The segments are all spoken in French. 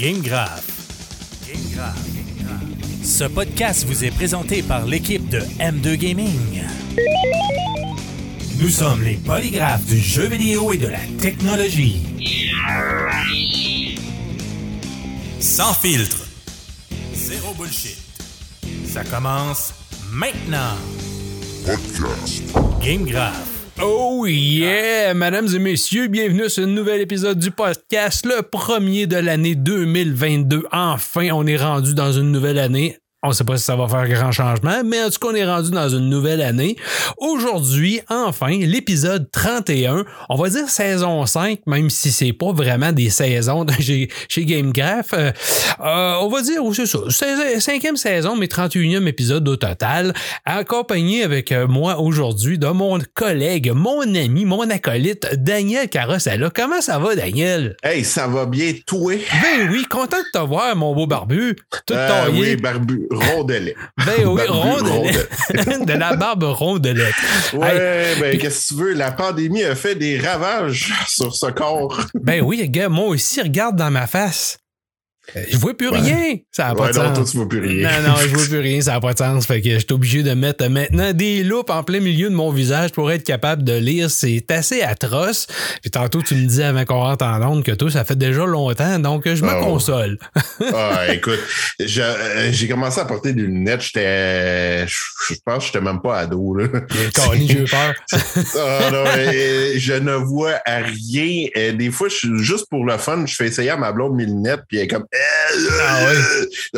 Game Graph. Ce podcast vous est présenté par l'équipe de M2 Gaming. Nous sommes les polygraphes du jeu vidéo et de la technologie. Sans filtre. Zéro bullshit. Ça commence maintenant. Game Graph. Oh yeah, mesdames et messieurs, bienvenue sur un nouvel épisode du podcast, le premier de l'année 2022. Enfin, on est rendu dans une nouvelle année. On ne sait pas si ça va faire grand changement, mais en tout cas, on est rendu dans une nouvelle année. Aujourd'hui, enfin, l'épisode 31, on va dire saison 5, même si c'est pas vraiment des saisons de chez, chez GameGraph. Euh, euh, on va dire, c'est ça, cinquième saison, mais 31e épisode au total, accompagné avec euh, moi aujourd'hui de mon collègue, mon ami, mon acolyte, Daniel Carrossella. Comment ça va, Daniel? Hey, ça va bien, toi? Ben oui, content de te voir, mon beau barbu. Tout Euh, oui, barbu, rondelet. Ben oui, Barbu, rondelette. de la barbe rondelette. Ouais, ben, qu'est-ce que tu veux? La pandémie a fait des ravages sur ce corps. Ben oui, gars, moi aussi, regarde dans ma face. Je vois plus Ouais. rien. Ça n'a pas Ouais, de non, sens. toi, tu vois plus rien. Non, non, je vois plus rien, ça n'a pas de sens. Fait que j'étais obligé de mettre maintenant des loupes en plein milieu de mon visage pour être capable de lire. C'est assez atroce. Puis tantôt, tu me disais avant qu'on rentre en onde que toi, ça fait déjà longtemps, donc je me Oh. console. Ah, écoute, je- euh, j'ai commencé à porter des lunettes, j'étais, je je pense que j'étais même pas ado, là. Colin, j'ai eu peur. Ah, non, euh, je ne vois à rien. Euh, Des fois, je suis juste pour le fun, je fais essayer à ma blonde mes lunettes, puis elle est comme. Ah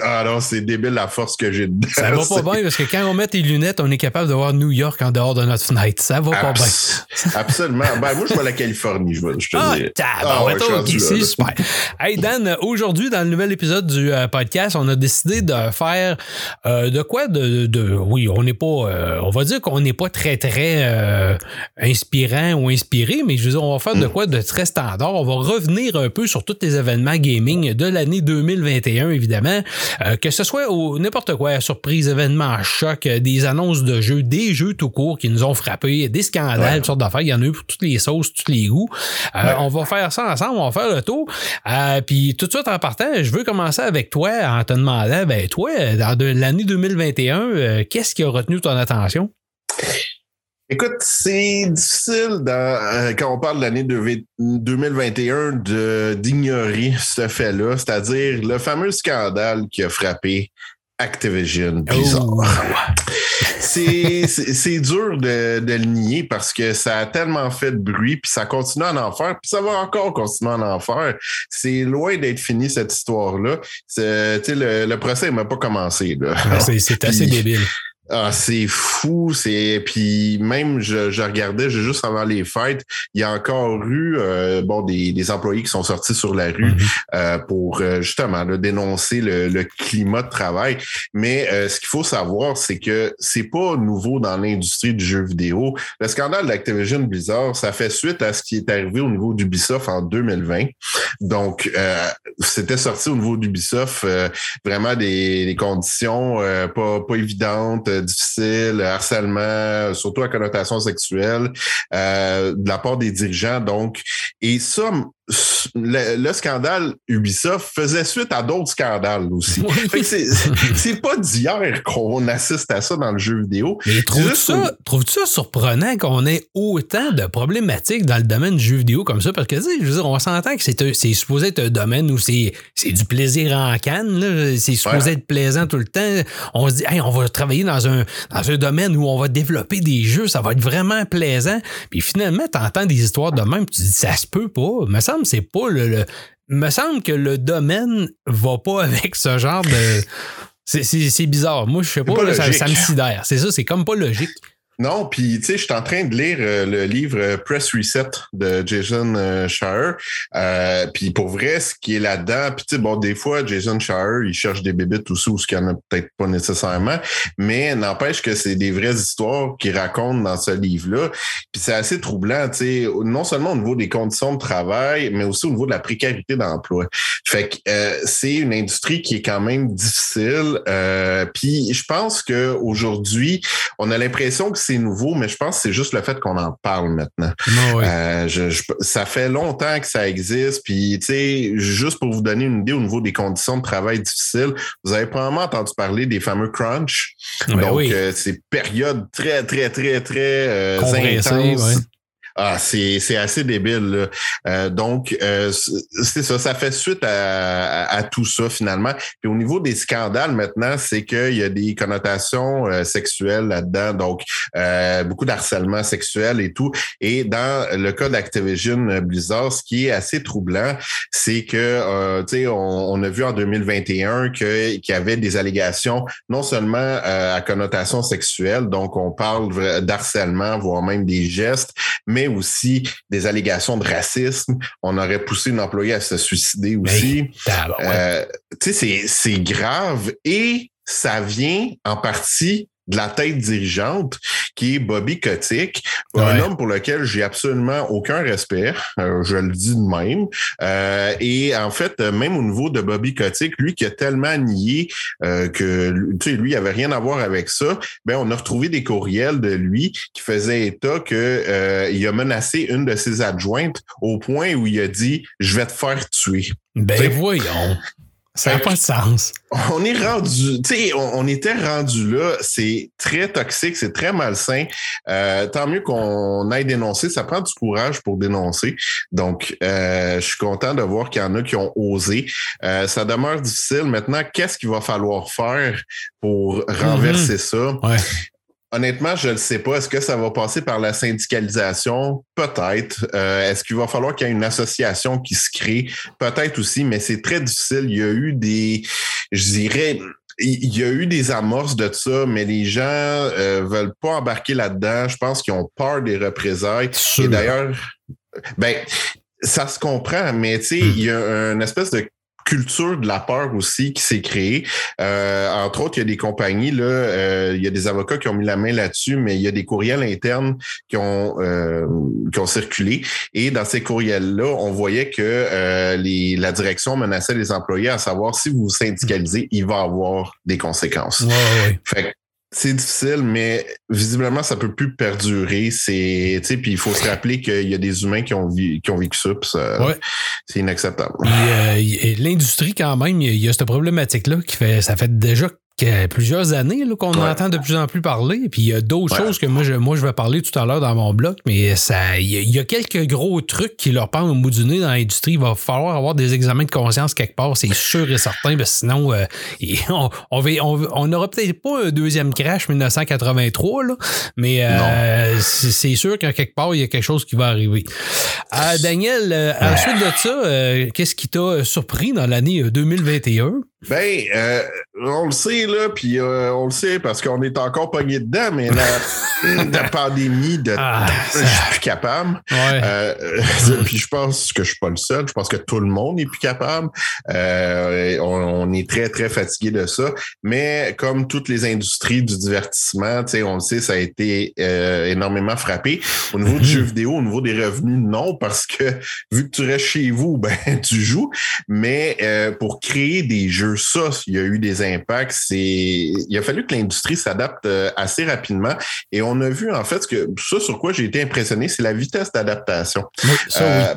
Ah non, c'est débile la force que j'ai dedans. Ça va pas bien parce que quand on met tes lunettes, on est capable de voir New York en dehors de notre fenêtre. Ça va pas bien. Abs- Absolument. Ben, moi, je vais à la Californie, je, vais, je te Ah, dis. tabarouette, ouais, là. super. Hey Dan, aujourd'hui, dans le nouvel épisode du euh, podcast, on a décidé de faire euh, de quoi de, de- oui, on n'est pas, euh, on va dire qu'on n'est pas très très inspirant ou inspiré, mais je veux dire, on va faire de quoi de très standard. On va revenir un peu sur tous les événements gaming de l'année 2021, évidemment, Euh, que ce soit au n'importe quoi, surprise, événement, choc, euh, des annonces de jeux, des jeux tout court qui nous ont frappés, des scandales, Ouais. toutes sortes d'affaires. Il y en a eu pour toutes les sauces, tous les goûts. Euh, Ouais. On va faire ça ensemble, on va faire le tour. Euh, Puis tout de suite en partant, je veux commencer avec toi en te demandant, ben toi, dans de l'année 2021, euh, qu'est-ce qui a retenu ton attention? Écoute, c'est difficile dans, euh, quand on parle de l'année de- 2021 de- d'ignorer ce fait-là, c'est-à-dire le fameux scandale qui a frappé Activision Blizzard. Oh. C'est dur de, de le nier parce que ça a tellement fait de bruit, puis ça continue à en faire, puis ça va encore continuer à en faire. C'est loin d'être fini cette histoire-là. Le, le procès n'a pas commencé. Ben, C'est assez débile. Ah, c'est fou, c'est puis même je, je regardais juste avant les fêtes, il y a encore eu euh, bon des, des employés qui sont sortis sur la rue Mhm. euh, pour euh, justement là, dénoncer le, le climat de travail. Mais euh, ce qu'il faut savoir, c'est que c'est pas nouveau dans l'industrie du jeu vidéo. Le scandale d'Activision Blizzard, ça fait suite à ce qui est arrivé au niveau d'Ubisoft en 2020. Donc, euh, c'était sorti au niveau d'Ubisoft euh, vraiment des, des conditions euh, pas, pas évidentes, difficiles, harcèlement, surtout à connotation sexuelle, euh, de la part des dirigeants. Donc, et ça, le, le scandale Ubisoft faisait suite à d'autres scandales aussi. C'est pas d'hier qu'on assiste à ça dans le jeu vidéo. Mais trouves-tu ça, ça surprenant qu'on ait autant de problématiques dans le domaine du jeu vidéo comme ça? Parce que, tu je veux dire, on s'entend que c'est, supposé être un domaine où c'est, du plaisir en canne. C'est supposé Ouais. être plaisant tout le temps. On se dit, hey, on va travailler dans un, dans un domaine où on va développer des jeux, ça va être vraiment plaisant. Puis finalement, t'entends des histoires de même, tu dis, ça se peut pas. Me semble c'est pas le, le- me semble que le domaine va pas avec ce genre de. C'est, bizarre. Moi, je sais pas, pas là, ça, logique. ça me sidère. C'est ça, c'est comme pas logique. Non, puis tu sais, je suis en train de lire euh, le livre euh, Press Reset de Jason euh, Shire. Euh, puis pour vrai, ce qui est là-dedans, puis tu sais, bon, des fois, Jason Shire, il cherche des bébites aussi où ce qu'il n'y en a peut-être pas nécessairement, mais n'empêche que c'est des vraies histoires qu'il raconte dans ce livre-là. Puis c'est assez troublant, tu sais, non seulement au niveau des conditions de travail, mais aussi au niveau de la précarité d'emploi. Fait que c'est une industrie qui est quand même difficile. Puis je pense que aujourd'hui, on a l'impression que c'est c'est nouveau, mais je pense que c'est juste le fait qu'on en parle maintenant. Ah ça fait longtemps que ça existe. Puis, tu sais, juste pour vous donner une idée au niveau des conditions de travail difficiles, vous avez probablement entendu parler des fameux crunch. Ben Donc, c'est période très, très, très, très euh, intenses. Ah, c'est, c'est assez débile. Euh, donc, euh, c'est ça, ça fait suite à, tout ça finalement. Puis au niveau des scandales maintenant, c'est qu'il y a des connotations euh, sexuelles là-dedans, donc beaucoup d'harcèlement sexuel et tout. Et dans le cas d'Activision Blizzard, ce qui est assez troublant, c'est que, tu sais, on, on, a vu en 2021 que, qu'il y avait des allégations non seulement à connotation sexuelle, donc on parle d'harcèlement, voire même des gestes, mais aussi des allégations de racisme. On aurait poussé une employée à se suicider aussi. Euh, tu sais, c'est grave et ça vient en partie de la tête dirigeante, qui est Bobby Kotick, un homme pour lequel j'ai absolument aucun respect, euh, je le dis de même. Euh, et en fait, même au niveau de Bobby Kotick, lui qui a tellement nié euh, que lui, il avait rien à voir avec ça, ben on a retrouvé des courriels de lui qui faisaient état que il a menacé une de ses adjointes au point où il a dit Je vais te faire tuer. Ben voyons. Ça n'a pas de sens. On est rendu, tu sais, on, était rendu là. C'est très toxique, c'est très malsain. Euh, tant mieux qu'on aille dénoncer. Ça prend du courage pour dénoncer. Donc, euh, je suis content de voir qu'il y en a qui ont osé. Euh, ça demeure difficile. Maintenant, qu'est-ce qu'il va falloir faire pour renverser mm-hmm. ça? Honnêtement, je ne sais pas. Est-ce que ça va passer par la syndicalisation? Peut-être. Euh, est-ce qu'il va falloir qu'il y ait une association qui se crée? Peut-être aussi, mais c'est très difficile. Il y a eu des, je dirais, il y a eu des amorces de ça, mais les gens euh, veulent pas embarquer là-dedans. Je pense qu'ils ont peur des représailles. Et d'ailleurs, ben, ça se comprend, mais tu sais, hmm. il y a une espèce de culture de la peur aussi qui s'est créée. Euh, entre autres, il y a des compagnies, là, euh, il y a des avocats qui ont mis la main là-dessus, mais il y a des courriels internes qui ont, euh, qui ont circulé. Et dans ces courriels-là, on voyait que les, la direction menaçait les employés à savoir si vous vous syndicalisez, il va avoir des conséquences. Fait c'est difficile, mais visiblement, ça peut plus perdurer. C'est, puis il faut se rappeler qu'il y a des humains qui ont, qui ont vécu ça, c'est inacceptable. L'industrie, quand même, il y a cette problématique-là qui fait, ça fait déjà plusieurs années qu'on entend de plus en plus parler. Puis il y a d'autres choses que moi je, moi, je vais parler tout à l'heure dans mon blog, mais ça il y, a quelques gros trucs qui leur pendent au bout du nez dans l'industrie. Il va falloir avoir des examens de conscience quelque part, c'est sûr et certain, parce que sinon, euh, on n'aura peut-être pas un deuxième crash 1983, là, mais euh, c'est sûr qu'à quelque part, il y a quelque chose qui va arriver. Euh, Daniel, ensuite de ça, qu'est-ce qui t'a surpris dans l'année 2021? Ben, euh, on le sait, là, puis euh, on le sait parce qu'on est encore pogné dedans, mais la, pandémie, de, ah, je suis plus capable. Euh, puis je pense que je suis pas le seul. Je pense que tout le monde est plus capable. On, on, est très, très fatigué de ça. Mais comme toutes les industries du divertissement, on le sait, ça a été énormément frappé. Au niveau du jeu vidéo, au niveau des revenus, non, parce que vu que tu restes chez vous, ben tu joues. Mais pour créer des jeux ça, il y a eu des impacts. Il a fallu que l'industrie s'adapte euh, assez rapidement. Et on a vu, en fait, que ça sur quoi j'ai été impressionné, c'est la vitesse d'adaptation. Euh,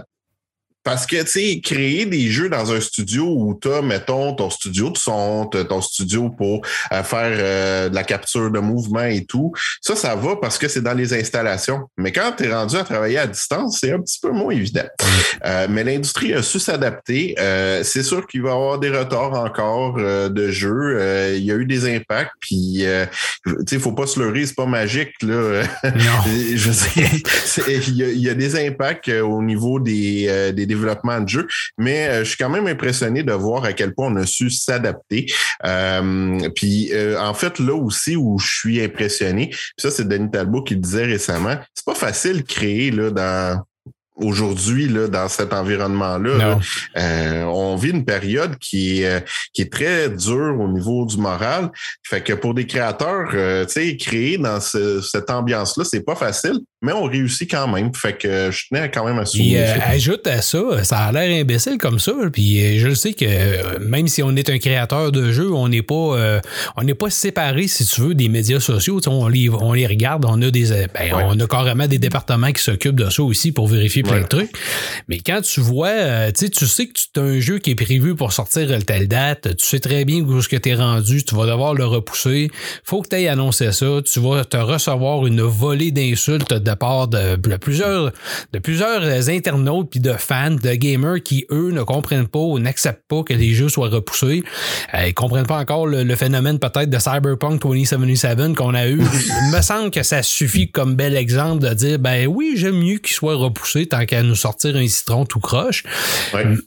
parce que, tu sais, créer des jeux dans un studio où tu as, mettons, ton studio de son, ton studio pour euh, faire euh, de la capture de mouvement et tout, ça, ça va parce que c'est dans les installations. Mais quand tu es rendu à travailler à distance, c'est un petit peu moins évident. Euh, mais l'industrie a su s'adapter. c'est sûr qu'il va y avoir des retards encore de jeux. il y a eu des impacts, puis, tu sais, faut pas se leurrer, c'est pas magique, là. Je il y, y, a des impacts au niveau des, des développement de jeu, mais euh, je suis quand même impressionné de voir à quel point on a su s'adapter. Euh, puis euh, en fait, là aussi où je suis impressionné, ça c'est Denis Talbot qui le disait récemment, c'est pas facile de créer là dans aujourd'hui là dans cet environnement là, on vit une période qui est qui est très dure au niveau du moral. Fait que pour des créateurs tu sais créer dans cette ambiance là c'est pas facile mais on réussit quand même. Fait que je tenais quand même à souligner. Euh, ajoute à ça, ça a l'air imbécile comme ça. Puis euh, je le sais que euh, même si on est un créateur de jeux, on n'est pas on n'est pas séparé, si tu veux, des médias sociaux. On les, on les regarde, on a des ben, on a carrément des départements qui s'occupent de ça aussi pour vérifier plein de trucs. Mais quand tu vois, tu sais que tu as un jeu qui est prévu pour sortir à telle date, tu sais très bien où ce que tu es rendu, tu vas devoir le repousser. Faut que tu ailles annoncer ça. Tu vas te recevoir une volée d'insultes de part de, plusieurs, de plusieurs internautes puis de fans, de gamers qui, eux, ne comprennent pas ou n'acceptent pas que les jeux soient repoussés. Euh, ils comprennent pas encore le, phénomène peut-être de Cyberpunk 2077 qu'on a eu. Il me semble que ça suffit comme bel exemple de dire, ben oui, j'aime mieux qu'il soit repoussé tant qu'à nous sortir un citron tout croche.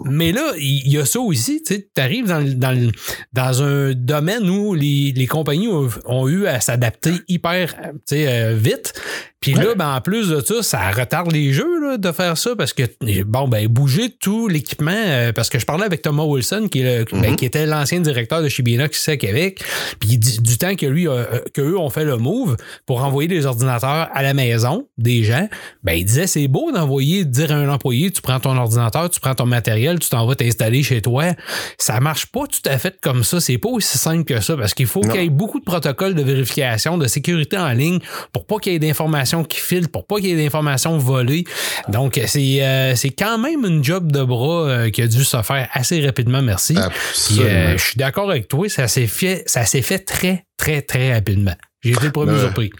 Mais là, il y, a ça aussi, tu arrives dans, dans, dans un domaine où les, les compagnies ont, eu à s'adapter hyper euh, vite. Puis là, ben, en plus de ça, ça retarde les jeux là, de faire ça parce que, bon, ben, bouger tout l'équipement, euh, parce que je parlais avec Thomas Wilson, qui, est ben, mhm. qui était l'ancien directeur de Shibinox à Québec, puis du temps que lui, euh, que eux ont fait le move pour envoyer des ordinateurs à la maison des gens, ben, il disait c'est beau d'envoyer, dire à un employé, tu prends ton ordinateur, tu prends ton matériel, tu t'en vas t'installer chez toi. Ça marche pas tout à fait comme ça. C'est pas aussi simple que ça parce qu'il faut qu'il y ait beaucoup de protocoles de vérification, de sécurité en ligne pour pas qu'il y ait d'informations qui filent pour pas qu'il y ait d'informations volées. Donc, c'est euh, c'est quand même une job de bras euh, qui a dû se faire assez rapidement, merci. Euh, je suis d'accord avec toi, ça s'est fait, ça s'est fait très, très, très rapidement. J'ai été le premier surpris.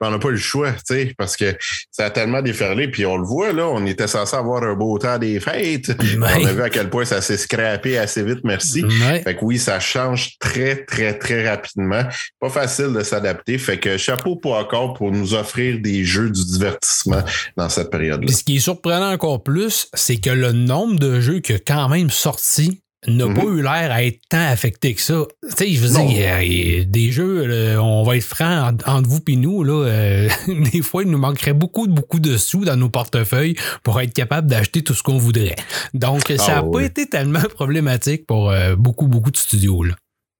Ben, on n'a pas eu le choix, tu sais, parce que ça a tellement déferlé, puis on le voit, là, on était censé avoir un beau temps des fêtes. On a vu à quel point ça s'est scrappé assez vite, merci. Fait que oui, ça change très, très, très rapidement. Pas facile de s'adapter. Fait que chapeau pour encore pour nous offrir des jeux du divertissement dans cette période-là. Ce qui est surprenant encore plus, c'est que le nombre de jeux qui a quand même sorti n'a pas mhm. eu l'air à être tant affecté que ça. Tu sais, je veux dire, il y, a, des jeux, on va être franc entre vous et nous, là, euh, des fois, il nous manquerait beaucoup, beaucoup de sous dans nos portefeuilles pour être capable d'acheter tout ce qu'on voudrait. Donc, ça n'a ah pas été tellement problématique pour euh, beaucoup, beaucoup de studios. Là.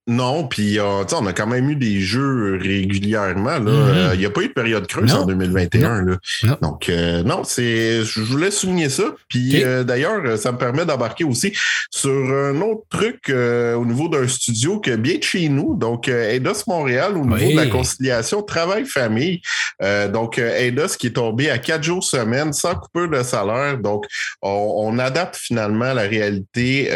Non, puis euh, on a quand même eu des jeux régulièrement. Mm-hmm. Euh, il n'y a pas eu de période creuse en 2021. Là. Donc, euh, non, c'est. Je voulais souligner ça. Puis d'ailleurs, ça me permet d'embarquer aussi sur un autre truc au niveau d'un studio que bien de chez nous, donc Eidos Montréal, au niveau de la conciliation travail-famille. donc, Eidos qui est tombé à quatre jours semaine sans coupure de salaire. Donc, on, adapte finalement la réalité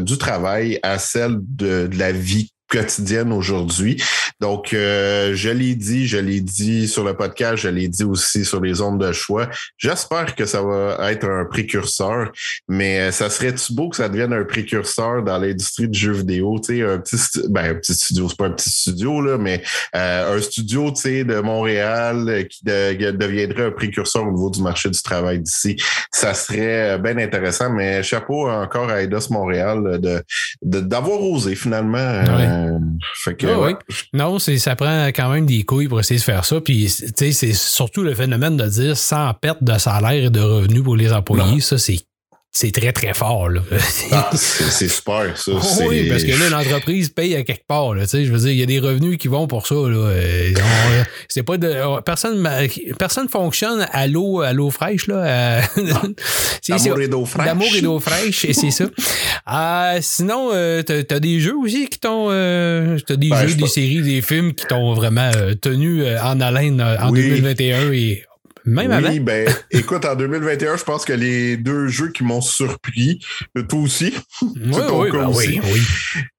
du travail à celle de, de la vie vie quotidienne aujourd'hui. Donc, euh, je l'ai dit, je l'ai dit sur le podcast, je l'ai dit aussi sur les ondes de choix. J'espère que ça va être un précurseur, mais euh, ça serait-tu beau que ça devienne un précurseur dans l'industrie du jeu vidéo? Tu sais, un petit, ben, un petit studio, c'est pas un petit studio, là, mais euh, un studio, tu sais, de Montréal qui deviendrait un précurseur au niveau du marché du travail d'ici. Ça serait bien intéressant, mais chapeau encore à Eidos Montréal de d'avoir osé finalement. Euh, ah non, c'est, ça prend quand même des couilles pour essayer de faire ça. Puis, c'est surtout le phénomène de dire sans perte de salaire et de revenus pour les employés. Ça, c'est c'est très, très fort. Là. Ah, c'est super, ça. oui, parce que là, l'entreprise paye à quelque part. Là, je veux dire, il y a des revenus qui vont pour ça. Là. Euh, c'est pas de. Personne personne fonctionne à l'eau à l'eau fraîche. Là. D'amour et d'eau fraîche. D'amour et d'eau fraîche, et c'est ça. Euh, sinon, euh, t'as as des jeux aussi qui t'ont. Euh, t'as des ben, jeux, des séries, des films qui t'ont vraiment tenu en haleine en 2021 et même oui, ben, écoute, en 2021, je pense que les deux jeux qui m'ont surpris, toi aussi, oui, oui, ben aussi. Oui,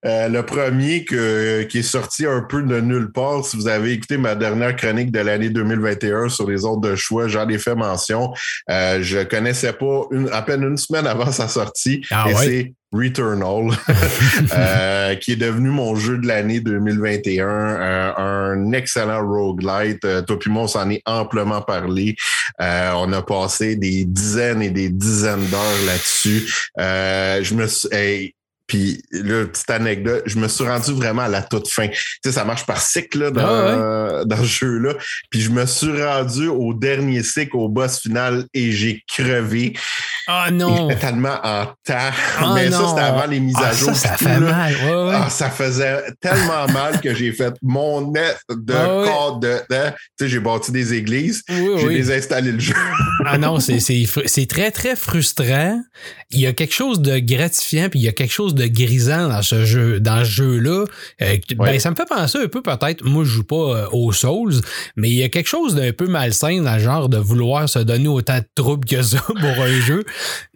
euh, le premier que, qui est sorti un peu de nulle part, si vous avez écouté ma dernière chronique de l'année 2021 sur les ordres de choix, j'en ai fait mention. Euh, je connaissais pas une, à peine une semaine avant sa sortie. Ah, et c'est Returnal, euh, qui est devenu mon jeu de l'année 2021, euh, un excellent roguelite. Euh, toi s'en est amplement parlé. on a passé des dizaines et des dizaines d'heures là-dessus. je me suis, Puis là, petite anecdote, je me suis rendu vraiment à la toute fin. Tu sais, ça marche par cycle là, dans, Ah dans ce jeu-là. Puis je me suis rendu au dernier cycle, au boss final, et j'ai crevé. Ah non! J'étais tellement en temps. Ah Mais ça, c'était avant les mises à Ah, jour. Ça, fait là. mal. Ouais, ouais. Ah, ça faisait tellement mal que j'ai fait mon net de corps de. de- tu sais, j'ai bâti des églises, Oui, j'ai oui. désinstallé le jeu. Ah non, c'est très, très frustrant. Il y a quelque chose de gratifiant, puis il y a quelque chose de grisant dans ce jeu, dans ce jeu-là. Euh, Ouais. Ben, ça me fait penser un peu peut-être, moi je joue pas euh, aux Souls, mais il y a quelque chose d'un peu malsain dans le genre de vouloir se donner autant de troubles que ça pour un jeu.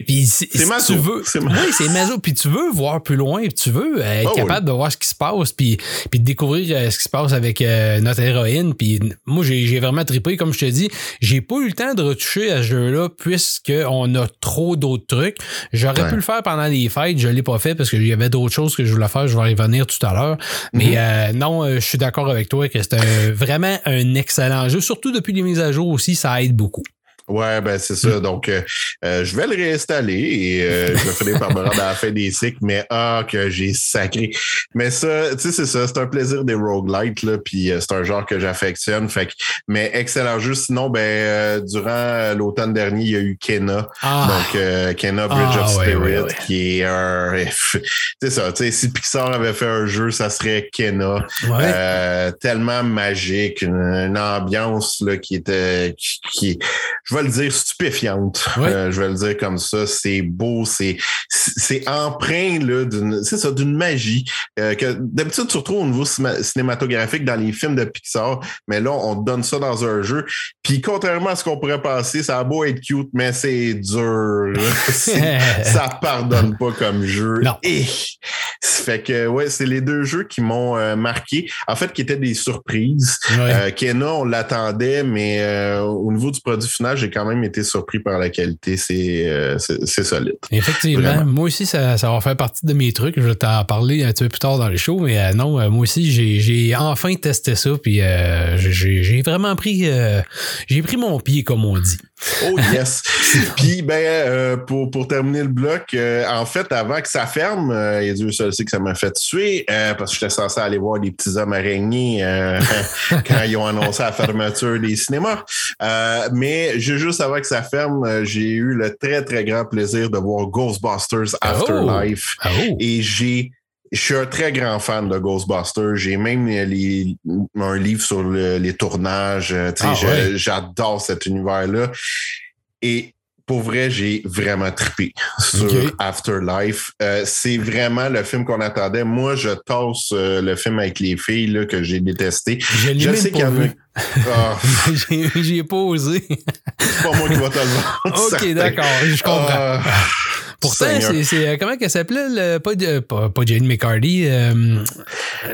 Puis si, C'est si maso. tu veux, C'est oui, c'est maso. Puis tu veux voir plus loin, puis tu veux euh, être Ah oui. capable de voir ce qui se passe, puis, puis de découvrir ce qui se passe avec euh, notre héroïne. Puis moi, j'ai, j'ai vraiment trippé, comme je te dis. J'ai pas eu le temps de retoucher à ce jeu-là puisqu'on a trop d'autres trucs. J'aurais Ouais. pu le faire pendant les fêtes, je l'ai pas fait parce qu'il y avait d'autres choses que je voulais faire. Je vais y revenir tout à l'heure. Mais Mhm. euh, non, euh, je suis d'accord avec toi que c'est vraiment un excellent jeu. Surtout depuis les mises à jour aussi, ça aide beaucoup. Ouais, ben c'est Mm. ça. Donc, euh, euh, je vais le réinstaller et euh, je vais finir par me rendre à la fin des cycles, mais ah, que j'ai sacré. Mais ça, tu sais, c'est ça, c'est un plaisir des roguelites, là, puis euh, c'est un genre que j'affectionne. Fait que, mais excellent jeu. Sinon, ben, euh, durant euh, l'automne dernier, il y a eu Kena. Ah, Donc, euh, Kena Bridge Ah, of ouais, Spirit, ouais, ouais. qui est un. C'est ça, tu sais, si Pixar avait fait un jeu, ça serait Kena. ouais. Euh, tellement magique, une, une ambiance là, qui était qui, qui- je vais le dire stupéfiante. Euh, je vais le dire comme ça. C'est beau, c'est c'est empreint là d'une c'est ça d'une magie euh, que d'habitude surtout au niveau cinématographique dans les films de Pixar, mais là on donne ça dans un jeu. Puis contrairement à ce qu'on pourrait penser, ça a beau être cute, mais c'est dur. ça pardonne pas comme jeu. Non. Et fait que ouais, c'est les deux jeux qui m'ont euh, marqué. En fait, qui étaient des surprises. Euh, Kena, on l'attendait, mais au niveau du produit final, j'ai quand même été surpris par la qualité. C'est euh, solide. Effectivement. Vraiment. Moi aussi, ça, ça va faire partie de mes trucs. Je vais t'en parler un petit peu plus tard dans les shows, mais euh, non, euh, moi aussi, j'ai, j'ai enfin testé ça, puis j'ai, j'ai vraiment pris, j'ai pris mon pied, comme on dit. Oh yes! Puis ben euh, pour, pour terminer le bloc, euh, en fait, avant que ça ferme, euh, et Dieu seul sait que ça m'a fait tuer, euh, parce que j'étais censé aller voir des petits hommes araignées euh, quand ils ont annoncé la fermeture des cinémas. Euh, mais juste avant que ça ferme, j'ai eu le très très grand plaisir de voir Ghostbusters Afterlife. Ah, oh. Et j'ai, je suis un très grand fan de Ghostbusters. J'ai même les, un livre sur le- les tournages. euh, Ah, ouais. J'adore cet univers-là. Et pour vrai, j'ai vraiment trippé sur. Afterlife. Euh, c'est vraiment le film qu'on attendait. Moi, je tasse euh, le film avec les filles là, que j'ai détesté. Je Je sais qu'il y en a. Ah, j'ai, j'ai pas osé. c'est pas moi qui va te le vendre. ok, d'accord, je comprends. Ah, Pourtant, c'est, euh, comment qu'elle s'appelait, le, pas, de- pas, pas Jane McCarty, euh, euh,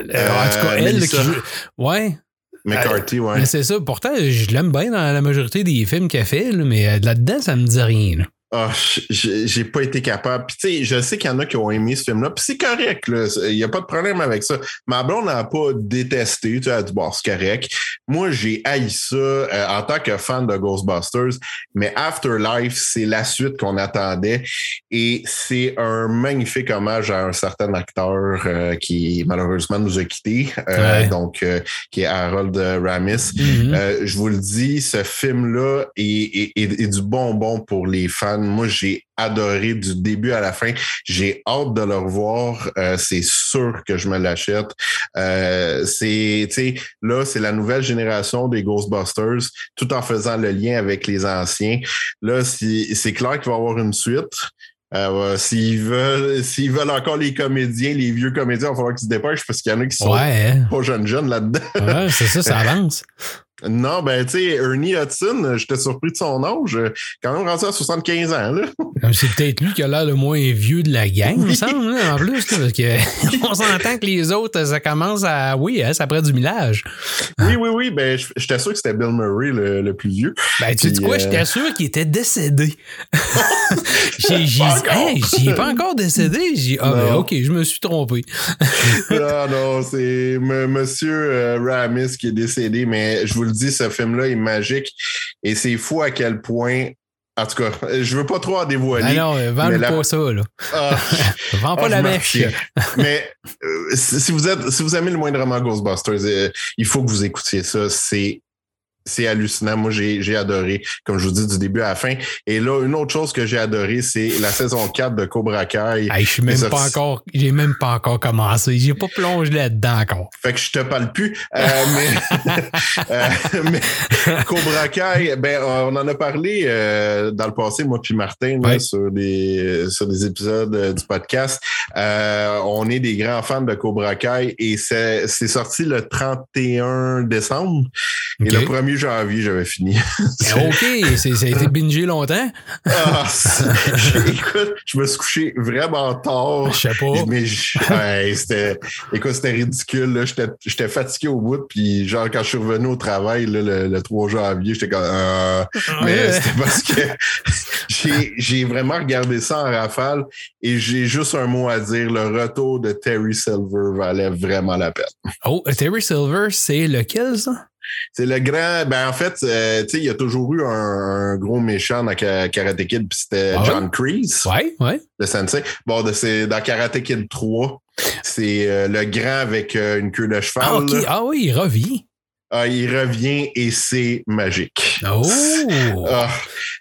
en tout cas, elle, qui joue. Ouais, McCarthy, ouais. mais c'est ça. Pourtant, je l'aime bien dans la majorité des films qu'elle fait, là, mais là-dedans, ça me dit rien. là. Ah, j'ai pas été capable. Puis tu sais, je sais qu'il y en a qui ont aimé ce film-là. Puis c'est correct, là. Il n'y a pas de problème avec ça. Ma blonde n'a pas détesté. Tu sais, elle a dit, bon, c'est correct. Moi, j'ai haï ça euh, en tant que fan de Ghostbusters. Mais Afterlife, c'est la suite qu'on attendait. Et c'est un magnifique hommage à un certain acteur euh, qui malheureusement nous a quittés. Euh, Ouais. Donc, qui est Harold Ramis. Mhm. Euh, je vous le dis, ce film-là est, est- est- est du bonbon pour les fans. Moi, j'ai adoré du début à la fin. J'ai hâte de le revoir. Euh, c'est sûr que je me l'achète. Euh, c'est, là, c'est la nouvelle génération des Ghostbusters, tout en faisant le lien avec les anciens. Là, c'est clair qu'il va y avoir une suite. Euh, s'ils veulent, s'ils veulent encore les comédiens, les vieux comédiens, il va falloir qu'ils se dépêchent parce qu'il y en a qui sont Ouais, hein. pas jeunes jeunes là-dedans. ouais c'est ça, ça avance. Non, ben, tu sais, Ernie Hudson, j'étais surpris de son âge. Quand même rendu à 75 ans, là. C'est peut-être lui qui a l'air le moins vieux de la gang, il me semble, là, en plus, parce que on s'entend que les autres, ça commence à. Oui, hein, ça prend du millage. Oui, oui, oui. Ben, j'étais sûr que c'était Bill Murray, le, le plus vieux. Ben, tu sais quoi, euh, j'étais sûr qu'il était décédé. j'ai j'ai Pas dit, encore. hey, j'y ai pas encore décédé. J'ai dit, ah, ben, Non. ok, je me suis trompé. ah non, c'est M- Monsieur euh, Ramis qui est décédé, mais je vous le dis, ce film-là est magique et c'est fou à quel point En tout cas, je veux pas trop en dévoiler. Ah non, vends mais pas ça, là. Ah, Vends pas ah, la mèche. Mais euh, si si vous êtes, si vous aimez le moindrement Ghostbusters, euh, il faut que vous écoutiez ça. C'est c'est hallucinant. Moi, j'ai j'ai adoré, comme je vous dis, du début à la fin. Et là, une autre chose que j'ai adoré, c'est la saison 4 de Cobra Kai. Hey, je suis même pas encore, j'ai même pas encore commencé. J'ai pas plongé là-dedans encore. Fait que je te parle plus. Euh, mais, euh, mais Cobra Kai, ben, on en a parlé euh, dans le passé, moi puis Martin, là, sur des sur des épisodes du podcast. On est des grands fans de Cobra Kai et c'est c'est sorti le 31 décembre. Et le 1er janvier, j'avais fini. Eh, OK, ça a été bingé longtemps. Ah, écoute, je me suis couché vraiment tard. Je sais pas. Mais ouais, c'était, écoute, c'était ridicule. J'étais, fatigué au bout. Puis, genre, quand je suis revenu au travail là, le, le 3 janvier, j'étais comme. euh, mais Ouais. c'était parce que j'ai, j'ai vraiment regardé ça en rafale et j'ai juste un mot à dire. Le retour de Terry Silver valait vraiment la peine. Oh, Terry Silver, c'est lequel, ça? C'est le grand. Ben, en fait, euh, tu sais, il y a toujours eu un, un gros méchant dans Ka- Karate Kid, puis c'était Ah? John Kreese. Ouais, ouais. le sensei. Bon, de- c'est dans Karate Kid 3. C'est euh, le grand avec euh, une queue de cheval. Ah. Ah oui, il revient. Ah, il revient et c'est magique. Oh! Ah,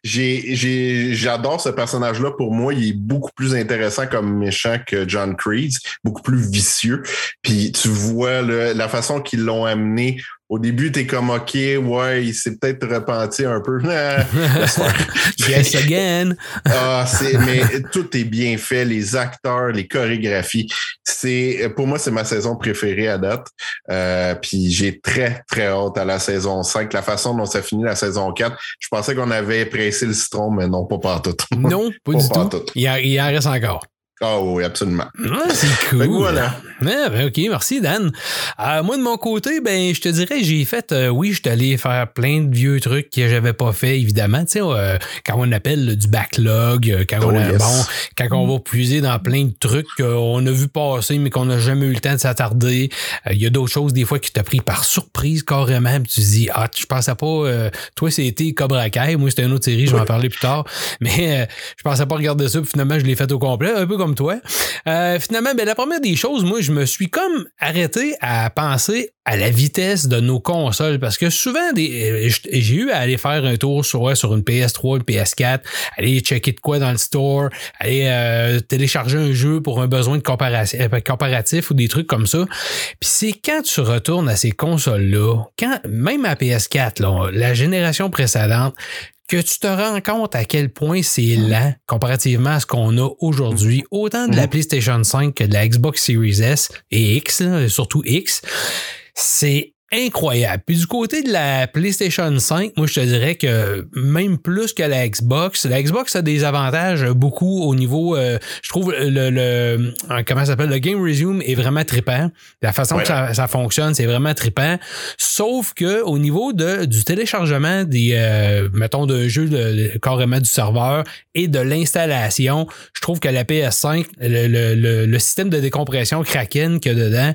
j'ai, j'ai, j'adore ce personnage-là. Pour moi, il est beaucoup plus intéressant comme méchant que John Kreese, beaucoup plus vicieux. Puis tu vois la façon qu'ils l'ont amené. Au début, t'es comme OK, ouais, il s'est peut-être repenti un peu. Yes again. Ah, c'est, mais tout est bien fait, les acteurs, les chorégraphies. C'est, pour moi, c'est ma saison préférée à date. Euh, puis j'ai très, très hâte à la saison 5. La façon dont ça finit la saison 4, je pensais qu'on avait pressé le citron, mais non, pas partout. Non, pas Pas du tout. Il en, il en reste encore. Ah oui, absolument. Ah, c'est cool. Voilà. Ah, ben, OK, merci Dan. Euh, moi, de mon côté, ben, je te dirais, j'ai fait, euh, oui, je suis allé faire plein de vieux trucs que j'avais pas fait, évidemment. Tu sais, euh, quand on appelle là, du backlog, quand, Oh, on a, yes. bon, quand on va puiser dans plein de trucs qu'on a vu passer, mais qu'on n'a jamais eu le temps de s'attarder. Il y a d'autres choses, des fois, qui t'ont pris par surprise carrément. Puis tu te dis, ah, je pensais pas, toi, c'était Cobra Kai. Moi, c'était une autre série, je vais en parler plus tard. Mais je pensais pas regarder ça, puis finalement, je l'ai fait au complet, un peu comme Euh, finalement, ben, la première des choses, moi, je me suis comme arrêté à penser à la vitesse de nos consoles parce que souvent, euh, j'ai eu à aller faire un tour sur, sur une PS3, une PS4, aller checker de quoi dans le store, aller euh, télécharger un jeu pour un besoin de comparatif, euh, comparatif ou des trucs comme ça. Puis c'est quand tu retournes à ces consoles-là, quand même à PS4, là, la génération précédente, que tu te rends compte à quel point c'est lent comparativement à ce qu'on a aujourd'hui, autant de la Mhm. PlayStation 5 que de la Xbox Series S et X, là, surtout X, c'est incroyable. Puis du côté de la PlayStation 5, moi je te dirais que même plus que la Xbox, la Xbox a des avantages beaucoup au niveau, euh, je trouve le, le euh, comment ça s'appelle, le Game Resume est vraiment trippant. La façon Ouais. que ça, ça fonctionne, c'est vraiment trippant. Sauf que au niveau de, du téléchargement des, euh, mettons, d'un jeu de- de- carrément du serveur et de l'installation, je trouve que la PS5, le, le- le- le système de décompression Kraken qu'il y a dedans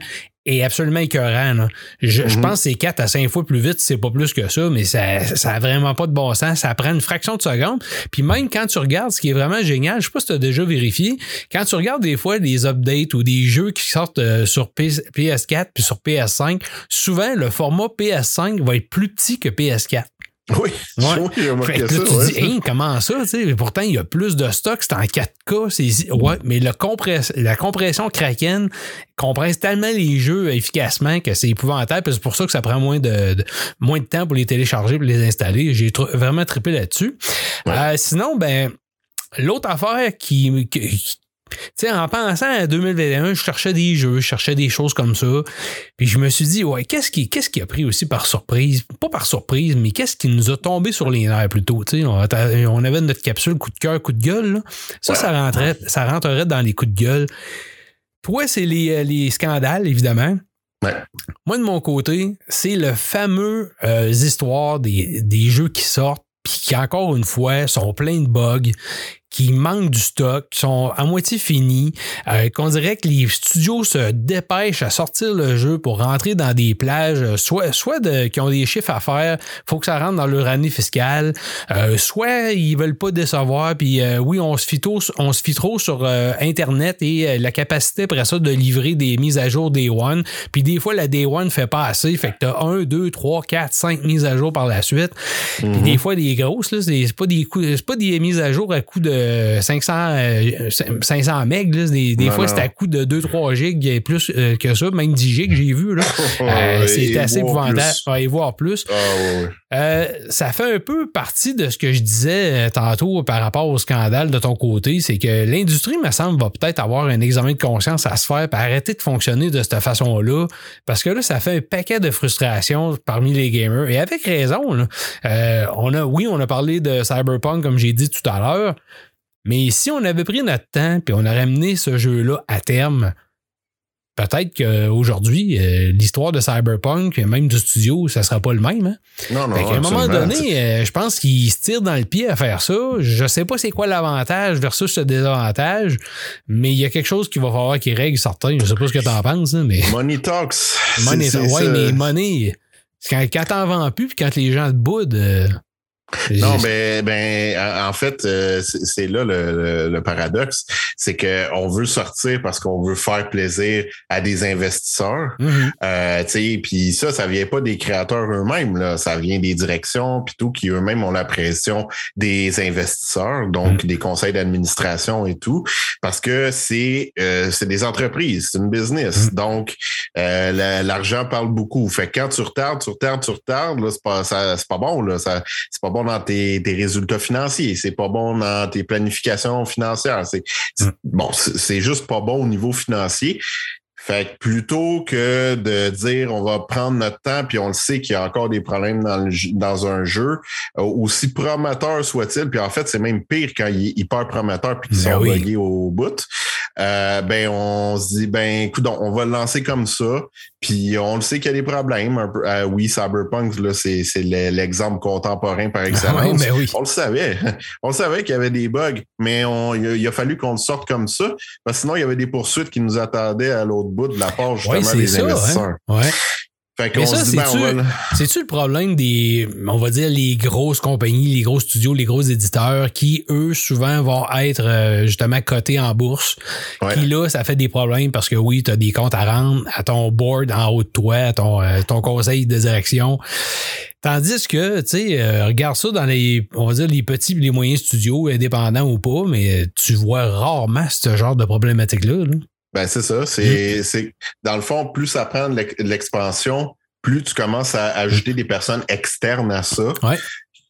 est absolument écœurant. là. Je, je Mhm. pense que c'est 4 à 5 fois plus vite, c'est pas plus que ça, mais ça, ça a vraiment pas de bon sens. Ça prend une fraction de seconde. Puis même quand tu regardes, ce qui est vraiment génial, je sais pas si tu as déjà vérifié, quand tu regardes des fois des updates ou des jeux qui sortent euh, sur P- PS4 puis sur PS5, souvent le format PS5 va être plus petit que PS4. Oui, Ouais. oui, j'ai Fait remarqué là, ça. tu ouais. dis, comment ça? tu sais? Pourtant, il y a plus de stock, c'est en 4K. c'est- Ouais, mais le compress- la compression Kraken compresse tellement les jeux efficacement que c'est épouvantable. puis C'est pour ça que ça prend moins de, de- moins de temps pour les télécharger et les installer. J'ai tr- vraiment trippé là-dessus. Ouais. Euh, sinon, ben, l'autre affaire qui. qui- en pensant à 2021, je cherchais des jeux, je cherchais des choses comme ça. Puis je me suis dit, ouais, qu'est-ce qui, qu'est-ce qui a pris aussi par surprise? Pas par surprise, mais qu'est-ce qui nous a tombé sur les nerfs plutôt? Tu sais, on, on avait notre capsule coup de cœur, coup de gueule. là. Ça, Ouais. ça, rentrait, ça rentrerait dans les coups de gueule. Toi, c'est les, euh, les scandales, évidemment. Ouais. Moi, de mon côté, c'est le fameux euh, histoire des, des jeux qui sortent puis qui, encore une fois, sont pleins de bugs, qui manquent du stock, qui sont à moitié finis, euh, qu'on dirait que les studios se dépêchent à sortir le jeu pour rentrer dans des plages, euh, soit, soit de, qui ont des chiffres à faire, faut que ça rentre dans leur année fiscale, euh, soit ils veulent pas décevoir, puis oui, on se fie trop, on se fie trop sur Internet et la capacité après ça de livrer des mises à jour Day One, puis des fois la Day One fait pas assez, fait que t'as un, deux, trois, quatre, cinq mises à jour par la suite, puis Mhm. des fois des grosses, c'est pas des coups- pas des mises à jour à coût de 500, euh, 500 MB. là. Des, des Non, fois, c'est à coût de 2-3 gigs et plus euh, que ça, même 10 gigs, j'ai vu. Là. Euh, assez épouvantable. Ouais, et voir plus. Ah. Euh, ça fait un peu partie de ce que je disais euh, tantôt par rapport au scandale de ton côté, c'est que l'industrie, me semble, va peut-être avoir un examen de conscience à se faire et arrêter de fonctionner de cette façon-là, parce que là, ça fait un paquet de frustration parmi les gamers, et avec raison. là. Euh, on a, oui, on a parlé de Cyberpunk, comme j'ai dit tout à l'heure, mais si on avait pris notre temps puis on aurait mené ce jeu-là à terme, peut-être qu'aujourd'hui, euh, l'histoire de Cyberpunk, même du studio, ça sera pas le même. Hein? Non, non. Fait qu'à un moment donné, euh, je pense qu'il se tire dans le pied à faire ça. Je sais pas c'est quoi l'avantage versus le désavantage, mais il y a quelque chose qu'il va falloir qu'il règle certains. Je sais pas ce que t'en penses, hein, mais. Money Talks. Money, ouais, mais money, quand, quand t'en vends plus puis quand les gens te boudent. euh, Non, c'est- ben, ben, en fait, euh, c'est là le, le- le paradoxe, c'est que on veut sortir parce qu'on veut faire plaisir à des investisseurs. Euh, tu sais, puis ça, ça vient pas des créateurs eux-mêmes, là. Ça vient des directions, puis tout, qui eux-mêmes ont la pression des investisseurs, donc des conseils d'administration et tout, parce que c'est euh, c'est des entreprises, c'est une business. Donc, euh, la- l'argent parle beaucoup. Fait que quand tu retardes, tu retardes, tu retardes, là, c'est pas, ça- pas bon, là. Ça, c'est pas bon dans tes, tes résultats financiers, c'est pas bon dans tes planifications financières. C'est, c'est- bon, c'est juste pas bon au niveau financier. Fait que plutôt que de dire on va prendre notre temps, puis on le sait qu'il y a encore des problèmes dans, le jeu- dans un jeu, euh, aussi prometteur soit-il, puis en fait, c'est même pire quand il est hyper prometteur puis qu'ils Ben sont oui. au bout. Euh, ben, on se dit, ben, écoute, on va le lancer comme ça, puis on le sait qu'il y a des problèmes. Un peu. Euh, oui, Cyberpunk, là, c'est c'est le- l'exemple contemporain par Ouais, excellence. mais oui. On le savait. On le savait qu'il y avait des bugs, mais on, il, a, il a fallu qu'on le sorte comme ça, parce que sinon, il y avait des poursuites qui nous attendaient à l'autre bout de la part, justement, des ça. investisseurs. Hein? Ouais. Fait qu'on ça, se dit, ben, on c'est-tu- va le- C'est-tu le problème des, on va dire, les grosses compagnies, les gros studios, les gros éditeurs qui, eux, souvent vont être euh, justement cotés en bourse. Ouais. Puis là, ça fait des problèmes parce que oui, tu as des comptes à rendre à ton board en haut de toi, à ton, euh, ton conseil de direction. Tandis que, tu sais, euh, regarde ça dans les, on va dire, les petits et les moyens studios, indépendants ou pas, mais tu vois rarement ce genre de problématique-là. là. Ben, c'est ça. C'est, c'est, dans le fond, plus ça prend de l'ex- de l'expansion, plus tu commences à ajouter des personnes externes à ça. Ouais.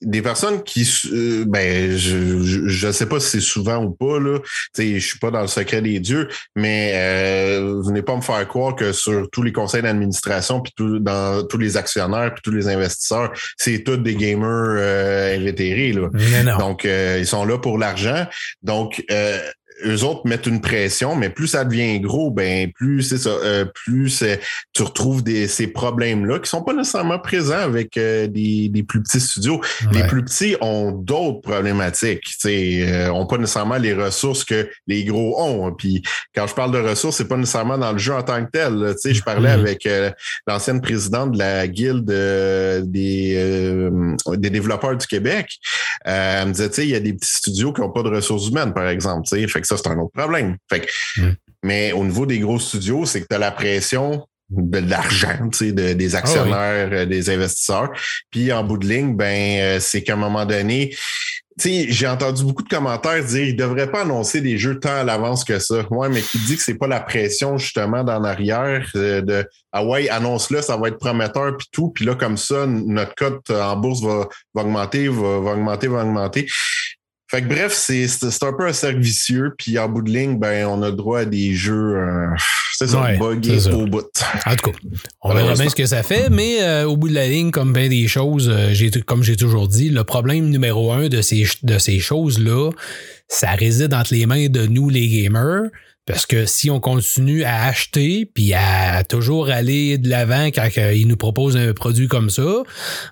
Des personnes qui, euh, ben, je, je, je sais pas si c'est souvent ou pas, là. Tu sais, je suis pas dans le secret des dieux, mais euh, venez pas me faire croire que sur tous les conseils d'administration, puis tout, dans tous les actionnaires, puis tous les investisseurs, c'est tous des gamers euh, invétérés, là. Non, non. Donc, euh, ils sont là pour l'argent. Donc, euh, eux autres mettent une pression, mais plus ça devient gros, ben plus c'est ça, euh, plus tu retrouves des, ces problèmes-là qui sont pas nécessairement présents avec euh, des, des plus petits studios. Les plus petits ont d'autres problématiques, tu sais, euh, ont pas nécessairement les ressources que les gros ont. Puis quand je parle de ressources, c'est pas nécessairement dans le jeu en tant que tel. Tu sais, je parlais Mhm. avec euh, l'ancienne présidente de la guilde euh, des, euh, des développeurs du Québec. Euh, elle me disait, tu sais, il y a des petits studios qui n'ont pas de ressources humaines, par exemple. tu sais. Fait que ça, c'est un autre problème. Fait que, Mm. Mais au niveau des gros studios, c'est que tu as la pression de l'argent, tu sais, de- des actionnaires, euh, des investisseurs. Puis en bout de ligne, ben, euh, c'est qu'à un moment donné, tu sais, j'ai entendu beaucoup de commentaires dire ils devraient pas annoncer des jeux tant à l'avance que ça. Ouais, mais qui dit que c'est pas la pression justement d'en arrière euh, de ah ouais, annonce-le, ça va être prometteur puis tout, puis là comme ça notre cote en bourse va, va augmenter, va, va augmenter, va augmenter. Fait que bref, c'est c'est un peu un cercle vicieux, puis en bout de ligne, ben on a droit à des jeux, euh, c'est ça, Ouais, buggés au bout. En tout cas, on verra bien ce que ça fait, mais euh, au bout de la ligne, comme bien des choses, euh, j'ai, comme j'ai toujours dit, le problème numéro un de ces, de ces choses-là, ça réside entre les mains de nous, les gamers, Parce que si on continue à acheter puis à toujours aller de l'avant quand ils nous proposent un produit comme ça,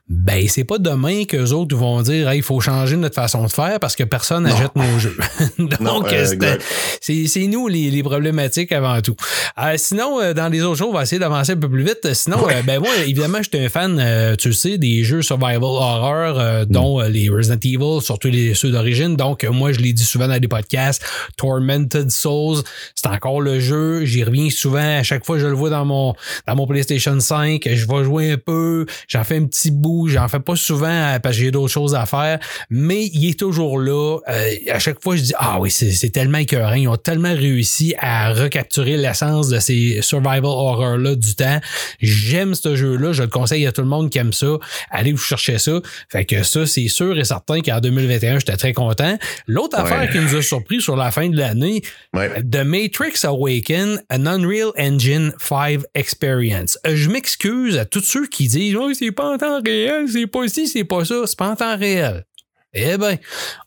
ben c'est pas demain que les autres vont dire il faut changer notre façon de faire parce que personne n'achète nos jeux. Donc euh, c'est nous les, les, problématiques avant tout. Euh, sinon, euh, dans les autres jours, on va essayer d'avancer un peu plus vite. Sinon, ben moi, évidemment, j'étais un fan, tu sais, des jeux survival horror, dont mm. les Resident Evil, surtout les ceux d'origine. Donc, moi, je l'ai dit souvent dans des podcasts, Tormented Souls, c'est encore le jeu. J'y reviens souvent. À chaque fois, je le vois dans mon, dans mon PlayStation 5. Je vais jouer un peu. J'en fais un petit bout. J'en fais pas souvent euh, parce que j'ai d'autres choses à faire. Mais il est toujours là. Euh, à chaque fois, je dis, ah oui, c'est tellement écœurant. Ils ont tellement réussi à recapturer l'essence de ces survival horror-là du temps. J'aime ce jeu-là. Je le conseille à tout le monde qui aime ça. Allez vous chercher ça. Fait que ça, c'est sûr et certain qu'en 2021, j'étais très content. L'autre affaire qui nous a surpris sur la fin de l'année, The Matrix Awaken, an Unreal Engine 5 Experience. Euh, je m'excuse à tous ceux qui disent Oh, c'est pas en temps réel, c'est pas ci, c'est pas ça, c'est pas en temps réel. Eh bien,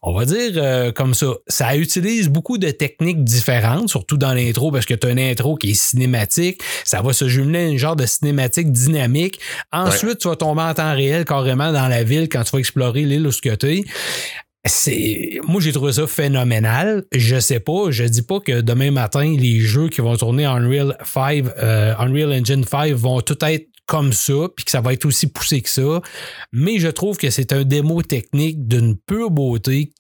on va dire euh, comme ça, ça utilise beaucoup de techniques différentes, surtout dans l'intro, parce que tu as une intro qui est cinématique, ça va se jumeler à une genre de cinématique dynamique. Ensuite, tu vas tomber en temps réel carrément dans la ville quand tu vas explorer l'île où tu es c'est moi j'ai trouvé ça phénoménal. Je sais pas, je dis pas que demain matin les jeux qui vont tourner Unreal 5 euh, Unreal Engine 5 vont tout être comme ça, puis que ça va être aussi poussé que ça. Mais je trouve que c'est un démo technique d'une pure beauté.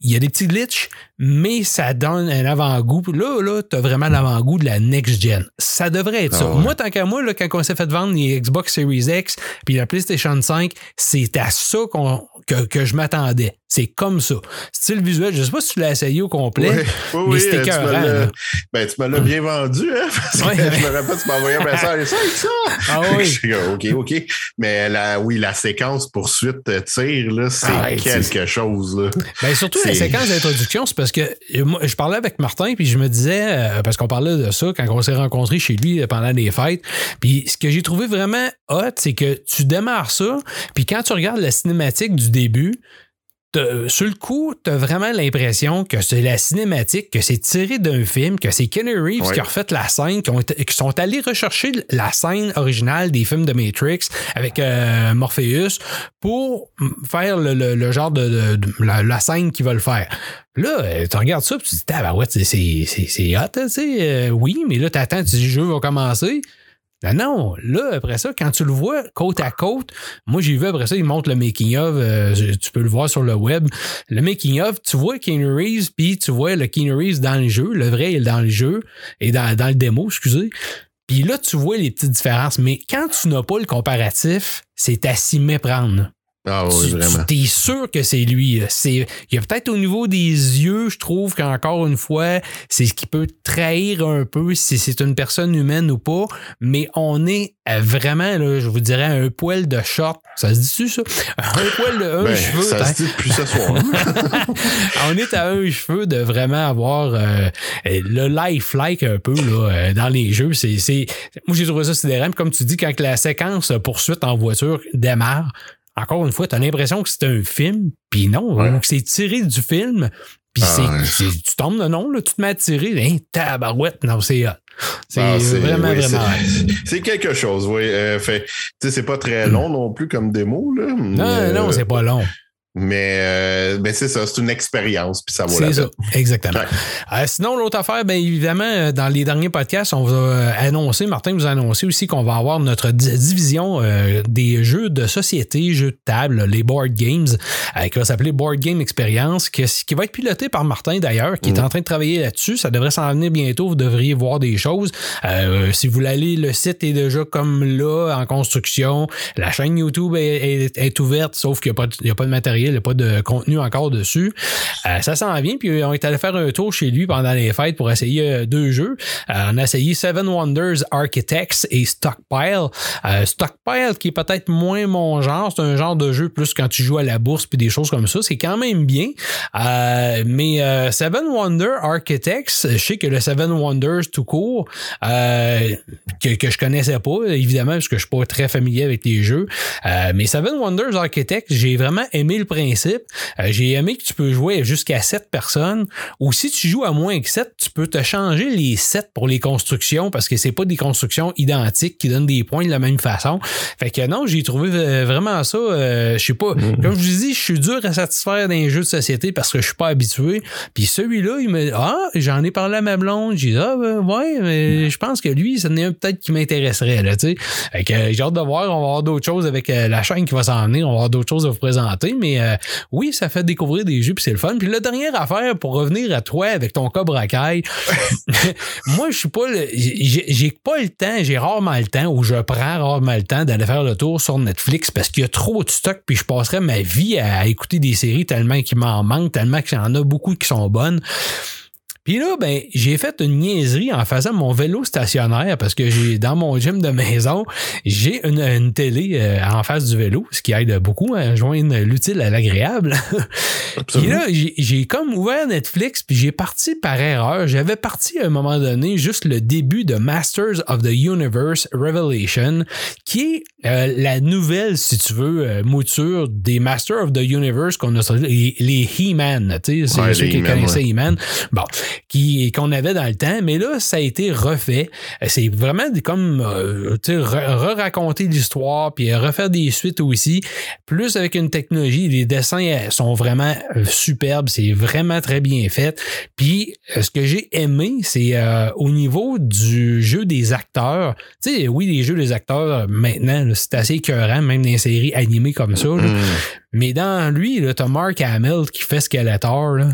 Il y a des petits glitches, mais ça donne un avant-goût. Là, là, tu as vraiment l'avant-goût de la next-gen. Ça devrait être ça. Ah moi, tant qu'à moi, là, quand on s'est fait vendre les Xbox Series X puis la PlayStation 5, c'est à ça qu'on que, que je m'attendais. C'est comme ça. Style visuel, je sais pas si tu l'as essayé au complet, oui, mais c'était euh, Ben, tu me l'as bien vendu, hein? Parce que je me rappelle, tu m'as envoyé un message ça ça. Ah oui. OK, OK. Mais la, oui, la séquence poursuite euh, là, c'est ah quelque chose, là. Ben, surtout la séquence d'introduction, c'est parce que euh, moi, je parlais avec Martin, puis je me disais, parce qu'on parlait de ça quand on s'est rencontrés chez lui pendant les fêtes, puis ce que j'ai trouvé vraiment hot, c'est que tu démarres ça, puis quand tu regardes la cinématique du début, sur le coup, tu as vraiment l'impression que c'est la cinématique, que c'est tiré d'un film, que c'est Kenny Reeves qui a refait la scène, qui, sont allés rechercher la scène originale des films de Matrix avec euh, Morpheus pour faire le, genre de, la, scène qu'ils veulent faire. Là, euh, tu regardes ça, tu te dis, ah, ouais, c'est hot, tu sais, euh, oui, mais là, tu attends, tu dis, le jeu va commencer. Ben non, là, après ça, quand tu le vois côte à côte, moi j'ai vu après ça, il montre le making-of, euh, tu peux le voir sur le web. Le making-of, tu vois Keanu Reeves, puis tu vois le Keanu Reeves dans le jeu, le vrai est dans le jeu, et dans, dans le démo, excusez. Puis là, tu vois les petites différences, mais quand tu n'as pas le comparatif, c'est à s'y méprendre. Ah oui, vraiment. Tu es sûr que c'est lui. C'est, il y a peut-être au niveau des yeux, je trouve qu'encore une fois, c'est ce qui peut trahir un peu si c'est une personne humaine ou pas. Mais on est vraiment, là, je vous dirais, un poil de short. Ça se dit-tu, ça? Un poil de un ben, cheveu. Ça se dit depuis ce soir. on est à un cheveu de vraiment avoir euh, le life-like un peu là, euh, dans les jeux. C'est, c'est, moi, j'ai trouvé ça sidérant. Comme tu dis, quand la séquence poursuite en voiture démarre, encore une fois, tu as l'impression que c'est un film, puis non, c'est tiré du film, puis ah, c'est, tu tombes de nom, là, tu te mets à tirer, hein, tabarouette, non, c'est C'est ah, vraiment, vraiment. C'est quelque chose, oui. Euh, fait, c'est pas très long non plus comme démo. Là, non, non, c'est pas long. Mais, euh, ben c'est ça, c'est une expérience, puis ça vaut la peine. C'est ça, exactement. Euh, sinon, l'autre affaire, bien évidemment, euh, dans les derniers podcasts, on va annoncer, Martin vous a annoncé aussi qu'on va avoir notre division des jeux de société, jeux de table, les board games, qui va s'appeler Board Game Experience, qui, qui va être piloté par Martin d'ailleurs, qui est mm. en train de travailler là-dessus. Ça devrait s'en venir bientôt, vous devriez voir des choses. si vous l'allez, le site est déjà comme là, en construction. La chaîne YouTube est, ouverte, sauf qu'il n'y a, a pas de matériel il n'y a pas de contenu encore dessus. Euh, ça s'en vient, puis on est allé faire un tour chez lui pendant les fêtes pour essayer euh, deux jeux. Euh, on a essayé Seven Wonders Architects et Stockpile. Stockpile, qui est peut-être moins mon genre, c'est un genre de jeu plus quand tu joues à la bourse puis des choses comme ça. C'est quand même bien. mais Seven Wonders Architects, je sais que le Seven Wonders tout court, que, que je connaissais pas, évidemment, parce que je suis pas très familier avec les jeux. mais Seven Wonders Architects, j'ai vraiment aimé le principe. Euh, j'ai aimé que tu peux jouer jusqu'à 7 personnes. Ou si tu joues à moins que 7, tu peux te changer les 7 pour les constructions parce que c'est pas des constructions identiques qui donnent des points de la même façon. Fait que non, j'ai trouvé vraiment ça. je sais pas. Mm-hmm. Comme je vous dis, je suis dur à satisfaire les jeux de société parce que je suis pas habitué. Puis celui-là, il me Ah, j'en ai parlé à ma blonde. J'ai dit Ah, ben, ouais, mais je pense que lui, ça n'est un peut-être qui m'intéresserait. Là, tu sais. j'ai hâte de voir. On va avoir d'autres choses avec euh, la chaîne qui va s'en venir. On va avoir d'autres choses à vous présenter. Mais euh, oui, ça fait découvrir des jeux, puis c'est le fun. Puis la dernière affaire, pour revenir à toi avec ton Cobra Kai, moi, je suis pas. J'ai pas le temps, j'ai rarement le temps, ou je prends rarement le temps d'aller faire le tour sur Netflix parce qu'il y a trop de stock, puis je passerais ma vie à écouter des séries tellement qu'il m'en manque, tellement qu'il y en a beaucoup qui sont bonnes. Puis là, ben, j'ai fait une niaiserie en faisant mon vélo stationnaire parce que j'ai dans mon gym de maison, j'ai une, télé euh, en face du vélo, ce qui aide beaucoup à joindre l'utile à l'agréable. puis là, j'ai comme ouvert Netflix, puis j'ai parti par erreur. J'avais parti à un moment donné juste le début de Masters of the Universe Revelation, qui est euh, la nouvelle, si tu veux, euh, mouture des Masters of the Universe qu'on a sorti, les, He-Man, tu sais, c'est ceux qui connaissaient He-Man. Bon, qui qu'on avait dans le temps, mais là, ça a été refait. C'est vraiment comme euh, re-raconter l'histoire, puis refaire des suites aussi, plus avec une technologie. Les dessins euh, sont vraiment euh, superbes, c'est vraiment très bien fait. Puis ce que j'ai aimé, c'est au niveau du jeu des acteurs. Tu sais, oui, les jeux des acteurs, maintenant, c'est assez écœurant, même dans les séries animées comme ça. Mm. Mais dans lui, tu as Mark Hamill qui fait Skeletor. Là.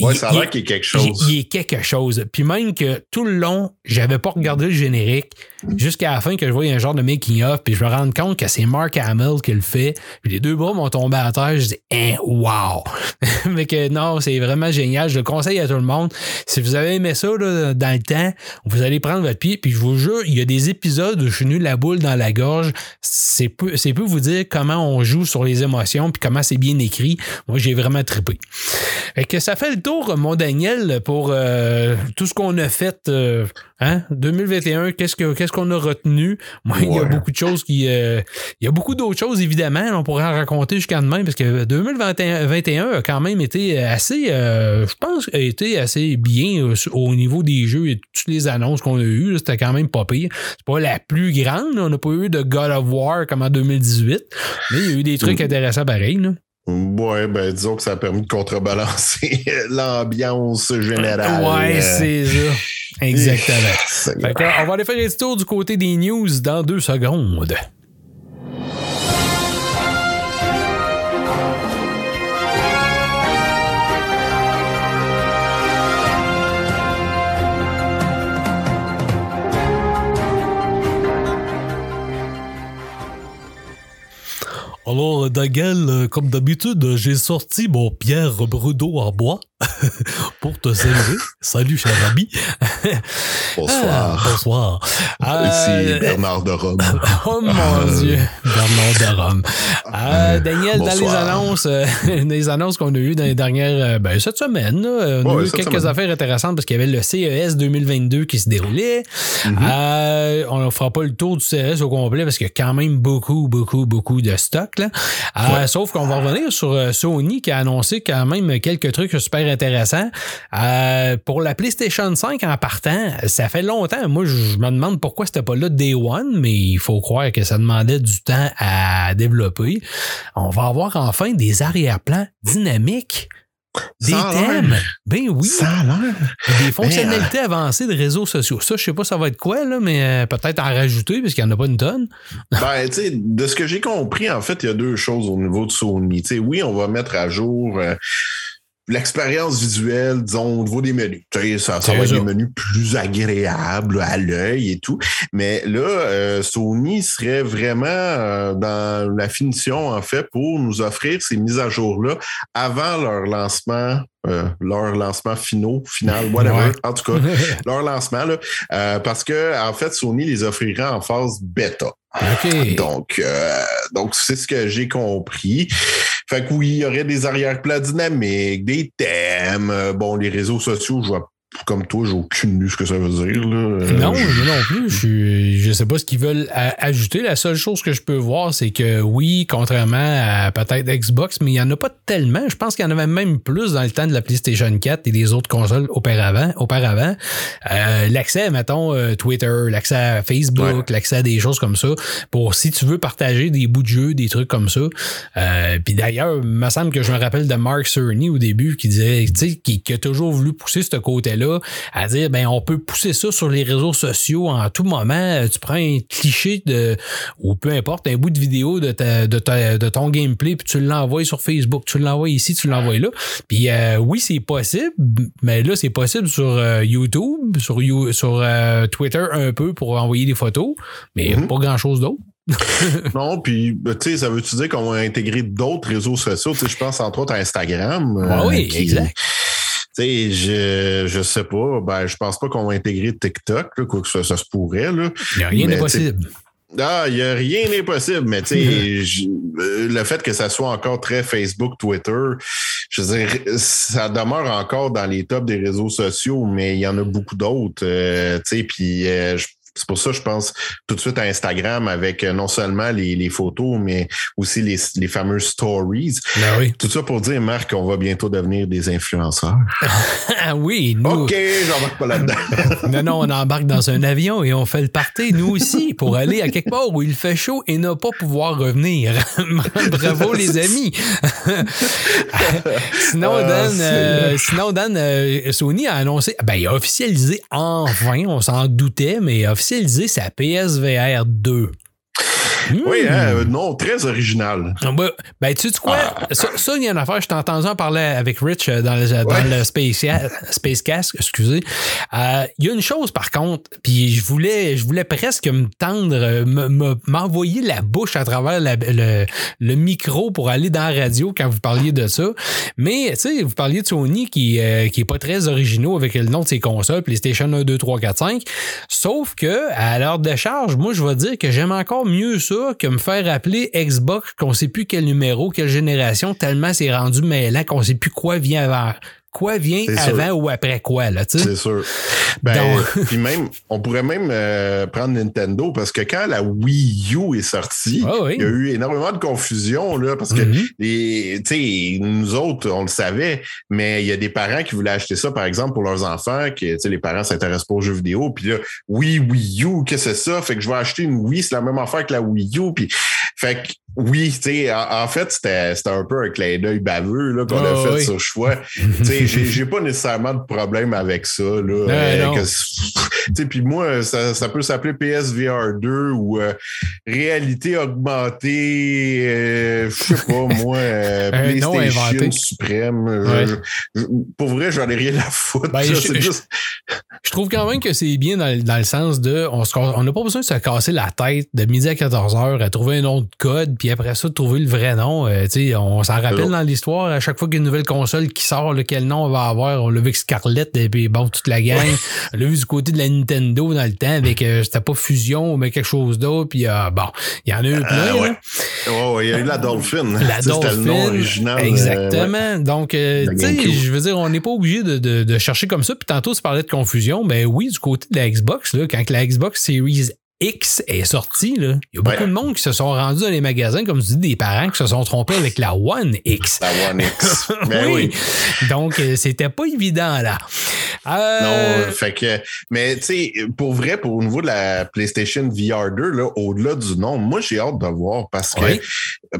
Ouais, ça a l'air qu'il y a quelque chose. Il y a quelque chose. Puis même que tout le long, j'avais pas regardé le générique jusqu'à la fin que je voyais un genre de making-of, puis je me rends compte que c'est Mark Hamill qui le fait. Puis les deux bras m'ont tombé à terre. Je dis, hein, wow! Mais que non, c'est vraiment génial. Je le conseille à tout le monde. Si vous avez aimé ça là, dans le temps, vous allez prendre votre pied. Puis je vous jure, il y a des épisodes où je suis nu la boule dans la gorge. C'est peu, c'est peu vous dire comment on joue sur les émotions, puis comment c'est bien écrit. Moi, j'ai vraiment trippé. Fait que ça fait le tour, mon Daniel, pour euh, tout ce qu'on a fait. Euh, hein? 2021, qu'est-ce que qu'est-ce qu'on a retenu? Moi, il y a beaucoup de choses qui. Euh, il y a beaucoup d'autres choses, évidemment. On pourrait en raconter jusqu'à demain, parce que 2021 a quand même été assez. je pense a été assez bien au niveau des jeux et toutes les annonces qu'on a eues. C'était quand même pas pire. C'est pas la plus grande. On n'a pas eu de God of War comme en 2018. Mais il y a eu des trucs mm. intéressants pareils. Là. Ouais, ben disons que ça a permis de contrebalancer l'ambiance générale. Ouais, euh, c'est ça. Exactement. on va aller faire un petit tour du côté des news dans deux secondes. Alors, Daniel, euh, comme d'habitude, j'ai sorti mon Pierre Brudeau en bois pour te saluer. Salut, cher ami. Bonsoir. Ah, bonsoir. Ici euh, Bernard de Rome. oh mon Dieu, Bernard de Rome. Euh, Daniel, dans les annonces, les annonces qu'on a eues dans les dernières, ben, cette semaine, on a eu quelques affaires intéressantes parce qu'il y avait le CES 2022 qui se déroulait. Mm-hmm. on ne fera pas le tour du CES au complet parce qu'il y a quand même beaucoup, beaucoup, beaucoup de stock. Euh, sauf qu'on va revenir sur euh, Sony qui a annoncé quand même quelques trucs super intéressants. Euh, pour la PlayStation 5 en partant, ça fait longtemps. Moi, je me demande pourquoi c'était pas là Day One, mais il faut croire que ça demandait du temps à développer. On va avoir enfin des arrière-plans dynamiques. Des thèmes. Ben oui. Ça. Des ben, fonctionnalités avancées de réseaux sociaux. Ça, je sais pas ça va être quoi, là, mais euh, peut-être en rajouter parce qu'il n'y en a pas une tonne. ben, tu sais, de ce que j'ai compris, en fait, il y a deux choses au niveau de Sony. Tu sais, oui, on va mettre à jour. Euh, l'expérience visuelle, disons, au niveau des menus. Ça, ça va être des menus plus agréables à l'œil et tout. Mais là, euh, Sony serait vraiment euh, dans la finition, en fait, pour nous offrir ces mises à jour-là avant leur lancement. Euh, leur lancement finaux, final, whatever, en tout cas, leur lancement, là, parce que en fait, Sony les offrira en phase bêta. Donc, donc c'est ce que j'ai compris. Fait que oui, il y aurait des arrière-plans dynamiques, des thèmes. Euh, bon, les réseaux sociaux, je vois comme toi, j'ai aucune idée ce que ça veut dire. Là. Euh, Non, je- moi non plus. Je, je sais pas ce qu'ils veulent ajouter. La seule chose que je peux voir, c'est que oui, contrairement à peut-être Xbox, mais il y en a pas tellement. Je pense qu'il y en avait même plus dans le temps de la PlayStation 4 et des autres consoles auparavant. auparavant. Euh, l'accès, mettons, euh, Twitter, l'accès à Facebook, l'accès à des choses comme ça, pour si tu veux partager des bouts de jeu, des trucs comme ça. Euh, Puis d'ailleurs, il me semble que je me rappelle de Mark Cerny au début qui disait, tu sais, qui, qui a toujours voulu pousser ce côté-là à dire, ben, on peut pousser ça sur les réseaux sociaux en tout moment. Euh, Tu prends un cliché de, ou peu importe, un bout de vidéo de, ta, de, ta- de ton gameplay, puis tu l'envoies sur Facebook, tu l'envoies ici, tu l'envoies là. Puis euh, oui, c'est possible, mais là, c'est possible sur euh, YouTube, sur, You- sur euh, Twitter un peu pour envoyer des photos, mais Mhm. pas grand-chose d'autre. Non, puis, ben, tu sais, ça veut-tu dire qu'on va intégrer d'autres réseaux sociaux? Tu sais, je pense entre autres à Instagram. Ah oui, qui- exact. Sais, je, je sais pas. Ben, je pense pas qu'on va intégrer TikTok, là, quoi que ça, ça se pourrait, là. Il y a rien Mais, n'est possible. Ah, il y a rien n'est possible, mais tu sais, euh, le fait que ça soit encore très Facebook, Twitter, je veux dire, ça demeure encore dans les tops des réseaux sociaux, mais il y en a beaucoup d'autres, euh, tu sais, puis euh, je- c'est pour ça que je pense tout de suite à Instagram avec euh, non seulement les, les photos, mais aussi les, les fameuses stories. Ben oui. Tout ça pour dire, Marc, qu'on va bientôt devenir des influenceurs. Ah oui, nous. OK, j'embarque pas là-dedans. Non, non, on embarque dans un avion et on fait le party, nous aussi, pour aller à quelque part où il fait chaud et ne pas pouvoir revenir. Bravo, les amis. sinon, Ah, Dan, euh, sinon, Dan euh, Sony a annoncé, ben, il a officialisé enfin, on s'en doutait, mais il a officialisé sa PSVR 2. Oui, Hmm. hein, euh, non, très original. Ah, Ben, ben, tu sais quoi? Ça, ça, il y a une affaire, je t'ai entendu en parler avec Rich euh, dans le, dans Ouais. le Space, Spacecast, excusez. Euh, Il y a une chose, par contre, puis je voulais, je voulais presque me tendre, euh, me- me- m'envoyer la bouche à travers la- le, le micro pour aller dans la radio quand vous parliez de ça. Mais, tu sais, vous parliez de Sony qui, euh, qui est pas très originaux avec le nom de ses consoles, PlayStation 1, 2, 3, 4, 5. Sauf que, à l'heure de charge, moi, je vais dire que j'aime encore mieux ça que me faire appeler Xbox qu'on sait plus quel numéro, quelle génération, tellement c'est rendu mêlant qu'on sait plus quoi vient avant. Quoi vient avant sûr. ou après quoi, là, tu sais? C'est sûr. Ben, Donc- puis même, on pourrait même euh, prendre Nintendo parce que quand la Wii U est sortie, Ah oui. il y a eu énormément de confusion là parce que Mhm. les, tu sais, nous autres, on le savait, mais il y a des parents qui voulaient acheter ça, par exemple, pour leurs enfants, que tu sais, les parents s'intéressent pas aux jeux vidéo, puis là, oui, Wii U, qu'est-ce que c'est ça? Fait que je vais acheter une Wii, c'est la même affaire que la Wii U, puis fait que oui, tu sais, en, en fait, c'était un peu un clin d'œil baveux qu'on Ah, a fait oui. sur le choix. tu sais, j'ai pas nécessairement de problème avec ça, là. euh, que c'est- tu sais, puis moi, ça, ça peut s'appeler PSVR 2 ou euh, réalité augmentée, euh, je sais pas, moi, euh, PlayStation inventé. suprême. Ouais. je- je- pour vrai, j'en ai rien à foutre. Ben, là, je- juste- Je trouve quand même que c'est bien dans, le- dans le sens de on se casse- on n'a pas besoin de se casser la tête de midi à 14 heures à trouver un nom de code, puis après ça, de trouver le vrai nom. Euh, tu sais, on s'en rappelle dans l'histoire, à chaque fois qu'il y a une nouvelle console qui sort, là, quel nom on va avoir? On l'a vu avec Scarlett et puis bon, toute la gang. On l'a vu du côté de la Nintendo dans le temps avec euh, c'était pas Fusion, mais quelque chose d'autre. Puis euh, bon, il y en a eu plein. Ah, ouais. il y a eu la Dolphin. La C'était le nom Dolphin. original. euh. Exactement. Donc, euh, je veux dire, on n'est pas obligé de, de- de chercher comme ça. Puis tantôt, tu parlais de confusion. Ben oui, du côté de la Xbox, là, quand la Xbox Series X est sortie, là, il y a beaucoup Ouais. de monde qui se sont rendus dans les magasins, comme tu dis, des parents qui se sont trompés avec la One X. La One X. Ben oui. Donc, euh, c'était pas évident, là. Euh, Non, fait que, mais tu sais, pour vrai, pour au niveau de la PlayStation VR 2, là, au-delà du nom, moi, j'ai hâte de voir parce que, Oui.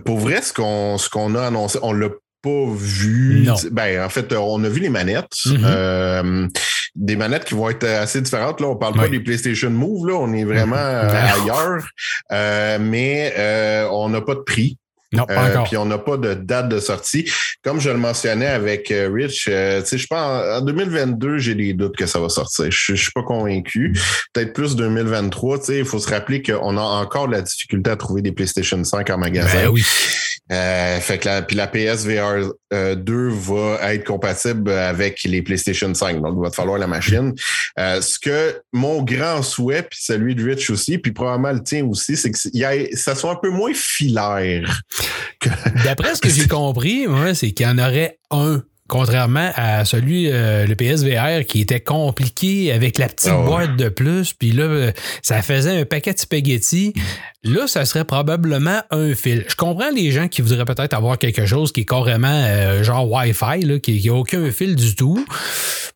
pour vrai, ce qu'on, ce qu'on a annoncé, on l'a pas vu. Non. Ben, en fait, on a vu les manettes. Mhm. Euh, des manettes qui vont être assez différentes. Là, on parle pas des PlayStation Move, là, on est vraiment euh, ailleurs. Euh, mais euh, on n'a pas de prix. non, pas Euh. Puis on n'a pas de date de sortie. Comme je le mentionnais avec euh, Rich, euh, tu sais, je pense en 2022, j'ai des doutes que ça va sortir. Je, suis pas convaincu. Peut-être plus 2023. Tu sais, il faut se rappeler qu'on a encore de la difficulté à trouver des PlayStation 5 en magasin. Ben oui. Euh, fait que la, puis la PSVR euh, 2 va être compatible avec les PlayStation 5. Donc, il va te falloir la machine. Euh, ce que mon grand souhait, puis celui de Rich aussi, puis probablement le tien aussi, c'est que y a- ça soit un peu moins filaire. D'après ce que j'ai compris, c'est qu'il y en aurait un Contrairement à celui, euh, le PSVR, qui était compliqué avec la petite Ah ouais. boîte de plus, puis là, euh, ça faisait un paquet de spaghettis. Là, ça serait probablement un fil. Je comprends les gens qui voudraient peut-être avoir quelque chose qui est carrément euh, genre Wi-Fi, là, qui n'a aucun fil du tout.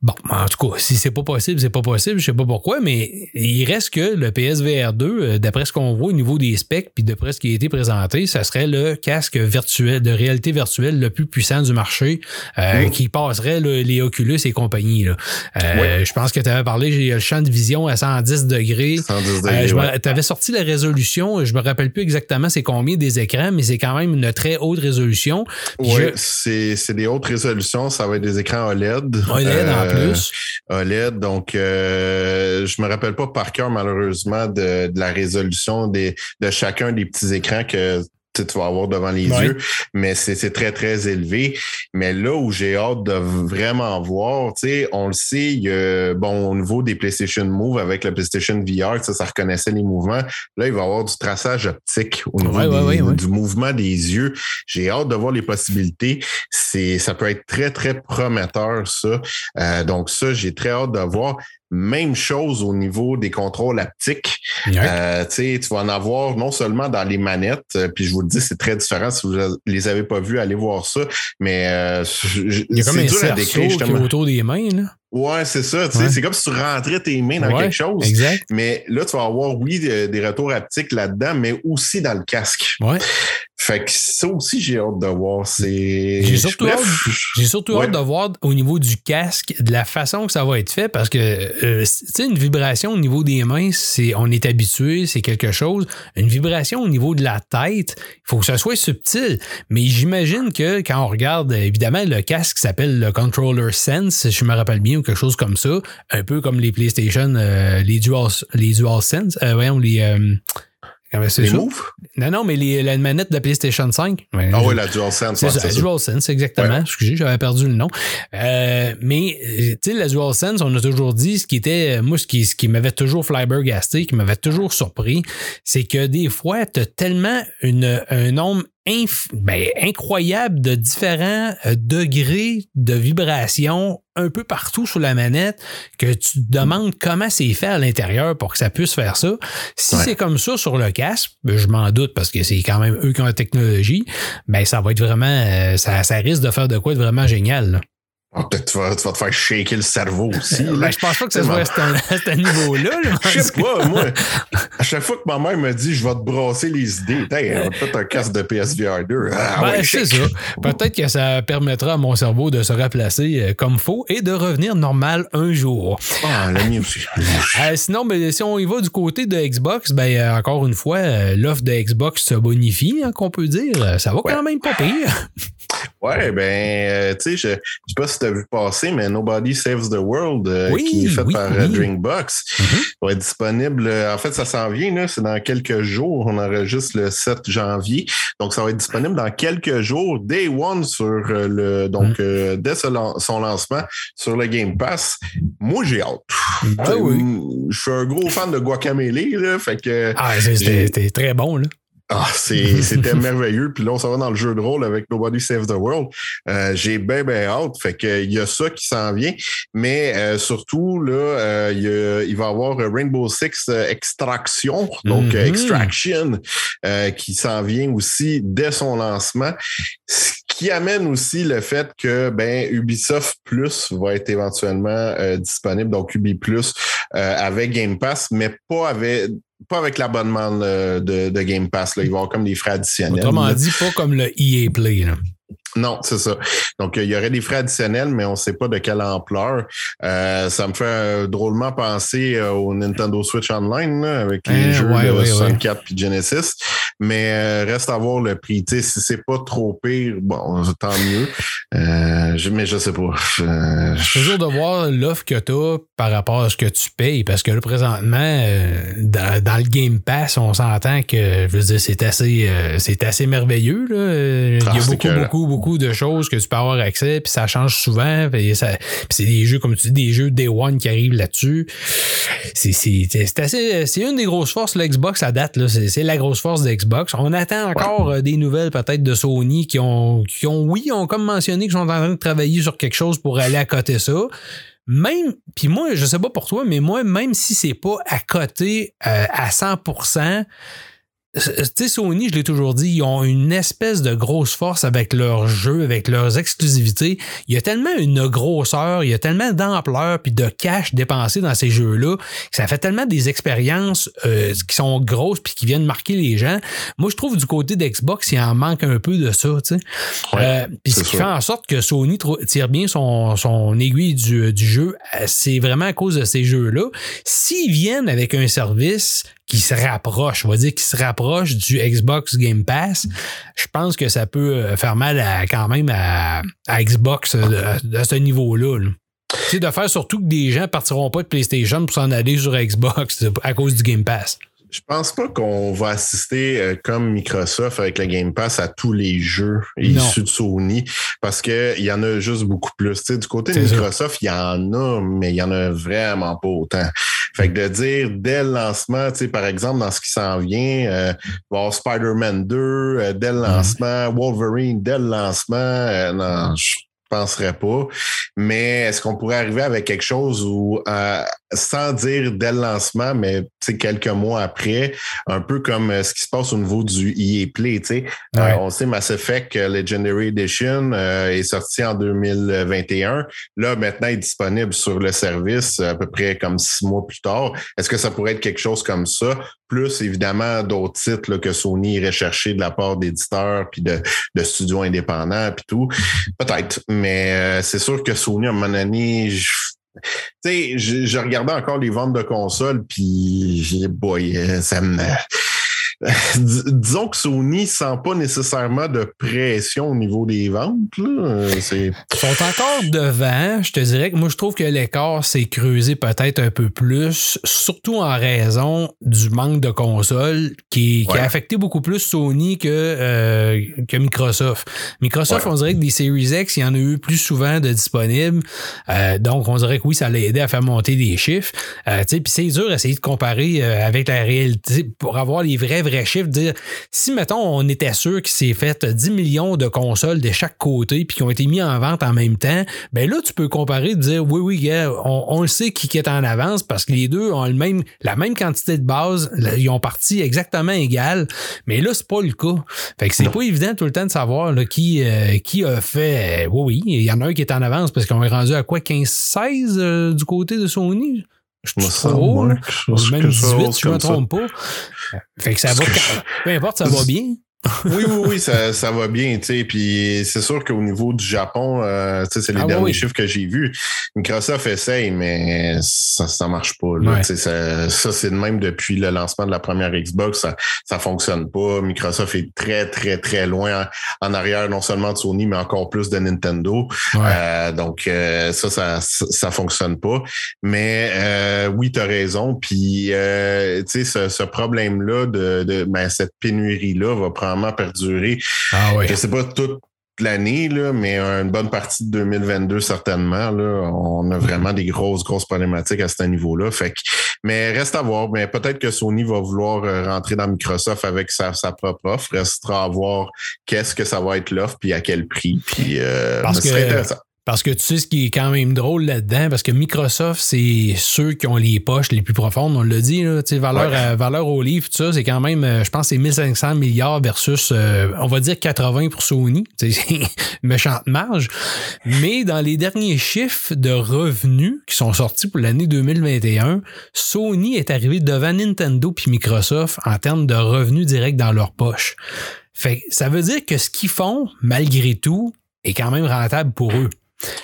Bon, en tout cas, si c'est pas possible, c'est pas possible, je sais pas pourquoi, mais il reste que le PSVR 2, euh, d'après ce qu'on voit au niveau des specs, puis d'après ce qui a été présenté, ça serait le casque virtuel, de réalité virtuelle le plus puissant du marché, euh, Qui passerait là, les Oculus et compagnie. Là. Euh, Je pense que tu avais parlé, j'ai le champ de vision à 110 degrés. 110 Euh, degrés, me- ouais. T'avais sorti la résolution, je me rappelle plus exactement c'est combien des écrans, mais c'est quand même une très haute résolution. Puis Oui, je- c'est c'est des hautes résolutions. Ça va être des écrans OLED. OLED en Euh, plus. OLED. Donc, euh, je me rappelle pas par cœur, malheureusement, de, de la résolution des, de chacun des petits écrans que tu vas avoir devant les Ouais. yeux, mais c'est c'est très, très élevé. Mais là où j'ai hâte de vraiment voir, tu sais, on le sait, il y a, bon, au niveau des PlayStation Move avec la PlayStation VR, ça, ça reconnaissait les mouvements. Là, il va y avoir du traçage optique au niveau Ouais, ouais, des- ouais, ouais. du mouvement des yeux. J'ai hâte de voir les possibilités. C'est, ça peut être très, très prometteur, ça. Euh, donc, ça, j'ai très hâte de voir. Même chose au niveau des contrôles haptiques. Ouais. Euh, tu vas en avoir non seulement dans les manettes, euh, puis je vous le dis, c'est très différent. Si vous les avez pas vus, allez voir ça. Mais euh, Il y a comme c'est un dur à décrire, qui est autour des mains. Là. Ouais, c'est ça. Ouais. C'est comme si tu rentrais tes mains dans Ouais, quelque chose. Exact. Mais là, tu vas avoir, oui, des, des retours haptiques là-dedans, mais aussi dans le casque. Ouais. Fait que ça aussi, j'ai hâte de voir. J'ai surtout, hâte, j'ai surtout Ouais. hâte de voir au niveau du casque de la façon que ça va être fait parce que euh, tu sais une vibration au niveau des mains, c'est on est habitué, c'est quelque chose. Une vibration au niveau de la tête, il faut que ça soit subtil. Mais j'imagine que quand on regarde évidemment le casque s'appelle le controller Sense, si je me rappelle bien ou quelque chose comme ça, un peu comme les PlayStation, euh, les Dual les DualSense, euh, voyons les euh, les ça? moves? Non non mais les, la manette de la PlayStation 5. Ouais, Ah je- oui, la DualSense. c'est ouais, ça, c'est ça. DualSense, exactement. Ouais. Excusez, j'avais perdu le nom. Euh, mais, euh, tu sais, la DualSense, on a toujours dit, ce qui était, euh, moi, ce qui, ce qui m'avait toujours flabbergasté, qui m'avait toujours surpris, c'est que des fois, tu as tellement une, un nombre inf- ben, incroyable de différents euh, degrés de vibration un peu partout sur la manette que tu te demandes comment c'est fait à l'intérieur pour que ça puisse faire ça. Si Ouais. c'est comme ça sur le casque, ben, je m'en doute parce que c'est quand même eux qui ont la technologie, ben ça va être vraiment euh, ça, ça risque de faire de quoi de vraiment génial. là. Ah, Peut-être tu vas, tu vas te faire shaker le cerveau aussi. Ben, je pense pas que soit à ce, à ce niveau-là. là. Je sais pas, moi. À chaque fois que ma mère me dit je vais te brasser les idées, faire un casque de PSVR 2. Ah, Ben, ouais, c'est ça. Peut-être que ça permettra à mon cerveau de se replacer euh, comme faut et de revenir normal un jour. Ah, la mienne aussi. Euh, sinon, ben, si on y va du côté de Xbox, ben, euh, encore une fois, l'offre de Xbox se bonifie, hein, qu'on peut dire. Ça va Ouais. quand même pas pire. Ouais, ben, euh, tu sais, je, je sais pas si tu as vu passer, mais Nobody Saves the World, euh, Oui, qui est fait oui, par oui. euh, Drinkbox, Mhm. va être disponible. euh, En fait, ça s'en vient, là, c'est dans quelques jours. On enregistre le 7 janvier. Donc, ça va être disponible dans quelques jours, day one, sur le, donc, euh, dès son lancement sur le Game Pass. Moi, j'ai hâte. Ah oui. Je suis un gros fan de Guacamele, là, fait que. Ah, c'était très bon, là. Ah, c'était merveilleux. Puis là, on s'en va dans le jeu de rôle avec Nobody Saves the World. Euh, J'ai bien, bien hâte. Fait que il y a ça qui s'en vient. Mais euh, surtout, là, euh, il, y a- il va y avoir Rainbow Six Extraction, donc Mhm. Extraction, qui s'en vient aussi dès son lancement. Ce qui amène aussi le fait que ben Ubisoft Plus va être éventuellement disponible, donc Ubi Plus avec Game Pass, mais pas avec pas avec l'abonnement euh, de, de Game Pass. Là. Il va y avoir comme des frais additionnels. Autrement dit, pas comme le EA Play. Là. Non, c'est ça. Donc, il y aurait des frais additionnels, mais on ne sait pas de quelle ampleur. Euh, ça me fait euh, drôlement penser euh, au Nintendo Switch Online là, avec les Hein, jeux ouais, de ouais, ouais. 64 puis Genesis. Mais euh, reste à voir le prix. Tu sais, si c'est pas trop pire, bon, tant mieux. Euh, je- mais je sais pas. Euh, toujours de voir l'offre que tu as par rapport à ce que tu payes. Parce que là, présentement, euh, dans, dans le Game Pass, on s'entend que je veux dire, c'est assez, c'est assez merveilleux. Là. Ah, Il y a c'est beaucoup, beaucoup, beaucoup de choses que tu peux avoir accès, puis ça change souvent. Puis ça- puis c'est des jeux, comme tu dis, des jeux Day One qui arrivent là-dessus. C'est, c'est, c'est assez. C'est une des grosses forces de l'Xbox à date. Là. C'est, c'est la grosse force de Xbox. On attend encore euh, des nouvelles peut-être de Sony qui ont, qui ont, oui, ont comme mentionné qu'ils sont en train de travailler sur quelque chose pour aller à côté ça. Même, puis moi, je sais pas pour toi, mais moi, même si c'est pas à côté euh, à 100%, tu sais, Sony, je l'ai toujours dit, ils ont une espèce de grosse force avec leurs jeux, avec leurs exclusivités. Il y a tellement une grosseur, il y a tellement d'ampleur puis de cash dépensé dans ces jeux-là, que ça fait tellement des expériences euh, qui sont grosses puis qui viennent marquer les gens. Moi, je trouve du côté d'Xbox, il en manque un peu de ça, tu sais. Ouais, Euh, puis ce qui fait en sorte que Sony tire bien son, son aiguille du, du jeu, euh, c'est vraiment à cause de ces jeux-là. S'ils viennent avec un service qui se rapproche, on va dire qui se rapproche du Xbox Game Pass, je pense que ça peut euh, faire mal à, quand même à, à Xbox euh, à ce niveau-là. là. Sais, de faire surtout que des gens partiront pas de PlayStation pour s'en aller sur Xbox à cause du Game Pass. Je pense pas qu'on va assister euh, comme Microsoft avec le Game Pass à tous les jeux issus de Sony parce que il y en a juste beaucoup plus. Du côté de C'est. Microsoft, il y en a, mais il y en a vraiment pas autant. Fait que de dire dès le lancement, tu sais, par exemple, dans ce qui s'en vient, euh, avoir Spider-Man 2, euh, dès le lancement, Wolverine, dès le lancement, euh, non, je penserais pas. Mais est-ce qu'on pourrait arriver avec quelque chose où, euh, sans dire dès le lancement, mais quelques mois après, un peu comme euh, ce qui se passe au niveau du EA Play, tu sais. Ouais. Euh, on sait Mass Effect euh, Legendary Edition euh, est sorti en 2021. Là, maintenant, il est disponible sur le service euh, à peu près comme six mois plus tard. Est-ce que ça pourrait être quelque chose comme ça? Plus, évidemment, d'autres titres là, que Sony irait chercher de la part d'éditeurs puis de, de studios indépendants puis tout. Peut-être. Mais euh, c'est sûr que Sony, à un moment donné, je- tu sais, je, je regardais encore les ventes de consoles, puis j'ai boy, euh, ça me. Dis- Disons que Sony sent pas nécessairement de pression au niveau des ventes. Là. Euh, Ils sont encore devant. Je te dirais que moi, je trouve que l'écart s'est creusé peut-être un peu plus, surtout en raison du manque de consoles qui, a affecté beaucoup plus Sony que, euh, que Microsoft. Microsoft, Ouais. on dirait que des Series X, il y en a eu plus souvent de disponibles. Euh, donc, on dirait que oui, ça l'a aidé à faire monter des chiffres. Euh, Puis c'est dur d'essayer de comparer avec la réalité pour avoir les vrais, vrais chiffres. Dire, si, mettons, on était sûr qu'il s'est fait 10 millions de consoles de chaque côté puis qui ont été mis en vente en même temps, ben là, tu peux comparer, dire, oui, oui, on, on le sait qui est en avance parce que les deux ont le même, la même quantité de base, là, ils ont parti exactement égal, mais là, c'est pas le cas. Fait que c'est pas évident tout le temps de savoir là, qui, euh, qui a fait. euh, oui, oui, il y en a un qui est en avance parce qu'on est rendu à quoi, 15-16 euh, du côté de Sony? Je me chose- Même quelque 18, chose si je me ça. trompe pas. Fait que ça va. Peu importe, ça va bien. Oui, oui, oui, ça, ça va bien, tu sais. Puis c'est sûr qu'au niveau du Japon, euh, tu sais, c'est les Ah, derniers oui. chiffres que j'ai vus. Microsoft essaye, mais ça, ça marche pas. Là, Ouais. Ça, ça c'est de même depuis le lancement de la première Xbox, ça, ça fonctionne pas. Microsoft est très, très, très loin en, en arrière, non seulement de Sony, mais encore plus de Nintendo. Euh, donc euh, ça, ça, ça, ça fonctionne pas. Mais euh, oui, tu as raison. Puis euh, tu sais, ce, ce problème-là de, de ben, cette pénurie-là va perdurer. Ah oui. Je sais pas toute l'année, là, mais une bonne partie de 2022, certainement. Là, on a vraiment des grosses, grosses problématiques à ce niveau-là. Fait que, mais reste à voir. Mais peut-être que Sony va vouloir euh, rentrer dans Microsoft avec sa, sa propre offre. Restera à voir qu'est-ce que ça va être l'offre, puis à quel prix. Puis euh, Parce que- intéressant. Parce que tu sais ce qui est quand même drôle là-dedans, parce que Microsoft, c'est ceux qui ont les poches les plus profondes, on l'a dit, là, tu sais, valeur, Ouais. euh, valeur au livre, tout ça, c'est quand même, euh, je pense, c'est 1500 milliards versus, euh, on va dire 80 pour Sony. C'est une méchante marge. Mais dans les derniers chiffres de revenus qui sont sortis pour l'année 2021, Sony est arrivé devant Nintendo puis Microsoft en termes de revenus directs dans leur poche. Fait que ça veut dire que ce qu'ils font, malgré tout, est quand même rentable pour eux.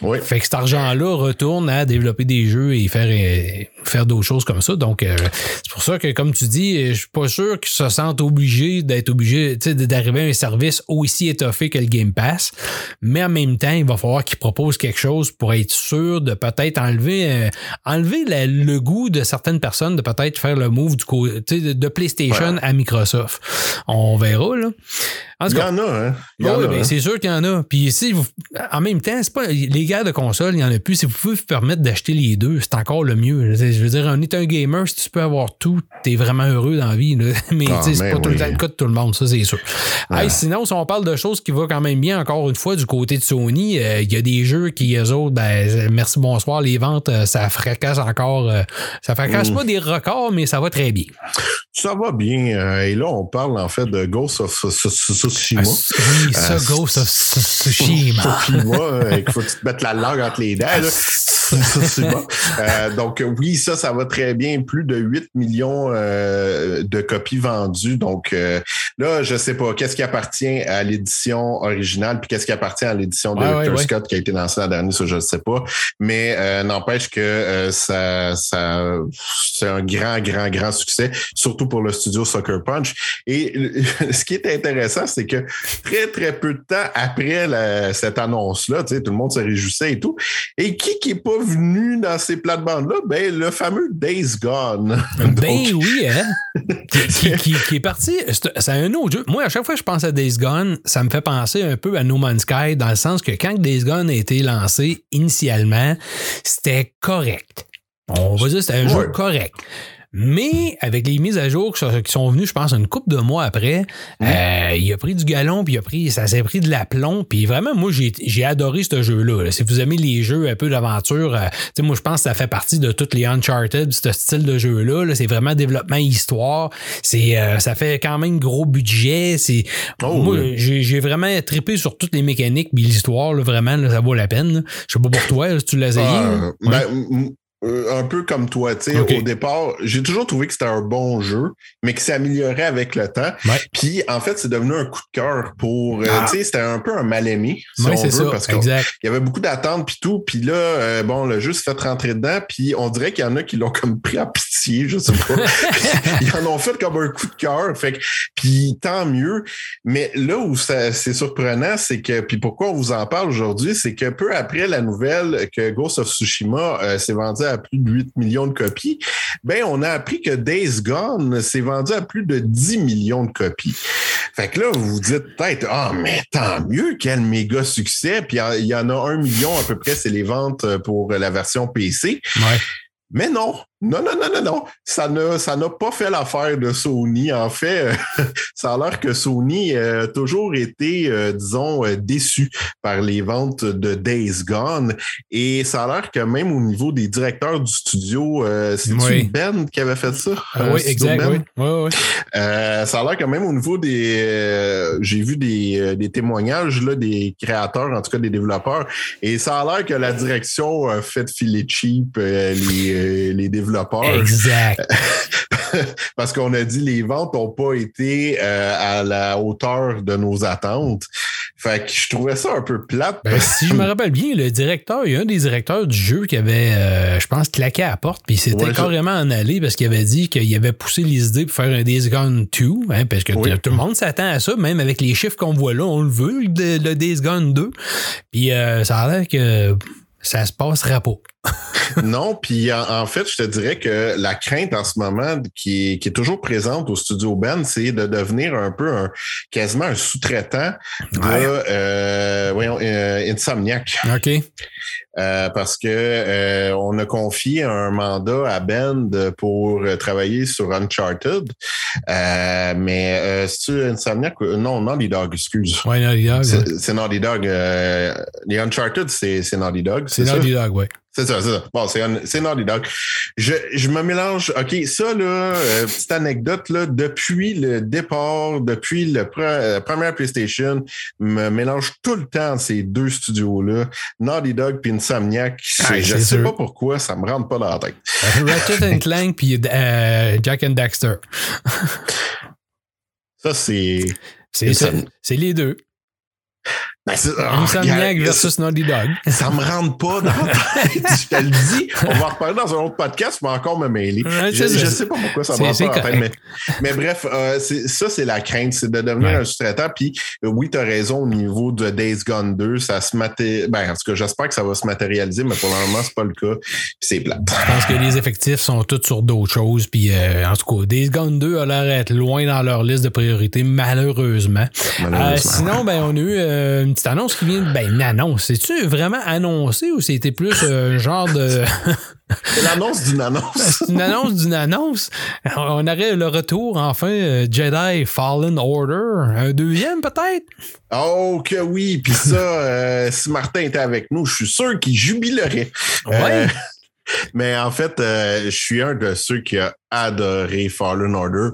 Oui. Fait que cet argent-là retourne à développer des jeux et faire, euh, faire d'autres choses comme ça. Donc, euh, c'est pour ça que, comme tu dis, euh, je suis pas sûr qu'ils se sentent obligés d'être obligés, d'arriver à un service aussi étoffé que le Game Pass. Mais en même temps, il va falloir qu'ils proposent quelque chose pour être sûr de peut-être enlever, euh, enlever la- le goût de certaines personnes de peut-être faire le move du côté de, de PlayStation Ouais. à Microsoft. On verra, là. En tout Il y cas, en a, hein? Il y en oui, a, ben, hein? c'est sûr qu'il y en a. Puis si vous- en même temps, c'est pas, les gars de console, il n'y en a plus. Si vous pouvez vous permettre d'acheter les deux, c'est encore le mieux. Je veux dire, on est un gamer, si tu peux avoir tout, t'es vraiment heureux dans la vie. Mais Ah, c'est mais pas tout le temps le cas de tout le monde, ça c'est sûr. Hey, sinon, si on parle de choses qui vont quand même bien, encore une fois, du côté de Sony, euh, il y a des jeux qui, eux autres, ben, merci, bonsoir, les ventes, euh, ça fracasse encore. euh, ça fracasse Mm. pas des records, mais ça va très bien. Ça va bien. euh, et là, on parle en fait de Ghost of Tsu- Tsu- Tsushima. Ah, oui, ça, Euh, Ghost of Tsushima. Tsushima, euh, tu te mettes la langue entre les dents. là. Tsushima. Euh, donc oui, ça, ça va très bien. Plus de 8 millions euh, de copies vendues. Donc euh, là, je sais pas qu'est-ce qui appartient à l'édition originale, puis qu'est-ce qui appartient à l'édition de ouais. Scott qui a été lancée l'an dernier, ça je ne sais pas. Mais n'empêche que ça, ça c'est un grand, grand, grand succès, surtout pour le studio Soccer Punch. Et ce qui est intéressant, c'est que très, très peu de temps après la- cette annonce-là, tu sais, tout le monde se réjouissait et tout. Et qui qui est pas venu dans ces plates-bandes-là? Ben, le fameux Days Gone. Ben oui, hein? qui, qui- est parti. C'est un autre jeu. Moi, à chaque fois que je pense à Days Gone, ça me fait penser un peu à No Man's Sky, dans le sens que quand Days Gone a été lancé initialement, c'était correct. On va dire que c'était un Ouais. jeu correct. Mais avec les mises à jour qui sont- venues, je pense, une couple de mois après, euh, il a pris du galon, puis il a pris, ça s'est pris de l'aplomb. Puis vraiment, moi, j'ai j'ai adoré ce jeu-là. là. Si vous aimez les jeux un peu d'aventure, euh, tu sais, moi, je pense que ça fait partie de tous les Uncharted, ce style de jeu-là. là. C'est vraiment développement histoire. C'est, euh, ça fait quand même gros budget. C'est, Oh, moi, oui. j'ai j'ai vraiment trippé sur toutes les mécaniques, puis l'histoire, là, vraiment, là, ça vaut la peine. Je sais pas pour toi, là, si tu l'as essayé. là. ben, Ouais. Euh, un peu comme toi, tu sais, au départ, j'ai toujours trouvé que c'était un bon jeu, mais qui s'améliorait avec le temps. Ouais. Puis, en fait, c'est devenu un coup de cœur pour, euh, Ah. tu sais, c'était un peu un mal-aimé, si Ouais, on c'est veut, ça, parce qu'il y avait beaucoup d'attentes puis tout. Puis là, euh, bon, le jeu s'est fait rentrer dedans, puis on dirait qu'il y en a qui l'ont comme pris à pitié, je sais pas. Ils en ont fait comme un coup de cœur. Fait que, puis tant mieux. Mais là où c'est surprenant, c'est que, puis pourquoi on vous en parle aujourd'hui, c'est que peu après la nouvelle que Ghost of Tsushima euh, s'est vendu à plus de 8 millions de copies, ben on a appris que Days Gone s'est vendu à plus de 10 millions de copies. Fait que là, vous vous dites peut-être, ah, mais tant mieux, quel méga succès. Puis il y en a un million à peu près, c'est les ventes euh, pour la version PC. Ouais. Mais non, non, non, non, non, non. Ça n'a, ça n'a pas fait l'affaire de Sony. En fait, ça a l'air que Sony euh, a toujours été, euh, disons, euh, déçu par les ventes de Days Gone. Et ça a l'air que même au niveau des directeurs du studio, c'est Oui. Ben qui avait fait ça? Ah Euh, oui, exact. Ben? Oui, oui, oui. Euh, ça a l'air que même au niveau des... euh, J'ai vu des, des témoignages là, des créateurs, en tout cas des développeurs, et ça a l'air que la direction a fait filer cheap les, les développeurs. Exact. Parce qu'on a dit les ventes n'ont pas été euh, à la hauteur de nos attentes. Fait que je trouvais ça un peu plate. Ben, si je me rappelle bien, le directeur, il y a un des directeurs du jeu qui avait, euh, je pense, claqué à la porte, puis Ouais, ça- carrément en allé parce qu'il avait dit qu'il avait poussé les idées pour faire un Days Gone 2, hein, parce que Oui. tout le monde s'attend à ça, même avec les chiffres qu'on voit là, on le veut, le, le Days Gone 2. Puis euh, ça a l'air que ça se passera pas. Non, puis en, en fait, je te dirais que la crainte en ce moment qui est, qui est toujours présente au studio Ben, c'est de devenir un peu un quasiment un sous-traitant de Ouais. euh, voyons, euh, Insomniac. OK. Euh, parce que on a confié un mandat à Ben pour travailler sur Uncharted. Mais c'est-tu Insomniac? ou- Non, Naughty Dog, excuse. Ouais, Naughty Dog. C'est Naughty Dog. les Uncharted, c'est Naughty Dog. C'est? Naughty Dog, ouais. C'est ça, c'est ça. Bon, c'est Naughty Dog. Je, je me mélange. OK, ça, là, euh, petite anecdote, là, depuis le départ, depuis le pre- euh, première PlayStation, me mélange tout le temps ces deux studios-là, Naughty Dog puis Insomniac. Ah, je c'est sais pas pourquoi, ça me rentre pas dans la tête. Ratchet and Clank puis euh, Jack and Daxter. Ça, c'est. C'est les deux. Ben, Insomniac versus Naughty Dog. Ça me rentre pas dans la tête. je te le dis. On va en reparler dans un autre podcast, je vais encore me mêler. Ouais, je, je sais pas pourquoi ça me rentre pas dans la tête, mais, mais bref, euh, ça, c'est la crainte, c'est de devenir Ouais. un sous-traitant. Puis euh, oui, tu as raison au niveau de Days Gone 2, ça se maté... Ben, en tout cas, j'espère que ça va se matérialiser, mais pour le moment, c'est pas le cas. C'est plate. Je pense que les effectifs sont tous sur d'autres choses. Puis, euh, en tout cas, Days Gone 2 a l'air d'être loin dans leur liste de priorités, malheureusement. Malheureusement. sinon, ben, on a eu une petite annonce qui vient. Ben, une annonce. C'est-tu vraiment annoncé ou c'était plus un genre de. C'est l'annonce d'une annonce. C'est une annonce d'une annonce. On aurait le retour, enfin, euh, Jedi Fallen Order. Un deuxième, peut-être? Oh, que oui. Puis ça, euh, si Martin était avec nous, je suis sûr qu'il jubilerait. Ouais. Euh, mais en fait, euh, je suis un de ceux qui a adoré Fallen Order.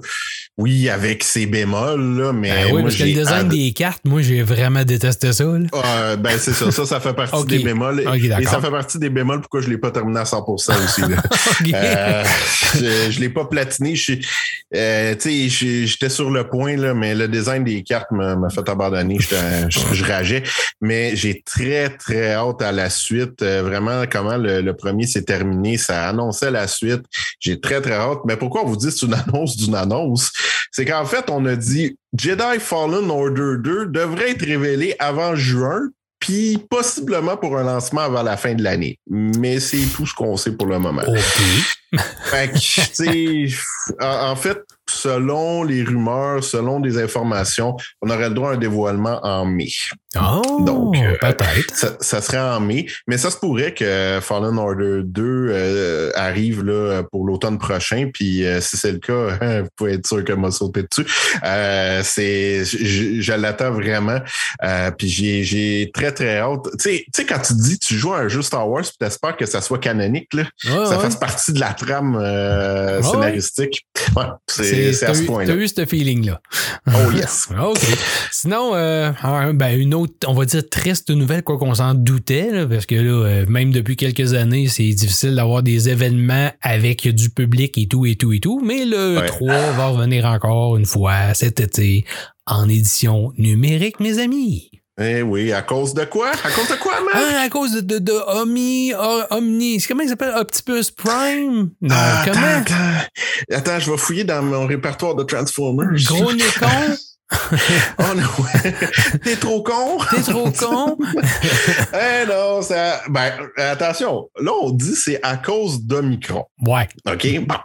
Oui, avec ses bémols, là, mais Ben oui, moi, parce que le design des cartes, moi, j'ai vraiment détesté ça. là. Euh, ben c'est ça, ça, ça fait partie des bémols. Et ça fait partie des bémols pourquoi je l'ai pas terminé à 100% aussi. là. Euh, je, je l'ai pas platiné. Je, euh, tu sais, j'étais sur le point là, mais le design des cartes m'a fait abandonner. Je rageais, mais j'ai très très hâte à la suite. Euh, vraiment, comment le, le premier s'est terminé, ça annonçait la suite. J'ai très très hâte. Mais pourquoi on vous dit c'est une annonce d'une annonce? C'est qu'en fait, on a dit Jedi Fallen Order 2 devrait être révélé avant juin. Puis possiblement pour un lancement avant la fin de l'année. Mais c'est tout ce qu'on sait pour le moment. Fait que, en fait, selon les rumeurs, selon des informations, on aurait le droit à un dévoilement en mai. Oh, Donc, euh, peut-être. Ça, ça serait en mai, mais ça se pourrait que Fallen Order 2 euh, arrive là, pour l'automne prochain. Puis euh, si c'est le cas, vous pouvez être sûr que m'a sauté dessus. Euh, c'est, je, je l'attends vraiment. Euh, puis j'ai, j'ai très très hâte. Tu sais, tu quand tu dis tu joues à un jeu Star Wars, puis t'espères que ça soit canonique, là, Ouais, ça ouais. fasse partie de la trame euh, ouais. scénaristique. C'est, c'est à t'as ce eu- ce feeling-là. Oh yes. OK. Sinon, euh, un- ben, une autre, on va dire triste nouvelle, quoi qu'on s'en doutait, là, parce que là, euh, même depuis quelques années, c'est difficile d'avoir des événements avec du public et tout, et tout, et tout. Mais le Ouais. 3 va revenir encore une fois cet été en édition numérique, mes amis. Eh oui, à cause de quoi? À cause de quoi, man? Ah, à cause de, de, de Omni, O- Omni, c'est comment il s'appelle? Optimus Prime? Non, Ah, comment? attends, attends. Attends, je vais fouiller dans mon répertoire de Transformers. Gros nez con? Oh non, t'es trop con? T'es trop con? eh non, ça. Ben, attention, là, on dit c'est à cause d'Omicron. Ouais. OK? Bon.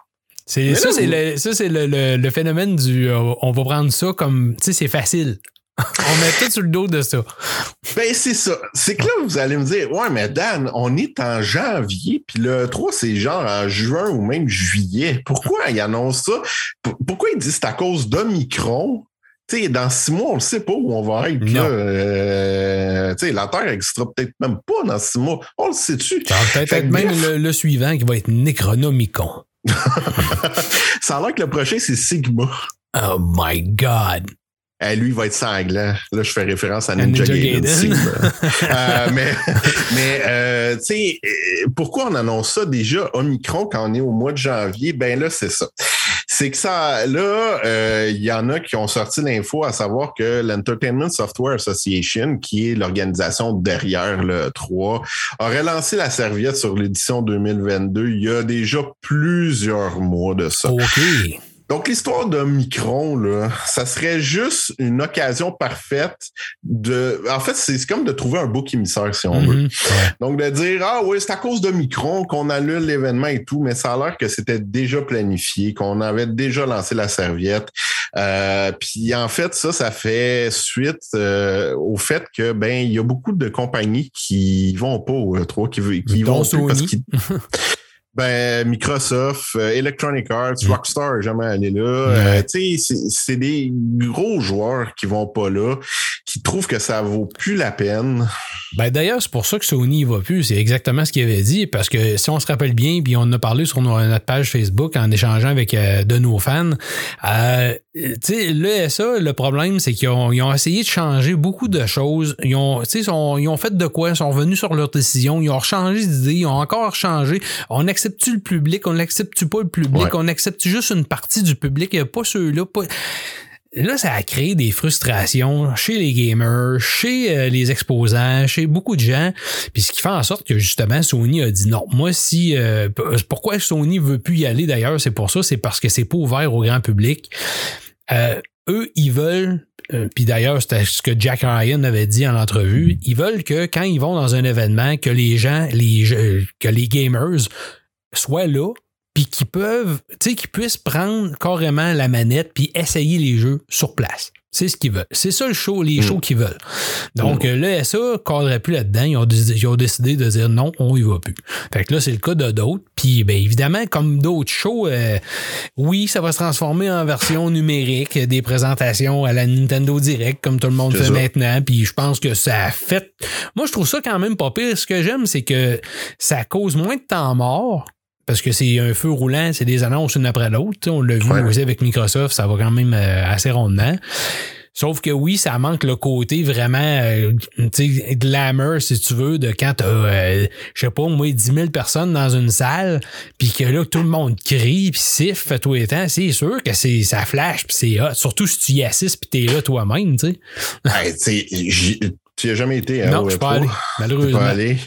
C'est, ça, c'est, le, ça, c'est le, le- le phénomène du. euh, on va prendre ça comme. Tu sais, c'est facile. on met tout sur le dos de ça. Ben, c'est ça. C'est que là, vous allez me dire, ouais, mais Dan, on est en janvier, puis le 3, c'est genre en juin ou même juillet. Pourquoi il annonce ça? P- Pourquoi il dit c'est à cause d'Omicron? Tu sais, dans six mois, on ne sait pas où on va être. Là. Euh, tu sais, la Terre n'existera peut-être même pas dans six mois. On le sait-tu? Peut-être même bref. le, le suivant qui va être Necronomicon. Ça a l'air que le prochain, c'est Sigma. Oh my God. Eh, lui, il va être sanglant. Là, je fais référence à Ninja, Ninja Gaiden. Gaiden. Sigma. Euh, mais, mais euh, tu sais, euh, pourquoi on annonce ça déjà Omicron quand on est au mois de janvier? Ben là, c'est ça. C'est que ça, là, euh, il y en a qui ont sorti l'info à savoir que l'Entertainment Software Association, qui est l'organisation derrière le 3, aurait lancé la serviette sur l'édition 2022 il y a déjà plusieurs mois de ça. OK. Donc, l'histoire de Micron, là, ça serait juste une occasion parfaite de. En fait, c'est comme de trouver un bouc émissaire, si on veut. Mhm. Ouais. Donc, de dire, ah oui, c'est à cause de Micron qu'on annule l'événement et tout, mais ça a l'air que c'était déjà planifié, qu'on avait déjà lancé la serviette. Euh, puis, en fait, ça, ça fait suite euh, au fait que, ben, il y a beaucoup de compagnies qui vont pas au E3, qui, veut- qui Dont vont plus parce Sony. qu'ils. Ben, Microsoft, euh, Electronic Arts, Mm. Rockstar est jamais allé là. Euh, tu sais, c'est- des gros joueurs qui vont pas là, qui trouvent que ça vaut plus la peine. Ben d'ailleurs, c'est pour ça que Sony y va plus. C'est exactement ce qu'il avait dit. Parce que si on se rappelle bien, puis on en a parlé sur no- notre page Facebook en échangeant avec euh, de nos fans, euh, tu sais, l'ESA, le problème, c'est qu'ils ont, ils ont essayé de changer beaucoup de choses. Ils ont, ils ont fait de quoi? Ils sont revenus sur leur décision. Ils ont changé d'idée. Ils ont encore changé. On accepte-tu le public? On n'accepte-tu pas le public? Ouais. On accepte juste une partie du public? Pas ceux-là. Pas... Là, ça a créé des frustrations chez les gamers, chez euh, les exposants, chez beaucoup de gens. Puis ce qui fait en sorte que justement Sony a dit non. Moi, si euh, pourquoi Sony veut plus y aller d'ailleurs, c'est pour ça, c'est parce que c'est pas ouvert au grand public. Euh, eux, ils veulent. euh, Puis d'ailleurs, c'était ce que Jack Ryan avait dit en entrevue. Ils veulent que quand ils vont dans un événement, que les gens, les que les gamers soient là, puis qu'ils peuvent, tu sais, qu'ils puissent prendre carrément la manette puis essayer les jeux sur place. C'est ce qu'ils veulent. C'est ça le show, les shows qu'ils veulent. Donc, euh, le SA ne cadrait plus là-dedans. Ils ont, ils ont décidé de dire non, on y va plus. Fait que là, c'est le cas de d'autres. Puis, bien évidemment, comme d'autres shows, euh, oui, ça va se transformer en version numérique, des présentations à la Nintendo Direct, comme tout le monde fait ça. maintenant. Puis, je pense que ça a fait. Moi, je trouve ça quand même pas pire. Ce que j'aime, c'est que ça cause moins de temps mort. Parce que c'est un feu roulant, c'est des annonces une après l'autre. On l'a vu Ouais. aussi avec Microsoft, ça va quand même euh, assez rondement. Sauf que oui, ça manque le côté vraiment euh, glamour, si tu veux, de quand t'as, euh, je sais pas, moi, 10 000 personnes dans une salle, puis que là, tout le monde crie, puis siffle à tous les temps. C'est sûr que c'est ça flash, puis c'est hot. Surtout si tu y assistes, puis t'es là toi-même, tu sais. Hey, tu n'y as jamais été hein, Non, au je suis pas E3? allé, malheureusement. pas allé?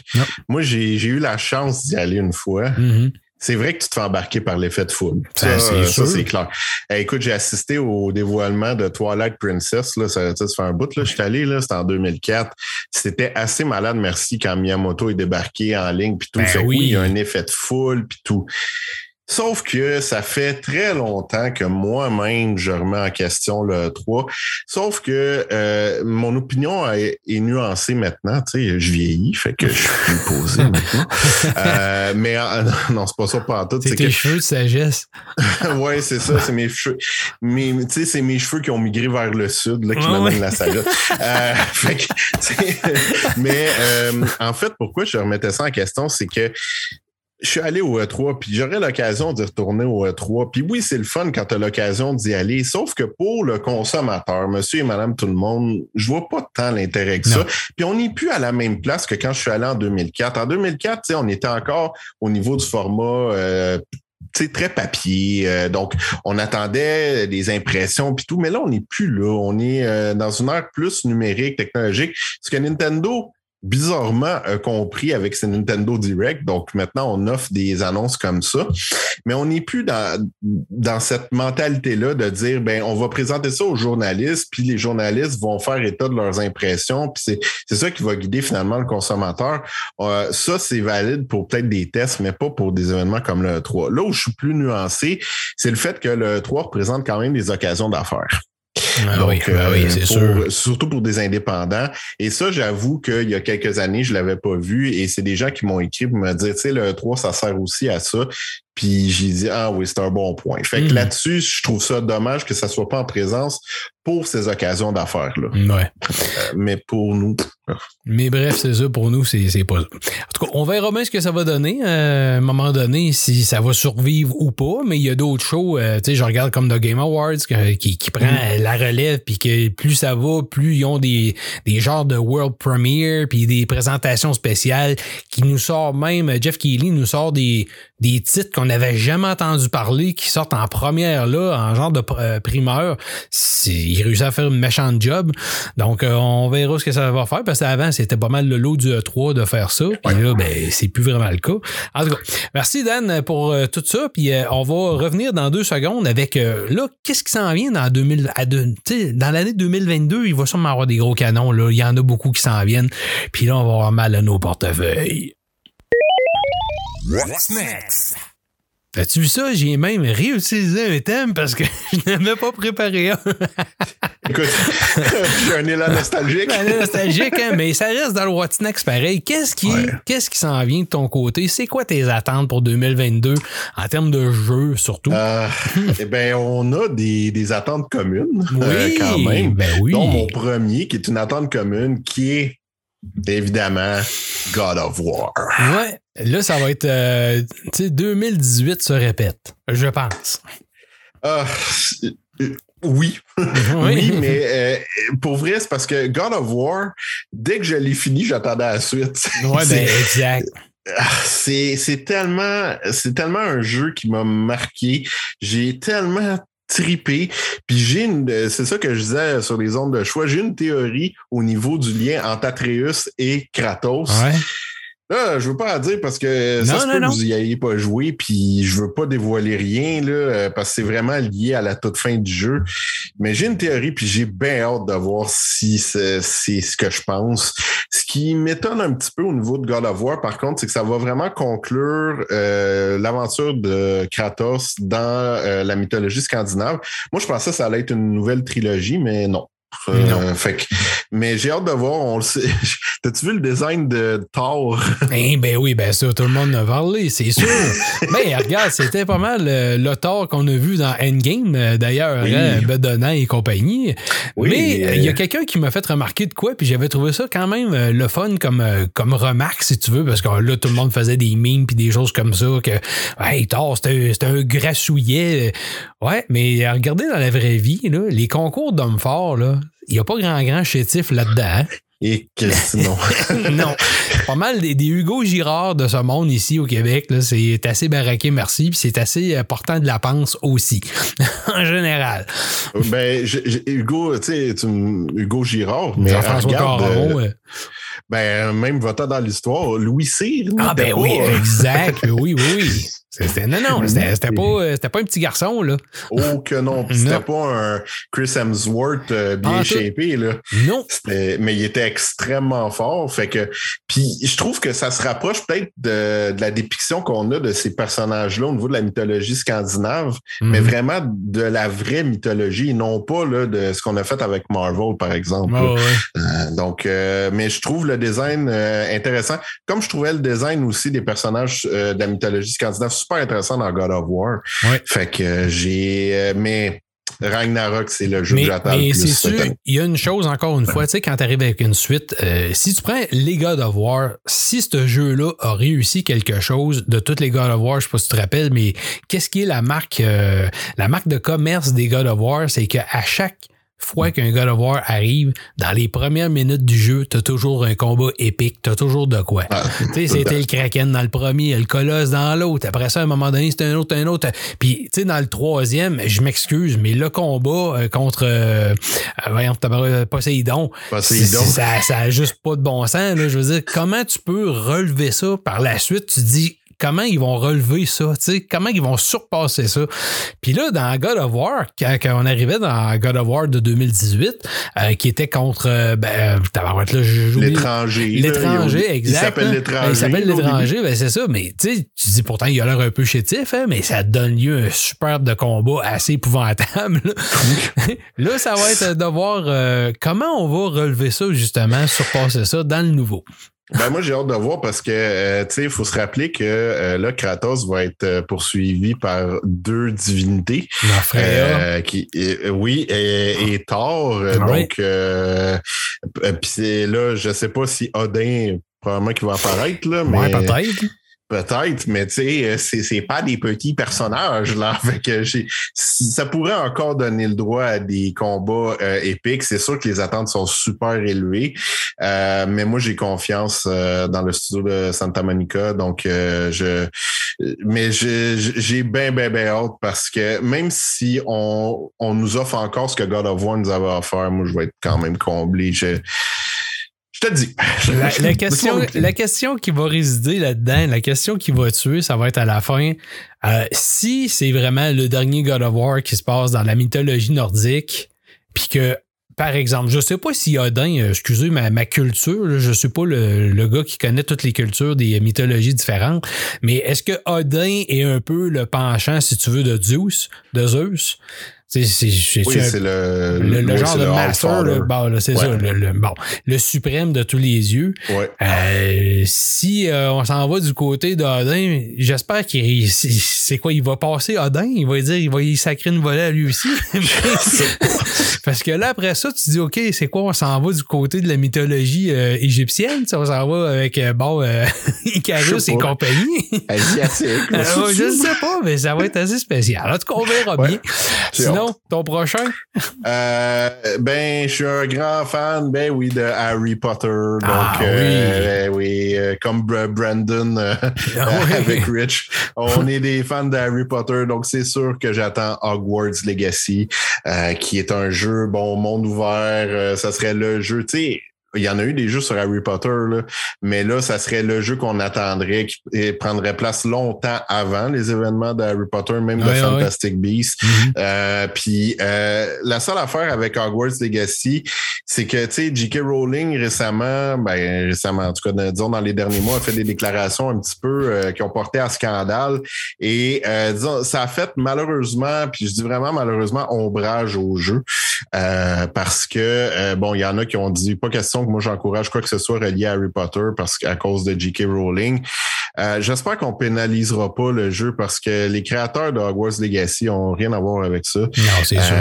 Moi, j'ai eu la chance d'y aller une fois. Mhm. C'est vrai que tu te fais embarquer par l'effet de foule. Ben, Ça, c'est euh, sûr. ça, c'est clair. Écoute, j'ai assisté au dévoilement de Twilight Princess. Là, ça, ça, ça fait un bout. Là, je suis allé, là, c'était en 2004. C'était assez malade, merci, quand Miyamoto est débarqué en ligne. Puis tout. Ben Fait oui. il y a un effet de foule, puis tout. Sauf que ça fait très longtemps que moi-même, je remets en question le 3. Sauf que euh, mon opinion est, est nuancée maintenant. Tu sais, je vieillis, fait que je suis plus posé maintenant. Euh, mais non, c'est pas ça pas en tout. C'est tes que cheveux de sagesse. ouais, c'est ça, c'est mes cheveux. Mes, tu sais, c'est mes cheveux qui ont migré vers le sud, là, qui Ah m'amènent la salade. Euh, fait que, mais euh, en fait, pourquoi je remettais ça en question, c'est que je suis allé au E3, puis j'aurais l'occasion d'y retourner au E3. Puis oui, c'est le fun quand tu as l'occasion d'y aller, sauf que pour le consommateur, monsieur et madame tout le monde, je vois pas tant l'intérêt que Non. ça. Puis on n'est plus à la même place que quand je suis allé en 2004. En 2004, tu sais, on était encore au niveau du format euh, tu sais, très papier. euh, donc, on attendait des impressions puis tout, mais là, on n'est plus là. On est euh, dans une ère plus numérique, technologique. Ce que Nintendo, bizarrement, a compris avec ses Nintendo Direct. Donc, maintenant, on offre des annonces comme ça. Mais on n'est plus dans, dans cette mentalité-là de dire, ben, on va présenter ça aux journalistes, puis les journalistes vont faire état de leurs impressions, puis c'est, c'est ça qui va guider finalement le consommateur. Euh, ça, c'est valide pour peut-être des tests, mais pas pour des événements comme le 3. Là où je suis plus nuancé, c'est le fait que le 3 représente quand même des occasions d'affaires. Ah Donc, oui, ben oui, euh, c'est pour- sûr. Surtout pour des indépendants. Et ça, j'avoue qu'il y a quelques années, je l'avais pas vu. Et c'est des gens qui m'ont écrit pour me dire, tu sais, le 3, ça sert aussi à ça. Puis j'ai dit, ah oui, c'est un bon point. Fait que Mhm. là-dessus, je trouve ça dommage que ça soit pas en présence pour ces occasions d'affaires-là. Ouais. Euh, mais pour nous, Mais bref, c'est ça pour nous, c'est c'est pas ça. En tout cas, on verra bien ce que ça va donner euh, à un moment donné, si ça va survivre ou pas. Mais il y a d'autres shows, euh, tu sais, je regarde comme The Game Awards que- qui, qui prend la relève, puis que plus ça va, plus ils ont des, des genres de world premiere, puis des présentations spéciales qui nous sort même, Jeff Keighley nous sort des, des titres qu'on n'avait jamais entendu parler, qui sortent en première là, en genre de euh, primeur. C'est- Il réussit à faire une méchante job. Donc, euh, on verra ce que ça va faire, parce qu'avant, c'était pas mal le lot du E3 de faire ça. Puis là, ben, c'est plus vraiment le cas. En tout cas, merci Dan pour euh, tout ça. Puis on va revenir dans deux secondes avec, là, qu'est-ce qui s'en vient dans 2000, à deux- dans l'année 2022, il va sûrement avoir des gros canons. Là. Il y en a beaucoup qui s'en viennent. Puis là, on va avoir mal à nos portefeuilles. What's next? As-tu vu ça? J'ai même réutilisé un thème parce que je n'avais pas préparé un. écoute, j'ai un élan nostalgique. Elle est nostalgique, hein, mais ça reste dans le What's Next pareil. Qu'est-ce qui, Ouais. qu'est-ce qui s'en vient de ton côté? C'est quoi tes attentes pour 2022 en termes de jeux surtout? Euh, eh bien, on a des, des attentes communes oui, euh, quand même. ben oui. dont mon premier, qui est une attente commune, qui est évidemment God of War. Ouais, là, ça va être. euh, tu sais, 2018 se répète, je pense. Ah, euh, oui, oui, mais euh, pour vrai, c'est parce que God of War, dès que je l'ai fini, j'attendais la suite. Ouais, ben, exact. C'est c'est tellement c'est tellement un jeu qui m'a marqué. J'ai tellement tripé. Puis j'ai une c'est ça que je disais sur les ondes de choix, j'ai une théorie au niveau du lien entre Atreus et Kratos. Ouais. Là, je veux pas dire parce que Non, ça se non, peut non. que vous y ayez pas joué, puis je veux pas dévoiler rien là, euh, parce que c'est vraiment lié à la toute fin du jeu. Mais j'ai une théorie, puis j'ai bien hâte de voir si c'est c'est ce que je pense. Ce qui m'étonne un petit peu au niveau de God of War, par contre, c'est que ça va vraiment conclure euh, l'aventure de Kratos dans euh, la mythologie scandinave. Moi, je pensais que ça allait être une nouvelle trilogie, mais non. Euh, fait que, mais j'ai hâte de voir. On le sait. T'as-tu vu le design de Thor? Eh ben oui, ben ça, tout le monde en a parlé, c'est sûr. ben regarde, c'était pas mal euh, le Thor qu'on a vu dans Endgame, euh, d'ailleurs, Oui. hein, Bedonnant et compagnie. Oui, Mais euh, il y a quelqu'un qui m'a fait remarquer de quoi, puis j'avais trouvé ça quand même le fun comme, comme remarque, si tu veux, parce que là, tout le monde faisait des memes puis des choses comme ça, que hey, Thor, c'était un- un grassouillet. Ouais, mais regardez dans la vraie vie, là, les concours d'hommes forts, là, il n'y a pas grand grand chétif là-dedans. Et que sinon. non. Pas mal des, des Hugo Girard de ce monde ici au Québec. C'est assez baraqué, merci. Puis c'est assez euh, portant de la panse aussi, en général. ben, Hugo, tu sais, Hugo Girard, mais Jean-François regarde, Caron. euh, euh. ben, même votant dans l'histoire, Louis Cyr. Ah ben oui, pas- exact. Oui, oui. C'était- non, non, c'était c'était pas, euh, c'était pas un petit garçon, là. Oh que non. C'était pas un Chris Hemsworth euh, bien Ah, shapé, là. Non. C'était- mais il était extrêmement fort. Fait que, puis je trouve que ça se rapproche peut-être de, de la dépiction qu'on a de ces personnages-là au niveau de la mythologie scandinave, mais Mhm. vraiment de la vraie mythologie, non pas là, de ce qu'on a fait avec Marvel, par exemple. Ouais, ouais. Euh, donc, euh, mais je trouve le design euh, intéressant. Comme je trouvais le design aussi des personnages euh, de la mythologie scandinave super intéressant dans God of War. Ouais. Fait que j'ai. euh, mais Ragnarok, c'est le jeu Mais, que j'attends mais c'est sûr, il y a une chose encore une fois, tu sais, quand tu arrives avec une suite, euh, si tu prends les God of War, si ce jeu-là a réussi quelque chose de tous les God of War, je sais pas si tu te rappelles, mais qu'est-ce qui est la marque, euh, la marque de commerce des God of War, c'est qu'à chaque fois qu'un God of War arrive, dans les premières minutes du jeu, t'as toujours un combat épique, t'as toujours de quoi. Ah, Tu sais, c'était le Kraken dans le premier, le Colosse dans l'autre. Après ça, à un moment donné, c'était un autre, un autre. Puis, tu sais, dans le troisième, je m'excuse, mais le combat euh, contre, euh, euh, tabarnak, Poséidon, Poséidon. ça, ça a juste pas de bon sens. Là. Je veux dire, comment tu peux relever ça par la suite? Tu dis, comment ils vont relever ça? Tu sais, comment ils vont surpasser ça? Puis là, dans God of War, quand, quand on arrivait dans God of War de 2018, euh, qui était contre, euh, ben, euh, L'étranger. L'étranger, exact. Il s'appelle l'étranger. Il s'appelle au l'étranger, ben c'est ça. Mais tu dis pourtant, il a l'air un peu chétif, hein, mais ça donne lieu à un superbe de combat assez épouvantable. Là, Là, ça va être de voir euh, comment on va relever ça, justement, surpasser ça dans le nouveau. Ben moi j'ai hâte de voir parce que euh, tu sais il faut se rappeler que euh, là Kratos va être euh, poursuivi par deux divinités Ma frère. euh, qui oui et, et Thor Ah oui. donc p- puis c'est là je sais pas si Odin probablement qui va apparaître là mais ouais, peut-être. Peut-être, mais tu sais, euh, c'est, c'est pas des petits personnages, là. Fait que ça pourrait encore donner le droit à des combats euh, épiques. C'est sûr que les attentes sont super élevées. Euh, mais moi, j'ai confiance euh, dans le studio de Santa Monica. Donc, euh, je, mais j'ai bien, bien, bien hâte parce que même si on, on nous offre encore ce que God of War nous avait offert, moi, je vais être quand même comblé. Je, je te dis. La, la question, la question qui va résider là-dedans, la question qui va tuer, ça va être à la fin. Euh, si c'est vraiment le dernier God of War qui se passe dans la mythologie nordique, puis que, par exemple, je sais pas si Odin, euh, excusez ma, ma culture, là, je suis pas le, le gars qui connaît toutes les cultures des mythologies différentes, mais est-ce que Odin est un peu le penchant, si tu veux, de Zeus, de Zeus? C'est, c'est, c'est- Oui, c'est un- c'est le, le, le oui, genre de le master, là, bon, là, c'est Ouais. ça, le, le- bon, le suprême de tous les yeux. Ouais. Euh, si euh, on s'en va du côté d'Odin, j'espère qu'il c'est quoi, il va passer Odin, il va dire, il va y sacrer une volée à lui aussi. Parce que là, après ça, tu dis, OK, c'est quoi, on s'en va du côté de la mythologie euh, égyptienne, on s'en va avec, euh, bon, euh, Icarus et compagnie. Asiatique. Euh, je ne sais pas, mais ça va être assez spécial. En tout cas, on verra Ouais. bien. J'ai Ton prochain? Euh, ben, je suis un grand fan, ben oui, de Harry Potter. Donc, Ah, euh, ben oui, euh, comme Br- Brandon euh, Ah, oui. avec Rich. On est des fans de Harry Potter, donc c'est sûr que j'attends Hogwarts Legacy, euh, qui est un jeu, bon, monde ouvert. euh, ça serait le jeu, tu sais. Il y en a eu des jeux sur Harry Potter, là, mais là, ça serait le jeu qu'on attendrait, qui et prendrait place longtemps avant les événements de Harry Potter, même de. Fantastic Beasts. Mhm. Euh, puis euh, la seule affaire avec Hogwarts Legacy, c'est que, tu sais, J.K. Rowling récemment, ben récemment, en tout cas, disons dans les derniers mois, a fait des déclarations un petit peu euh, qui ont porté à scandale. Et disons, ça a fait malheureusement, puis je dis vraiment malheureusement, ombrage au jeu. Parce que, bon, il y en a qui ont dit, pas question que moi j'encourage quoi que ce soit relié à Harry Potter parce qu'à cause de J.K. Rowling. J'espère qu'on pénalisera pas le jeu parce que les créateurs de Hogwarts Legacy ont rien à voir avec ça. Non, c'est sûr.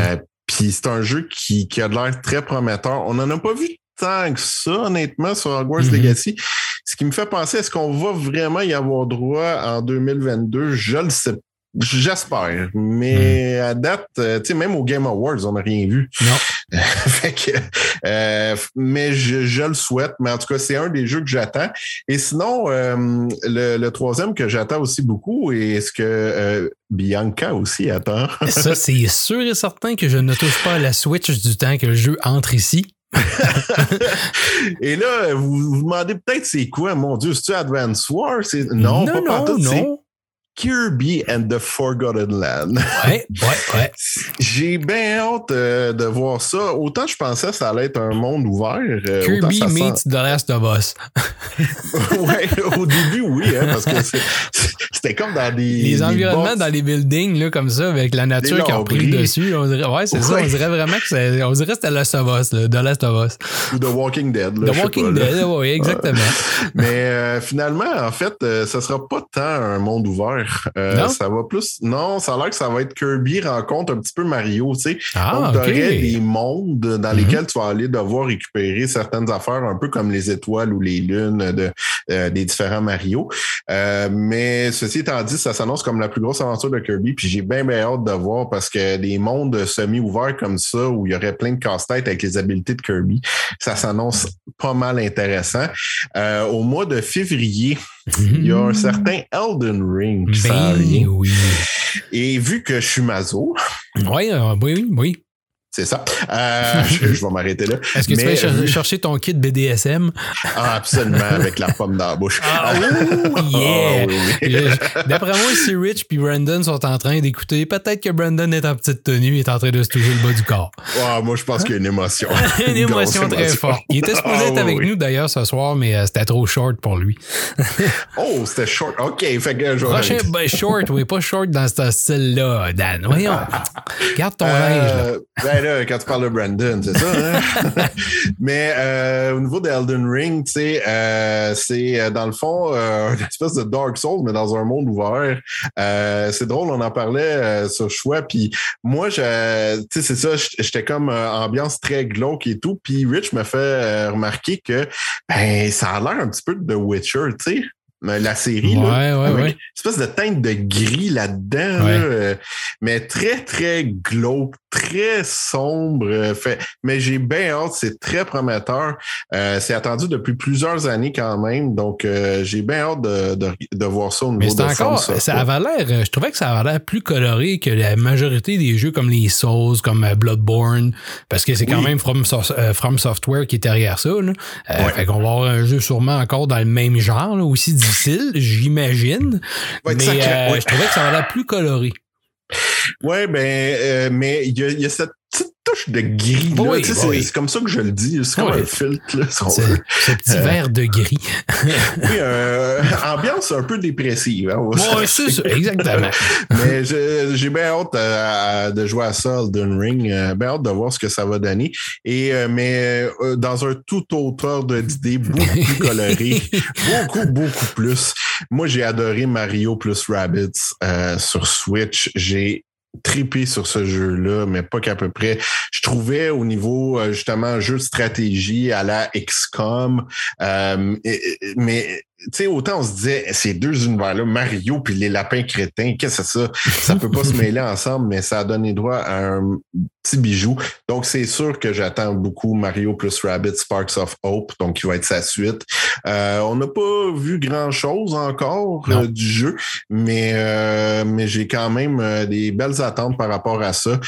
Puis c'est un jeu qui, qui a l'air très prometteur. On n'en a pas vu tant que ça, honnêtement, sur Hogwarts mhm. Legacy. Ce qui me fait penser, est-ce qu'on va vraiment y avoir droit en 2022? Je le sais J'espère. Mais hmm. à date, euh, tu sais, même au Game Awards, on n'a rien vu. Non. fait que, euh, mais je, le souhaite. Mais en tout cas, c'est un des jeux que j'attends. Et sinon, euh, le, troisième que j'attends aussi beaucoup, et est-ce que Bianca aussi attend? Ça, c'est sûr et certain que je ne touche pas à la Switch du temps que le jeu entre ici. et là, vous vous demandez peut-être c'est quoi, mon Dieu, c'est-tu Advance War? Non, non, pas non, non. Kirby and the Forgotten Land. Ouais, ouais, ouais. J'ai bien hâte euh, de voir ça. Autant je pensais que ça allait être un monde ouvert. Euh, Kirby meets The Last of Us. ouais, au début, oui, hein, parce que c'était comme dans des. Les environnements dans les buildings, là, comme ça, avec la nature qui a pris le dessus. On dirait, ouais, c'est ça. On dirait vraiment que c'est. On dirait que c'était Last of Us, là, The Last of Us. Ou The Walking Dead. Là, The Walking Dead, oui, exactement. Mais euh, finalement, en fait, ça sera pas tant un monde ouvert. Euh, ça va plus. Non, ça a l'air que ça va être Kirby rencontre un petit peu Mario, tu sais. Ah, Donc, des mondes dans mhm. lesquels tu vas aller devoir récupérer certaines affaires, un peu comme les étoiles ou les lunes de, euh, des différents Mario. Euh, mais ceci étant dit, ça s'annonce comme la plus grosse aventure de Kirby, puis j'ai bien, bien hâte de voir parce que des mondes semi-ouverts comme ça, où il y aurait plein de casse-têtes avec les habiletés de Kirby, ça s'annonce pas mal intéressant. au mois de février, il y a un mhm. certain Elden Ring qui ben, oui. Et vu que je suis mazo. Oui, euh, oui, oui. C'est ça. Euh, je, vais m'arrêter là. Est-ce que tu vas chercher ton kit BDSM? Ah, absolument, avec la pomme dans la bouche. Ah, yeah! Ah, d'après moi, si Rich et Brandon sont en train d'écouter, peut-être que Brandon est en petite tenue et est en train de se toucher le bas du corps. Ah, moi, je pense qu'il y a une émotion. une émotion très forte. Il était supposé être avec nous d'ailleurs ce soir, mais euh, c'était trop short pour lui. oh, c'était short. OK, fait que je Prochain, ben, short, oui, pas short dans ce style-là, Dan. Voyons. Garde ton euh, linge. Là quand tu parles de Brandon, c'est ça, hein? Mais euh, au niveau d'Elden Ring, tu sais, euh, c'est euh, dans le fond une espèce de Dark Souls, mais dans un monde ouvert. c'est drôle, on en parlait sur choix. Puis moi, tu sais, c'est ça, j'étais comme ambiance très glauque et tout. Puis Rich me fait remarquer que ben, ça a l'air un petit peu de The Witcher, tu sais la série. là, avec une espèce de teinte de gris là-dedans, euh, mais très, très glauque, très sombre. Euh, fait, mais j'ai bien hâte, c'est très prometteur. Euh, c'est attendu depuis plusieurs années quand même, donc j'ai bien hâte de, de, voir ça au niveau mais de encore, ça avait l'air, je trouvais que ça avait l'air plus coloré que la majorité des jeux comme les Souls, comme Bloodborne, parce que c'est quand même From, From, Software qui est derrière ça. Là. Fait qu'on va avoir un jeu sûrement encore dans le même genre, là, aussi j'imagine. mais euh, je trouvais que ça avait l'air plus coloré. Ouais, ben, euh, mais il y, a, cette petite touche de gris. c'est, comme ça que je le dis. C'est comme un filtre. Là, ce, petit euh, verre de gris. oui, ambiance un peu dépressive. Hein, c'est ça, exactement. mais j'ai bien hâte de jouer à ça, Elden Ring. bien hâte de voir ce que ça va donner. Et, mais dans un tout autre ordre d'idée, beaucoup plus coloré. beaucoup, beaucoup plus. Moi, j'ai adoré Mario plus Rabbits euh, sur Switch. J'ai tripé sur ce jeu-là, mais pas qu'à peu près. Je trouvais au niveau euh, justement jeu de stratégie à la XCOM, euh, mais sais, autant on se disait, ces deux univers-là, Mario puis les lapins crétins, qu'est-ce que c'est ça? Ça peut pas se mêler ensemble, mais ça a donné droit à un petit bijou. Donc, c'est sûr que j'attends beaucoup Mario plus Rabbit Sparks of Hope, donc qui va être sa suite. Euh, on n'a pas vu grand-chose encore euh, du jeu, mais, euh, mais j'ai quand même des belles attentes par rapport à ça.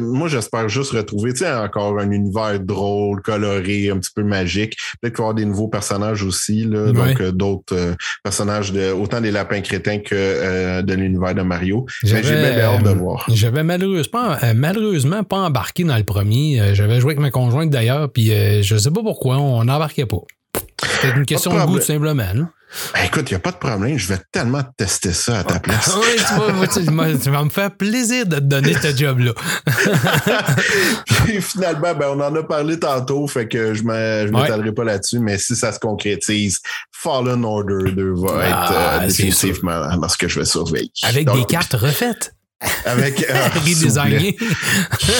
moi, j'espère juste retrouver, tu sais, encore un univers drôle, coloré, un petit peu magique. Peut-être qu'il y aura des nouveaux personnages aussi, là, donc d'autres personnages de autant des lapins crétins que de l'univers de Mario. J'ai bien hâte de voir. J'avais malheureusement, malheureusement pas embarqué dans le premier. J'avais joué avec ma conjointe d'ailleurs, puis je sais pas pourquoi on n'embarquait pas. C'est une question de, goût, tout simplement. Ben, écoute, il n'y a pas de problème. Je vais tellement tester ça à ta place. oui, tu, vas, me faire plaisir de te donner ce job-là. finalement, ben, on en a parlé tantôt, fait que je ne m'étalerai pas là-dessus, mais si ça se concrétise, Fallen Order 2 va ah, être euh, définitivement dans ce que je vais surveiller. Avec des cartes refaites. Avec euh, Redesigné.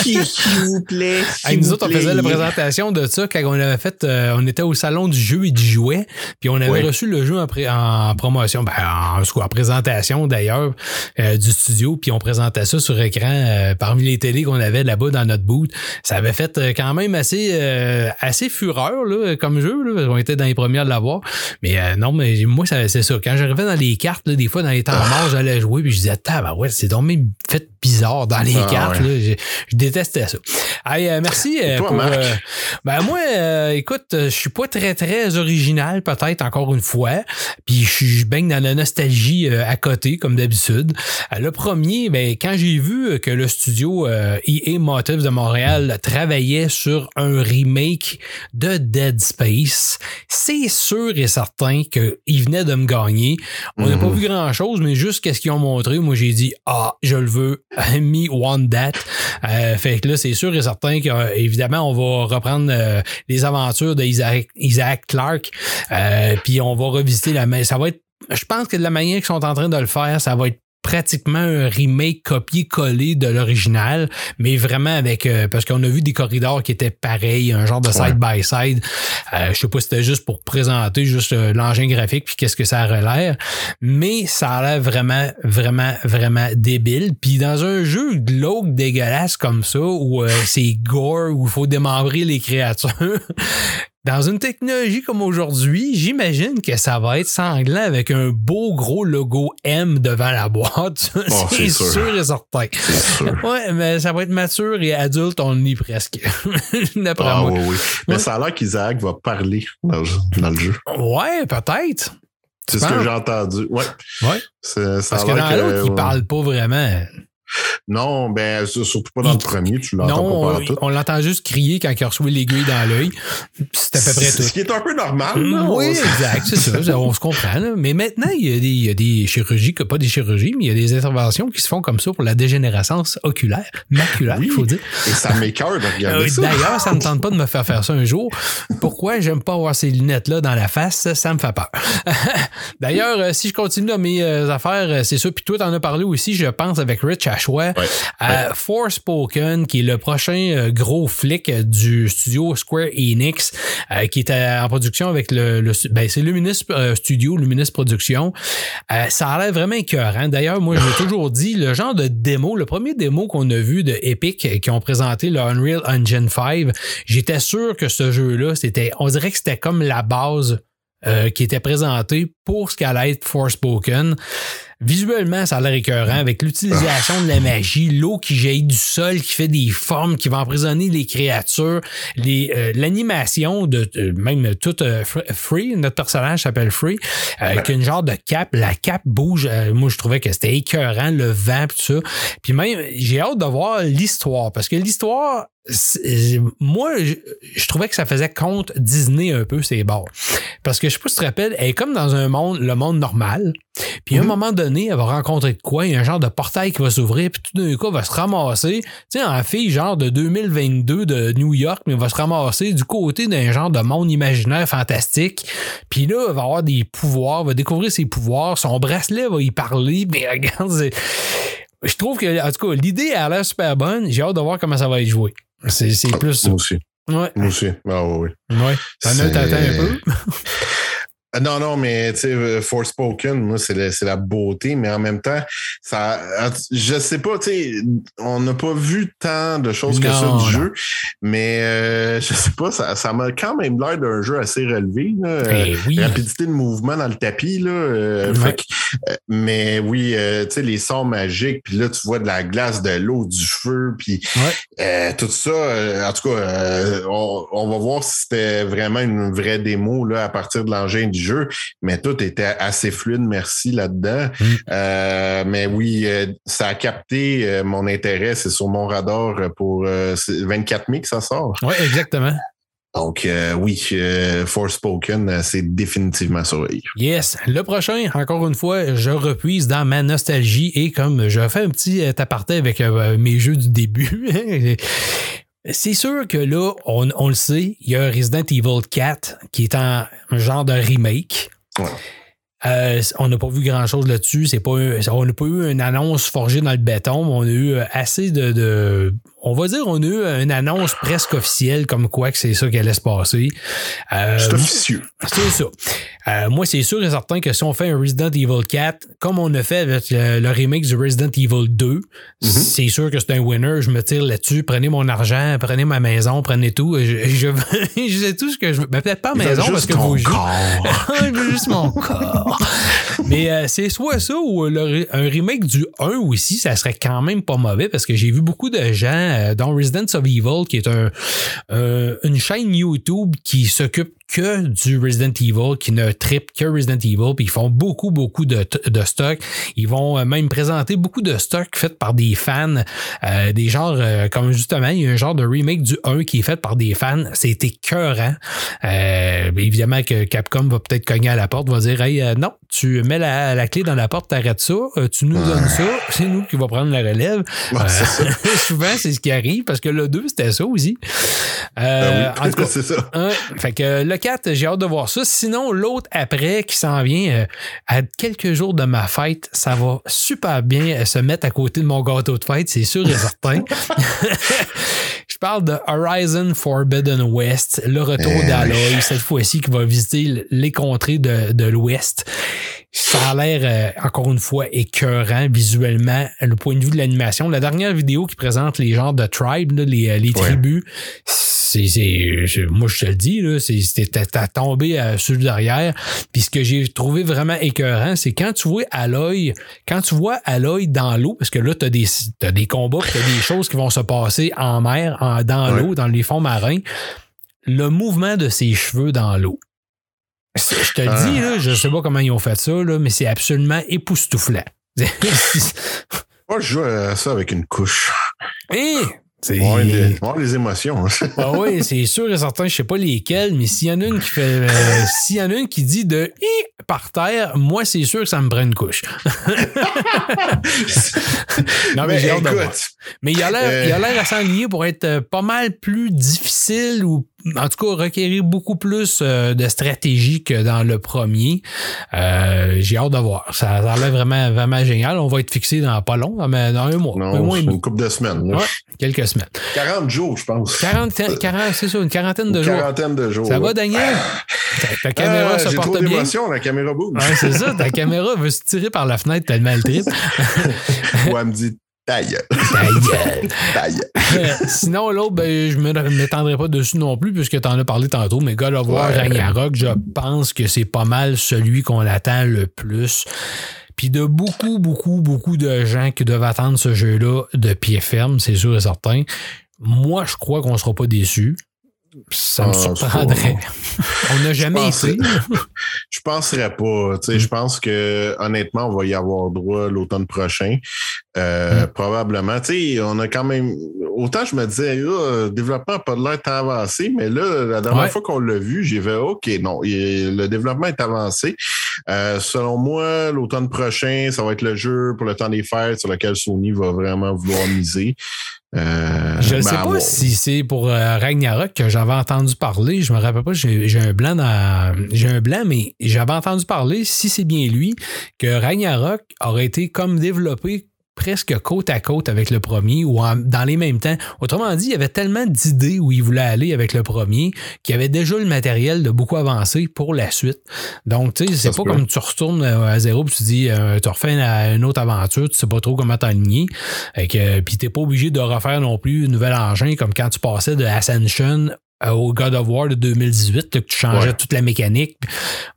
S'il vous plaît. nous autres, on faisait la présentation de ça quand on avait fait, euh, on était au salon du jeu et du jouet, puis on avait reçu le jeu en, promotion, ben, en, en, présentation d'ailleurs euh, du studio, puis on présentait ça sur écran euh, parmi les télés qu'on avait là-bas dans notre booth. Ça avait fait quand même assez assez fureur là, comme jeu, là, on était dans les premiers à l'avoir. Mais non, mais moi, c'est ça. Quand j'arrivais dans les cartes, des fois dans les temps morts, j'allais jouer, puis je disais, bah ouais, c'est donc fait bizarre dans les ah, cartes. Je, détestais ça. Euh, merci euh, pour. Euh, ben moi, écoute, je suis pas très très original peut-être encore une fois. Puis je suis baigne dans la nostalgie à côté comme d'habitude. le premier, ben quand j'ai vu que le studio EA Motives de Montréal travaillait sur un remake de Dead Space, c'est sûr et certain qu'il venait de me gagner. On n'a pas mhm. vu grand chose, mais juste qu'est-ce qu'ils ont montré, moi j'ai dit ah je le veux me want that. Euh, fait que là, c'est sûr et certain qu'évidemment, on va reprendre euh, les aventures d'Isaac Isaac Clarke. Euh, puis on va revisiter la main. Ça va être. Je pense que de la manière qu'ils sont en train de le faire, ça va être pratiquement un remake copié-collé de l'original, mais vraiment avec euh, parce qu'on a vu des corridors qui étaient pareils, un genre de side-by-side. Euh, je sais pas si c'était juste pour présenter juste euh, l'engin graphique puis qu'est-ce que ça a l'air, mais ça a l'air vraiment, vraiment, vraiment débile. Puis dans un jeu glauque dégueulasse comme ça, où c'est gore, où il faut démembrer les créatures, Dans une technologie comme aujourd'hui, j'imagine que ça va être sanglant avec un beau gros logo M devant la boîte. Oh, c'est sûr. et certain. Ouais, mais ça va être mature et adulte, on y presque. ah, Oui, oui. Mais ça a l'air qu'Isaac va parler dans, le jeu. Ouais, peut-être. C'est ce que j'ai entendu. Ouais. Ouais. Parce que dans l'autre, il parle pas vraiment. Non, ben, surtout pas dans le premier, tu l'entends pas tout. On l'entend juste crier quand il reçoit l'aiguille dans l'œil. C'est à peu près tout. Ce qui est un peu normal. Oui, exact, c'est ça. On se comprend. Mais maintenant, il y, a des, il y, a des, chirurgies, pas des chirurgies, mais il y a des interventions qui se font comme ça pour la dégénérescence oculaire, maculaire, il faut dire. Et ça m'écœure de regarder euh, ça. D'ailleurs, ça ne me tente pas de me faire faire ça un jour. Pourquoi j'aime pas avoir ces lunettes-là dans la face? Ça me fait peur. D'ailleurs, euh, si je continue dans mes euh, affaires, c'est ça. Puis toi, t'en as parlé aussi, je pense, avec Rich choix. Ouais, Forspoken, qui est le prochain euh, gros flic du studio Square Enix, euh, qui est en production avec le, ben, c'est Luminous euh, Studio, Luminous Production. ça a l'air vraiment écœurant. D'ailleurs, moi, j'ai toujours dit, le genre de démo, le premier démo qu'on a vu de Epic qui ont présenté le Unreal Engine 5, j'étais sûr que ce jeu-là, c'était, on dirait que c'était comme la base qui était présentée pour ce qu'allait être Forspoken. Visuellement, ça a l'air écœurant avec l'utilisation de la magie, l'eau qui jaillit du sol, qui fait des formes, qui va emprisonner les créatures, les euh, l'animation de même tout euh, Free, notre personnage s'appelle Free, euh, avec une genre de cape, la cape bouge. moi, je trouvais que c'était écœurant, le vent, tout ça. Puis même, j'ai hâte de voir l'histoire parce que l'histoire moi, je, trouvais que ça faisait compte Disney un peu, ces bords. Parce que je sais pas si tu te rappelles, elle est comme dans un monde, le monde normal. Puis à un mhm. moment donné, elle va rencontrer de quoi? Il y a un genre de portail qui va s'ouvrir, puis tout d'un coup, elle va se ramasser, tu sais, en fille genre de 2022 de New York, mais elle va se ramasser du côté d'un genre de monde imaginaire fantastique. Puis là, elle va avoir des pouvoirs, va découvrir ses pouvoirs, son bracelet va y parler, mais regarde, je trouve que, en tout cas, l'idée a l'air super bonne. J'ai hâte de voir comment ça va être joué. C'est plus ça. Moi aussi. Ouais. Moi aussi. Ah, oui, oui. Ouais. T'en as un peu? Ah, non, non, mais tu sais, euh, Forspoken, c'est la, beauté, mais en même temps, ça, je sais pas, tu sais, on n'a pas vu tant de choses que ça du jeu, mais euh, je sais pas, ça m'a quand même l'air d'un jeu assez relevé. Là, eh oui. Rapidité de mouvement dans le tapis, là. Euh, mais oui, tu sais, les sons magiques, puis là, tu vois de la glace, de l'eau, du feu, puis tout ça. en tout cas, on, on, va voir si c'était vraiment une vraie démo là, à partir de l'engin du jeu, mais tout était assez fluide, merci là-dedans. Mm. Euh, mais oui, euh, ça a capté euh, mon intérêt. C'est sur mon radar pour euh, c'est 24 mai que ça sort. Oui, exactement. Donc euh, oui, euh, Forspoken, c'est définitivement surveillé. Yes. Le prochain, encore une fois, je repuise dans ma nostalgie et comme je fais un petit aparté avec euh, mes jeux du début. C'est sûr que là, on, on le sait, il y a Resident Evil 4 qui est en un genre de remake. Ouais. Euh, on n'a pas vu grand chose là-dessus. C'est pas un- on n'a pas eu une annonce forgée dans le béton, mais on a eu euh, assez de, de- On va dire, on a eu une annonce presque officielle comme quoi que c'est ça qui allait se passer. Euh, C'est officieux. c'est ça. Euh, moi, c'est sûr et certain que si on fait un Resident Evil 4, comme on a fait avec le, le remake du Resident Evil 2, c'est sûr que c'est un winner. Je me tire là-dessus. Prenez mon argent, prenez ma maison, prenez tout. Je, je, je sais tout ce que je veux. Ben, peut-être pas maison parce que jeux. corps. juste mon corps. Mais euh, c'est soit ça ou le- un remake du 1 aussi, ça serait quand même pas mauvais parce que j'ai vu beaucoup de gens, euh, dont Residents of Evil, qui est un, euh, une chaîne YouTube qui s'occupe que du Resident Evil, qui ne tripe que Resident Evil, puis ils font beaucoup, beaucoup de, de stock. Ils vont euh, même présenter beaucoup de stock fait par des fans, euh, des genres, euh, comme justement, il y a un genre de remake du 1 qui est fait par des fans. C'est écœurant. Euh, évidemment que Capcom va peut-être cogner à la porte, va dire Hey, euh, non, tu mets la, la clé dans la porte, t'arrêtes ça, euh, tu nous donnes ça, c'est nous qui va prendre la relève. Souvent, c'est ce qui arrive parce que le 2, c'était ça aussi. Euh, Ah oui, en tout cas, c'est ça. Fait que le 4, j'ai hâte de voir ça. Sinon, l'autre après qui s'en vient euh, à quelques jours de ma fête, ça va super bien euh, se mettre à côté de mon gâteau de fête, c'est sûr et certain. Je parle de Horizon Forbidden West, le retour Eh d'Aloy, cette fois-ci qui va visiter les contrées de, de l'Ouest. Ça a l'air, euh, encore une fois, écœurant visuellement, le point de vue de l'animation. La dernière vidéo qui présente les genres de tribes, là, les, euh, les Ouais. tribus, c'est, moi je te le dis, là, c'est, c'était à tomber euh, sur derrière. Puis ce que j'ai trouvé vraiment écœurant, c'est quand tu vois Aloy, quand tu vois Aloy dans l'eau, parce que là, t'as des, t'as des combats, t'as des choses qui vont se passer en mer, en- dans Ouais. l'eau, dans les fonds marins. Le mouvement de ses cheveux dans l'eau. Je te le Ah. dis, là, je sais pas comment ils ont fait ça, là, mais c'est absolument époustouflant. Moi, je joue à ça avec une couche. On va avoir des, avoir émotions. Ah oui, c'est sûr et certain, je sais pas lesquels, mais s'il y en a une qui fait euh, s'il y en a une qui dit de Hi par terre, moi c'est sûr que ça me prend une couche. non, mais, j'ai hâte de voir. Mais il a l'air Euh. il a l'air à s'enligner pour être euh, pas mal plus difficile ou en tout cas requérir beaucoup plus euh, de stratégie que dans le premier. Euh, j'ai hâte de voir. Ça, ça a l'air vraiment, vraiment génial. On va être fixé dans pas long, dans, dans un mois. un non, mois demi. une couple de semaines. Ouais, quelques semaines. 40 jours, je pense. 40, 40 c'est ça, une quarantaine de Une jours. quarantaine de jours. Ça va. Daniel? Ta, ta caméra Ah, se porte trop bien? la caméra bouge. Ouais, c'est ça, ta caméra veut se tirer par la fenêtre tellement elle tripe. Ouais, elle me dit ta gueule, Ta gueule. Euh, Sinon, l'autre, ben, je ne m'étendrai pas dessus non plus puisque tu en as parlé tantôt, mais God of War Ouais. Ragnarok, je pense que c'est pas mal celui qu'on attend le plus. Puis de beaucoup, beaucoup, beaucoup de gens qui doivent attendre ce jeu-là de pied ferme, c'est sûr et certain. Moi, je crois qu'on ne sera pas déçus. Ça me Ah, surprendrait. On n'a jamais pense- été. Je penserais pas. Je pense que honnêtement, on va y avoir droit l'automne prochain. Euh, Mm. Probablement. Tu sais, on a quand même. Autant je me disais, là, le développement n'a pas de l'air avancé, mais là, la dernière Ouais. fois qu'on l'a vu, j'ai fait OK, non, il- le développement est avancé. Euh, selon moi, l'automne prochain, ça va être le jeu pour le temps des fêtes sur lequel Sony va vraiment vouloir miser. Euh, Je ne ben, sais à pas si c'est pour euh, Ragnarok que j'avais entendu parler. Je me rappelle pas, j'ai un blanc dans. J'ai un blanc, mais j'avais entendu parler, si c'est bien lui, que Ragnarok aurait été comme développé presque côte à côte avec le premier ou en- dans les mêmes temps. Autrement dit, il y avait tellement d'idées où il voulait aller avec le premier qu'il y avait déjà le matériel de beaucoup avancé pour la suite. Donc, tu sais, c'est pas comme tu retournes euh, à zéro puis tu dis, euh, tu refais une, une autre aventure, tu sais pas trop comment t'aligner. Que, puis t'es pas obligé de refaire non plus un nouvel engin comme quand tu passais de Ascension euh, au God of War de 2018, que tu changeais Ouais. toute la mécanique.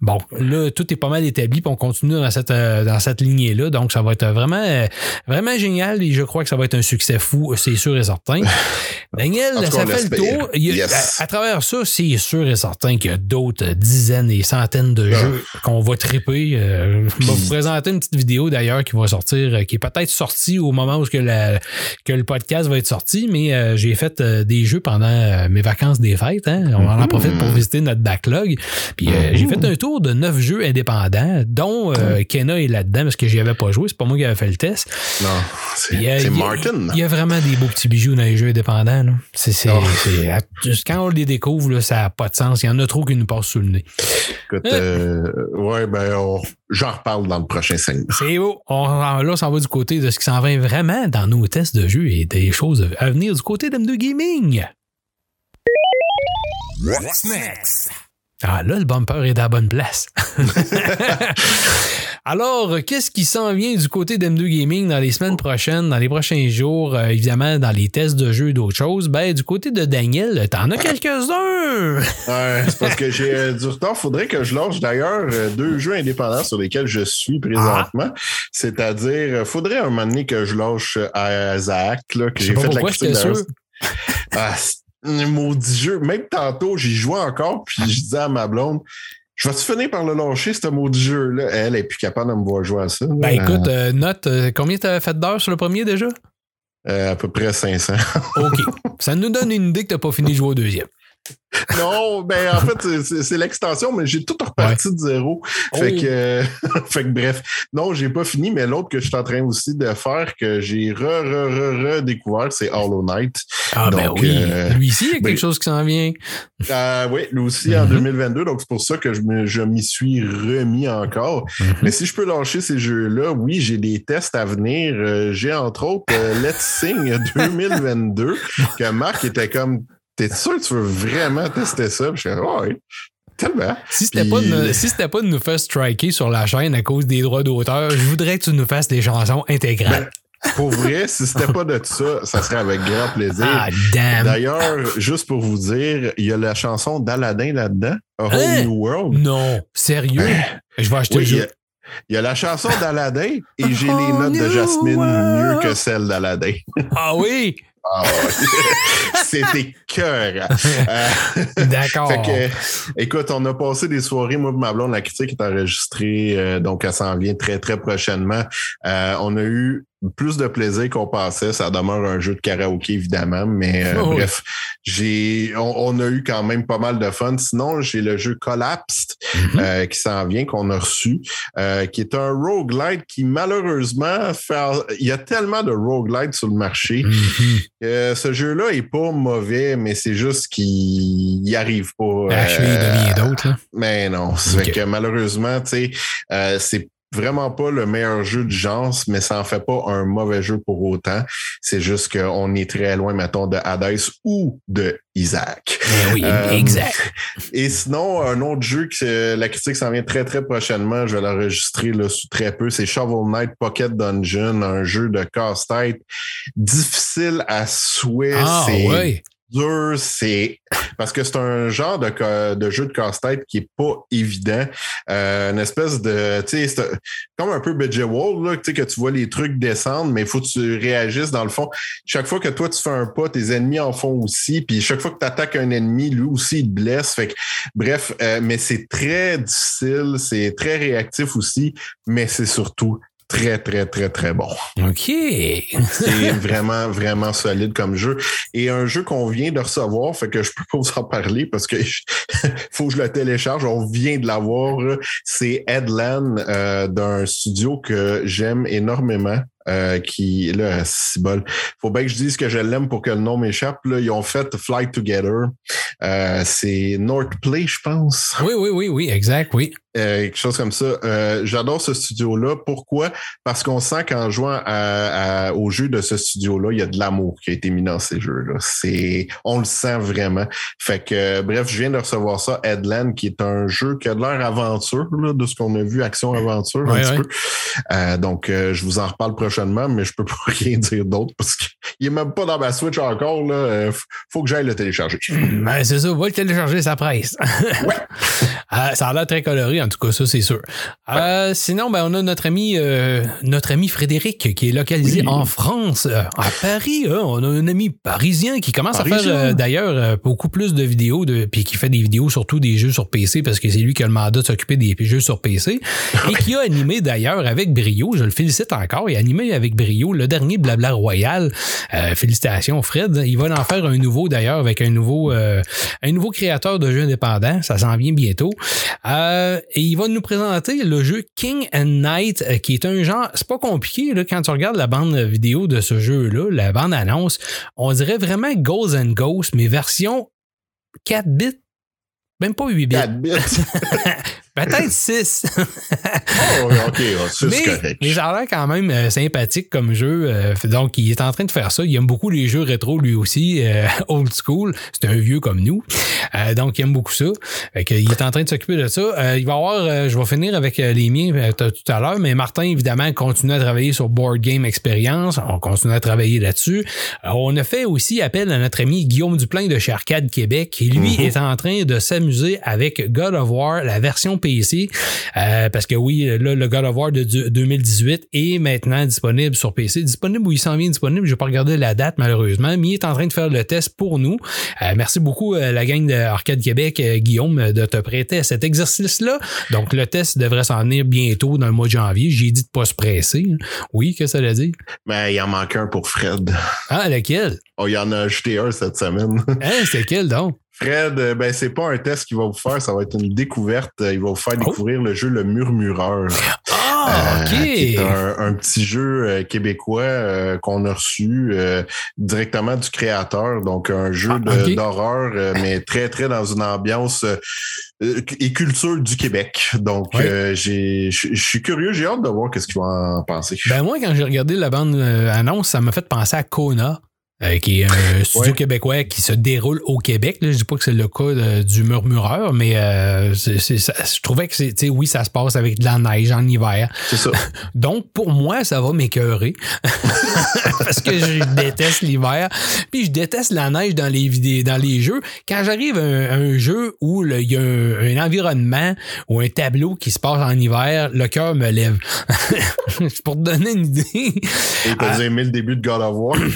Bon, là, tout est pas mal établi, puis on continue dans cette, euh, dans cette lignée-là. Donc, ça va être vraiment, euh, vraiment génial et je crois que ça va être un succès fou, c'est sûr et certain. Daniel, cas, ça fait le tour. Il Yes. à, à travers ça, c'est sûr et certain qu'il y a d'autres dizaines et centaines de Ah. jeux qu'on va triper. Euh, je vais vous présenter une petite vidéo d'ailleurs qui va sortir, euh, qui est peut-être sortie au moment où que, la- que le podcast va être sorti, mais euh, j'ai fait euh, des jeux pendant euh, mes vacances des fêtes. hein. On en profite pour visiter notre backlog. Puis euh, j'ai fait un tour de neuf jeux indépendants, dont euh, Kena est là-dedans parce que j'y avais pas joué. C'est pas moi qui avais fait le test. Non, c'est il y a- Martin. Il y a vraiment des beaux petits bijoux dans les jeux indépendants. là. À- quand on les découvre, là, ça n'a pas de sens. Il y en a trop qui nous passent sous le nez. Écoute, euh, ouais, ben, on- j'en reparle dans le prochain segment. C'est beau. On, là, on s'en va du côté de ce qui s'en va vraiment dans nos tests de jeux et des choses à venir du côté d'M2 Gaming. What's next? Ah là, le bumper est à la bonne place. Alors, qu'est-ce qui s'en vient du côté d'M2 Gaming dans les semaines prochaines, dans les prochains jours, euh, évidemment, dans les tests de jeux et d'autres choses? Ben, du côté de Daniel, t'en as quelques-uns! Ouais, c'est parce que j'ai euh, du retard. Faudrait que je lance d'ailleurs euh, deux jeux indépendants sur lesquels je suis présentement. C'est-à-dire, euh, faudrait un moment donné que je lâche euh, Isaac, là, que j'ai fait la pourquoi, sûr. Ah, maudit jeu. Même tantôt, j'y jouais encore, puis je disais à ma blonde, je vais-tu finir par le lâcher, ce maudit jeu-là? Elle est plus capable de me voir jouer à ça. là. Ben écoute, euh, note, euh, combien t'avais fait d'heures sur le premier déjà? Euh, à peu près 500. OK. Ça nous donne une idée que t'as pas fini de jouer au deuxième. Non, ben en fait, c'est- l'extension, mais j'ai tout reparti de zéro. Fait Oh. que, euh, fait que bref, non, j'ai pas fini, mais l'autre que je suis en train aussi de faire, que j'ai re, re, re, redécouvert, c'est Hollow Knight. Ah ben oui, euh, lui ici, il y a quelque ben- chose qui s'en vient. Euh, oui, lui aussi en Mhm. 2022, donc c'est pour ça que je m'y suis remis encore. Mhm. Mais si je peux lâcher ces jeux-là, oui, j'ai des tests à venir. Euh, j'ai entre autres Let's Sing 2022, que Marc était comme T'es sûr que tu veux vraiment tester ça? Puis je suis ouais, tellement. Si c'était Puis- pas, de, si c'était pas de nous faire striker sur la chaîne à cause des droits d'auteur, je voudrais que tu nous fasses des chansons intégrales. Pour vrai, si c'était pas de ça, ça serait avec grand plaisir. Ah, damn. D'ailleurs, juste pour vous dire, il y a la chanson d'Aladin là-dedans, A Whole Hein? New World. Non, sérieux? Je vais acheter Oui, le il y, jeu. a, il y a la chanson d'Aladin et j'ai les notes de Jasmine mieux que celles d'Aladin. Ah oui? Ah ouais. C'était cœur. D'accord. Fait que, écoute, on a passé des soirées, moi et ma blonde, la critique est enregistrée, euh, donc elle s'en vient très, très prochainement. Euh, on a eu plus de plaisir qu'on pensait. Ça demeure un jeu de karaoké, évidemment, mais euh, Oh bref, j'ai, on, on a eu quand même pas mal de fun. Sinon, j'ai le jeu Collapsed Mhm. euh, qui s'en vient, qu'on a reçu, euh, qui est un roguelite qui malheureusement fait. Il y a tellement de roguelites sur le marché. Mhm. Euh, ce jeu-là est pas mauvais, mais c'est juste qu'il n'y arrive pas. Achever euh, de d'autres. mais non, c'est que malheureusement, tu sais, euh, c'est vraiment pas le meilleur jeu de genre, mais ça en fait pas un mauvais jeu pour autant. C'est juste qu'on est très loin, mettons, de Hades ou de Isaac. Ben oui, Euh, exact. Et sinon, un autre jeu que la critique s'en vient très très prochainement, je vais l'enregistrer là sous très peu, c'est Shovel Knight Pocket Dungeon, un jeu de casse-tête difficile à souhait. Ah. Dur, c'est parce que c'est un genre de, de jeu de casse-tête qui est pas évident. Euh, une espèce de, tu sais, comme un peu Budget Wall, là, que tu vois les trucs descendre, mais il faut que tu réagisses dans le fond. Chaque fois que toi, tu fais un pas, tes ennemis en font aussi. Puis chaque fois que tu attaques un ennemi, lui aussi, il te blesse. Fait que, bref, euh, mais c'est très difficile, c'est très réactif aussi, mais c'est surtout très, très, très, très bon. OK. C'est vraiment, vraiment solide comme jeu. Et un jeu qu'on vient de recevoir, fait que je peux pas vous en parler parce que je- faut que je le télécharge. On vient de l'avoir. C'est Headland euh, d'un studio que j'aime énormément. Euh, qui là, c'est bol. Faut bien que je dise que je l'aime pour que le nom m'échappe. Là, ils ont fait Fly Together. Euh, c'est North Play, je pense. Oui, oui, oui, oui, exact, oui. Euh, quelque chose comme ça. Euh, J'adore ce studio-là. Pourquoi? Parce qu'on sent qu'en jouant à- à- au jeu de ce studio-là, il y a de l'amour qui a été mis dans ces jeux-là. C'est, on le sent vraiment. Fait que, bref, je viens de recevoir ça, Headland, qui est un jeu qui a de l'air aventure, là, de ce qu'on a vu, action-aventure un Ouais, petit peu. Euh, donc, euh, je vous en reparle prochainement. Prochainement, mais je peux pas rien dire d'autre parce qu'il est même pas dans ma Switch encore. Là. Euh, faut que j'aille le télécharger. Ben, c'est ça, va le télécharger, ça presse. Ouais. Euh, ça a l'air très coloré, en tout cas, ça, c'est sûr. Euh, sinon, ben, on a notre ami, euh, notre ami Frédéric qui est localisé Oui. en France, euh, à Paris. hein. On a un ami parisien qui commence à faire euh, d'ailleurs euh, beaucoup plus de vidéos, de, puis qui fait des vidéos surtout des jeux sur PC parce que c'est lui qui a le mandat de s'occuper des jeux sur PC et qui a animé d'ailleurs avec brio, je le félicite encore, il a animé avec brio le dernier Blabla Royal. Euh, félicitations Fred. Il va en faire un nouveau d'ailleurs avec un nouveau, euh, un nouveau créateur de jeux indépendants. Ça s'en vient bientôt. Euh, et il va nous présenter le jeu King and Knight, qui est un genre, c'est pas compliqué là, quand tu regardes la bande vidéo de ce jeu-là, la bande annonce, on dirait vraiment Ghosts and Ghosts, mais version 4 bits, même pas 8 bits, 4 bits. peut-être 6. oh, OK, c'est mais, correct. mais ça a l'air quand même euh, sympathique comme jeu. euh, donc, il est en train de faire ça. Il aime beaucoup les jeux rétro, lui aussi, euh, old school. C'est un vieux comme nous. Euh, donc, il aime beaucoup ça. Fait il est en train de s'occuper de ça. Euh, il va avoir, je vais finir avec les miens tout à l'heure, mais Martin, évidemment, continue à travailler sur Board Game Experience. On continue à travailler là-dessus. On a fait aussi appel à notre ami Guillaume Duplain de chez Arcade Québec, qui lui Mhm. est en train de s'amuser avec God of War, la version PC. Euh, parce que oui, là, le God of War de du- 2018 est maintenant disponible sur PC. Disponible ou il s'en vient disponible, je vais pas regarder la date malheureusement, mais il est en train de faire le test pour nous. Euh, merci beaucoup euh, la gang de Arcade Québec, Guillaume, de te prêter à cet exercice-là. Donc le test devrait s'en venir bientôt dans le mois de janvier. J'ai dit de pas se presser. hein. Oui, qu'est-ce que ça veut dire? Mais il en manque un pour Fred. Ah, lequel? Oh, il y en a ajouté un cette semaine. Hein, c'est quel donc? Fred, euh, ben c'est pas un test qu'il va vous faire, ça va être une découverte. Euh, Il va vous faire découvrir le jeu Le Murmureur. Ah, Euh, ok. qui est un, un petit jeu québécois euh, qu'on a reçu euh, directement du créateur. Donc, un jeu Ah, d'horreur, mais très, très dans une ambiance et culture du Québec. Donc, Ouais. j'ai, je suis curieux, j'ai hâte de voir qu'est-ce qu'il va en penser. Ben moi, quand j'ai regardé la bande annonce, ça m'a fait penser à Kona. Euh, qui est un studio Ouais. québécois qui se déroule au Québec. Là. Je dis pas que c'est le cas de- du murmureur, mais euh, ça- je trouvais que c'est, tu sais, oui, ça se passe avec de la neige en hiver. C'est ça. Donc, pour moi, ça va m'écœurer. Parce que je déteste l'hiver. Puis je déteste la neige dans les vidéos, dans les jeux. Quand j'arrive à un, à un jeu où il y a un, un environnement ou un tableau qui se passe en hiver, le cœur me lève. pour te donner une idée. Et t'as aimé le début de God of War.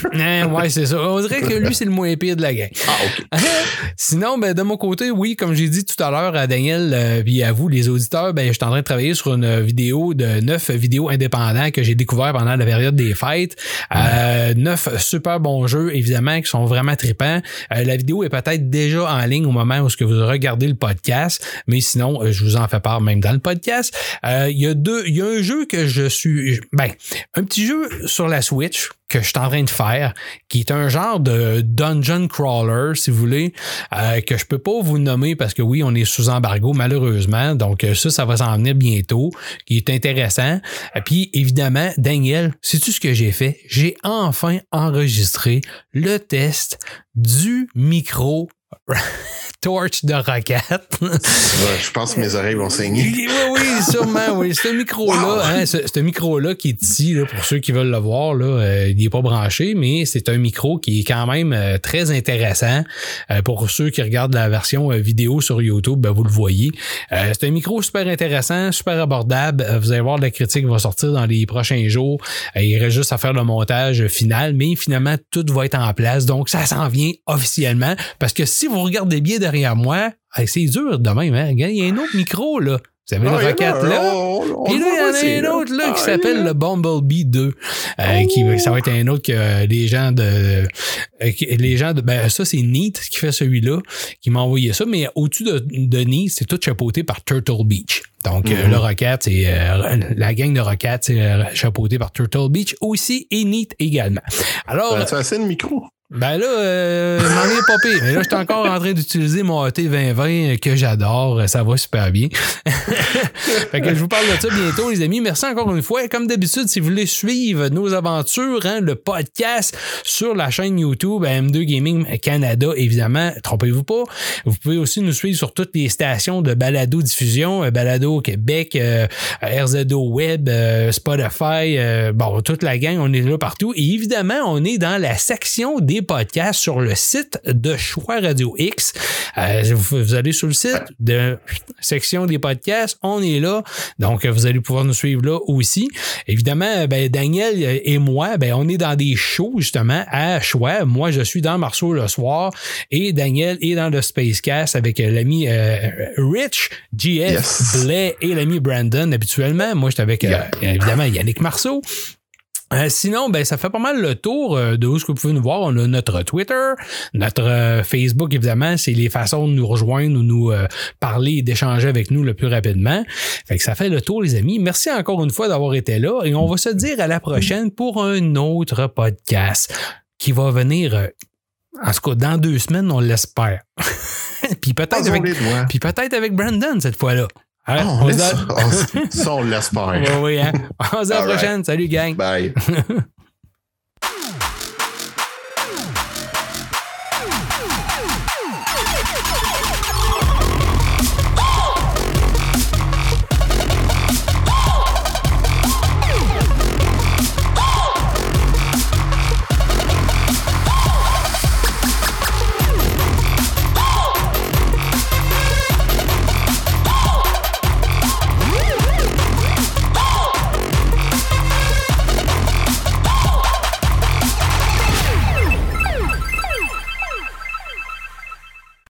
Ouais, c'est ça. On dirait que lui, c'est le moins pire de la gang. ah, OK. Sinon, ben, de mon côté, oui, comme j'ai dit tout à l'heure à Daniel, euh, puis à vous, les auditeurs, ben, je suis en train de travailler sur une vidéo de neuf vidéos indépendants que j'ai découvert pendant la période des fêtes. Euh, neuf super bons jeux, évidemment, qui sont vraiment tripants. Euh, la vidéo est peut-être déjà en ligne au moment où ce que vous regardez le podcast, mais sinon, euh, je vous en fais part même dans le podcast. Euh, Il y a deux, il y a un jeu que je suis, ben, un petit jeu sur la Switch que je suis en train de faire, qui est un genre de dungeon crawler, si vous voulez, euh, que je peux pas vous nommer parce que oui, on est sous embargo malheureusement. Donc euh, ça, ça va s'en venir bientôt, qui est intéressant. Et puis évidemment, Daniel, sais-tu ce que j'ai fait? J'ai enfin enregistré le test du micro torch de roquette. Je pense que mes oreilles vont saigner. Oui, oui, sûrement, oui. Ce micro-là, hein, ce, ce micro-là qui est ici, là, pour ceux qui veulent le voir, là, euh, il n'est pas branché, mais c'est un micro qui est quand même euh, très intéressant. Euh, pour ceux qui regardent la version vidéo sur YouTube, ben, vous le voyez. C'est un micro super intéressant, super abordable. Vous allez voir, la critique va sortir dans les prochains jours. Il reste juste à faire le montage final, mais finalement, tout va être en place. Donc, ça s'en vient officiellement. Parce que si vous regardez bien derrière moi, hey, c'est dur de même. Hein? Il y a un autre micro, là. Vous avez Ah, le il y en a Rocket un, là. Puis là, il y en a un autre là, qui Ah, s'appelle le Bumblebee 2. Euh, qui, ça va être un autre que euh, les gens de. euh, qui- les gens de. Ben, ça, c'est Neat qui fait celui-là, qui m'a envoyé ça. Mais au-dessus de, de Neat, c'est tout chapeauté par Turtle Beach. Donc, euh, Mhm. le Rocket, c'est. la gang de Rocket, c'est chapeauté par Turtle Beach aussi et Neat également. Alors. Ben, Tu as assez de micro? Ben là, euh, m'en est pas pire. Mais là, je suis encore en train d'utiliser mon AT 2020 que j'adore. Ça va super bien. fait que je vous parle de ça bientôt, les amis. Merci encore une fois. Comme d'habitude, si vous voulez suivre nos aventures, hein, le podcast sur la chaîne YouTube M2 Gaming Canada, évidemment, trompez-vous pas. Vous pouvez aussi nous suivre sur toutes les stations de balado diffusion, euh, balado Québec, euh, RZO Web, euh, Spotify, euh, bon, toute la gang, on est là partout. Et évidemment, on est dans la section des podcasts sur le site de Choix Radio X. Euh, vous, vous allez sur le site de section des podcasts, on est là. Donc, vous allez pouvoir nous suivre là aussi. Évidemment, ben, Daniel et moi, ben, on est dans des shows justement à Choix. Moi, je suis dans Marceau le soir et Daniel est dans le Spacecast avec l'ami euh, Rich, GF, Yes. Blais et l'ami Brandon habituellement. Moi, j'étais avec euh, évidemment Yannick Marceau. Euh, sinon, ben, ça fait pas mal le tour euh, de où ce que vous pouvez nous voir. On a notre Twitter, notre euh, Facebook, évidemment, c'est les façons de nous rejoindre ou nous parler et d'échanger avec nous le plus rapidement. Fait que ça fait le tour, les amis. Merci encore une fois d'avoir été là et on va se dire à la prochaine pour un autre podcast qui va venir, en tout cas, dans deux semaines, on l'espère. Puis peut-être avec, puis peut-être avec Brandon cette fois-là. Hein? Ah, On on se laisse- dit- on- ça, on l'espère. Ouais, ouais, hein? On se dit à la All right. prochaine. Salut, gang. Bye.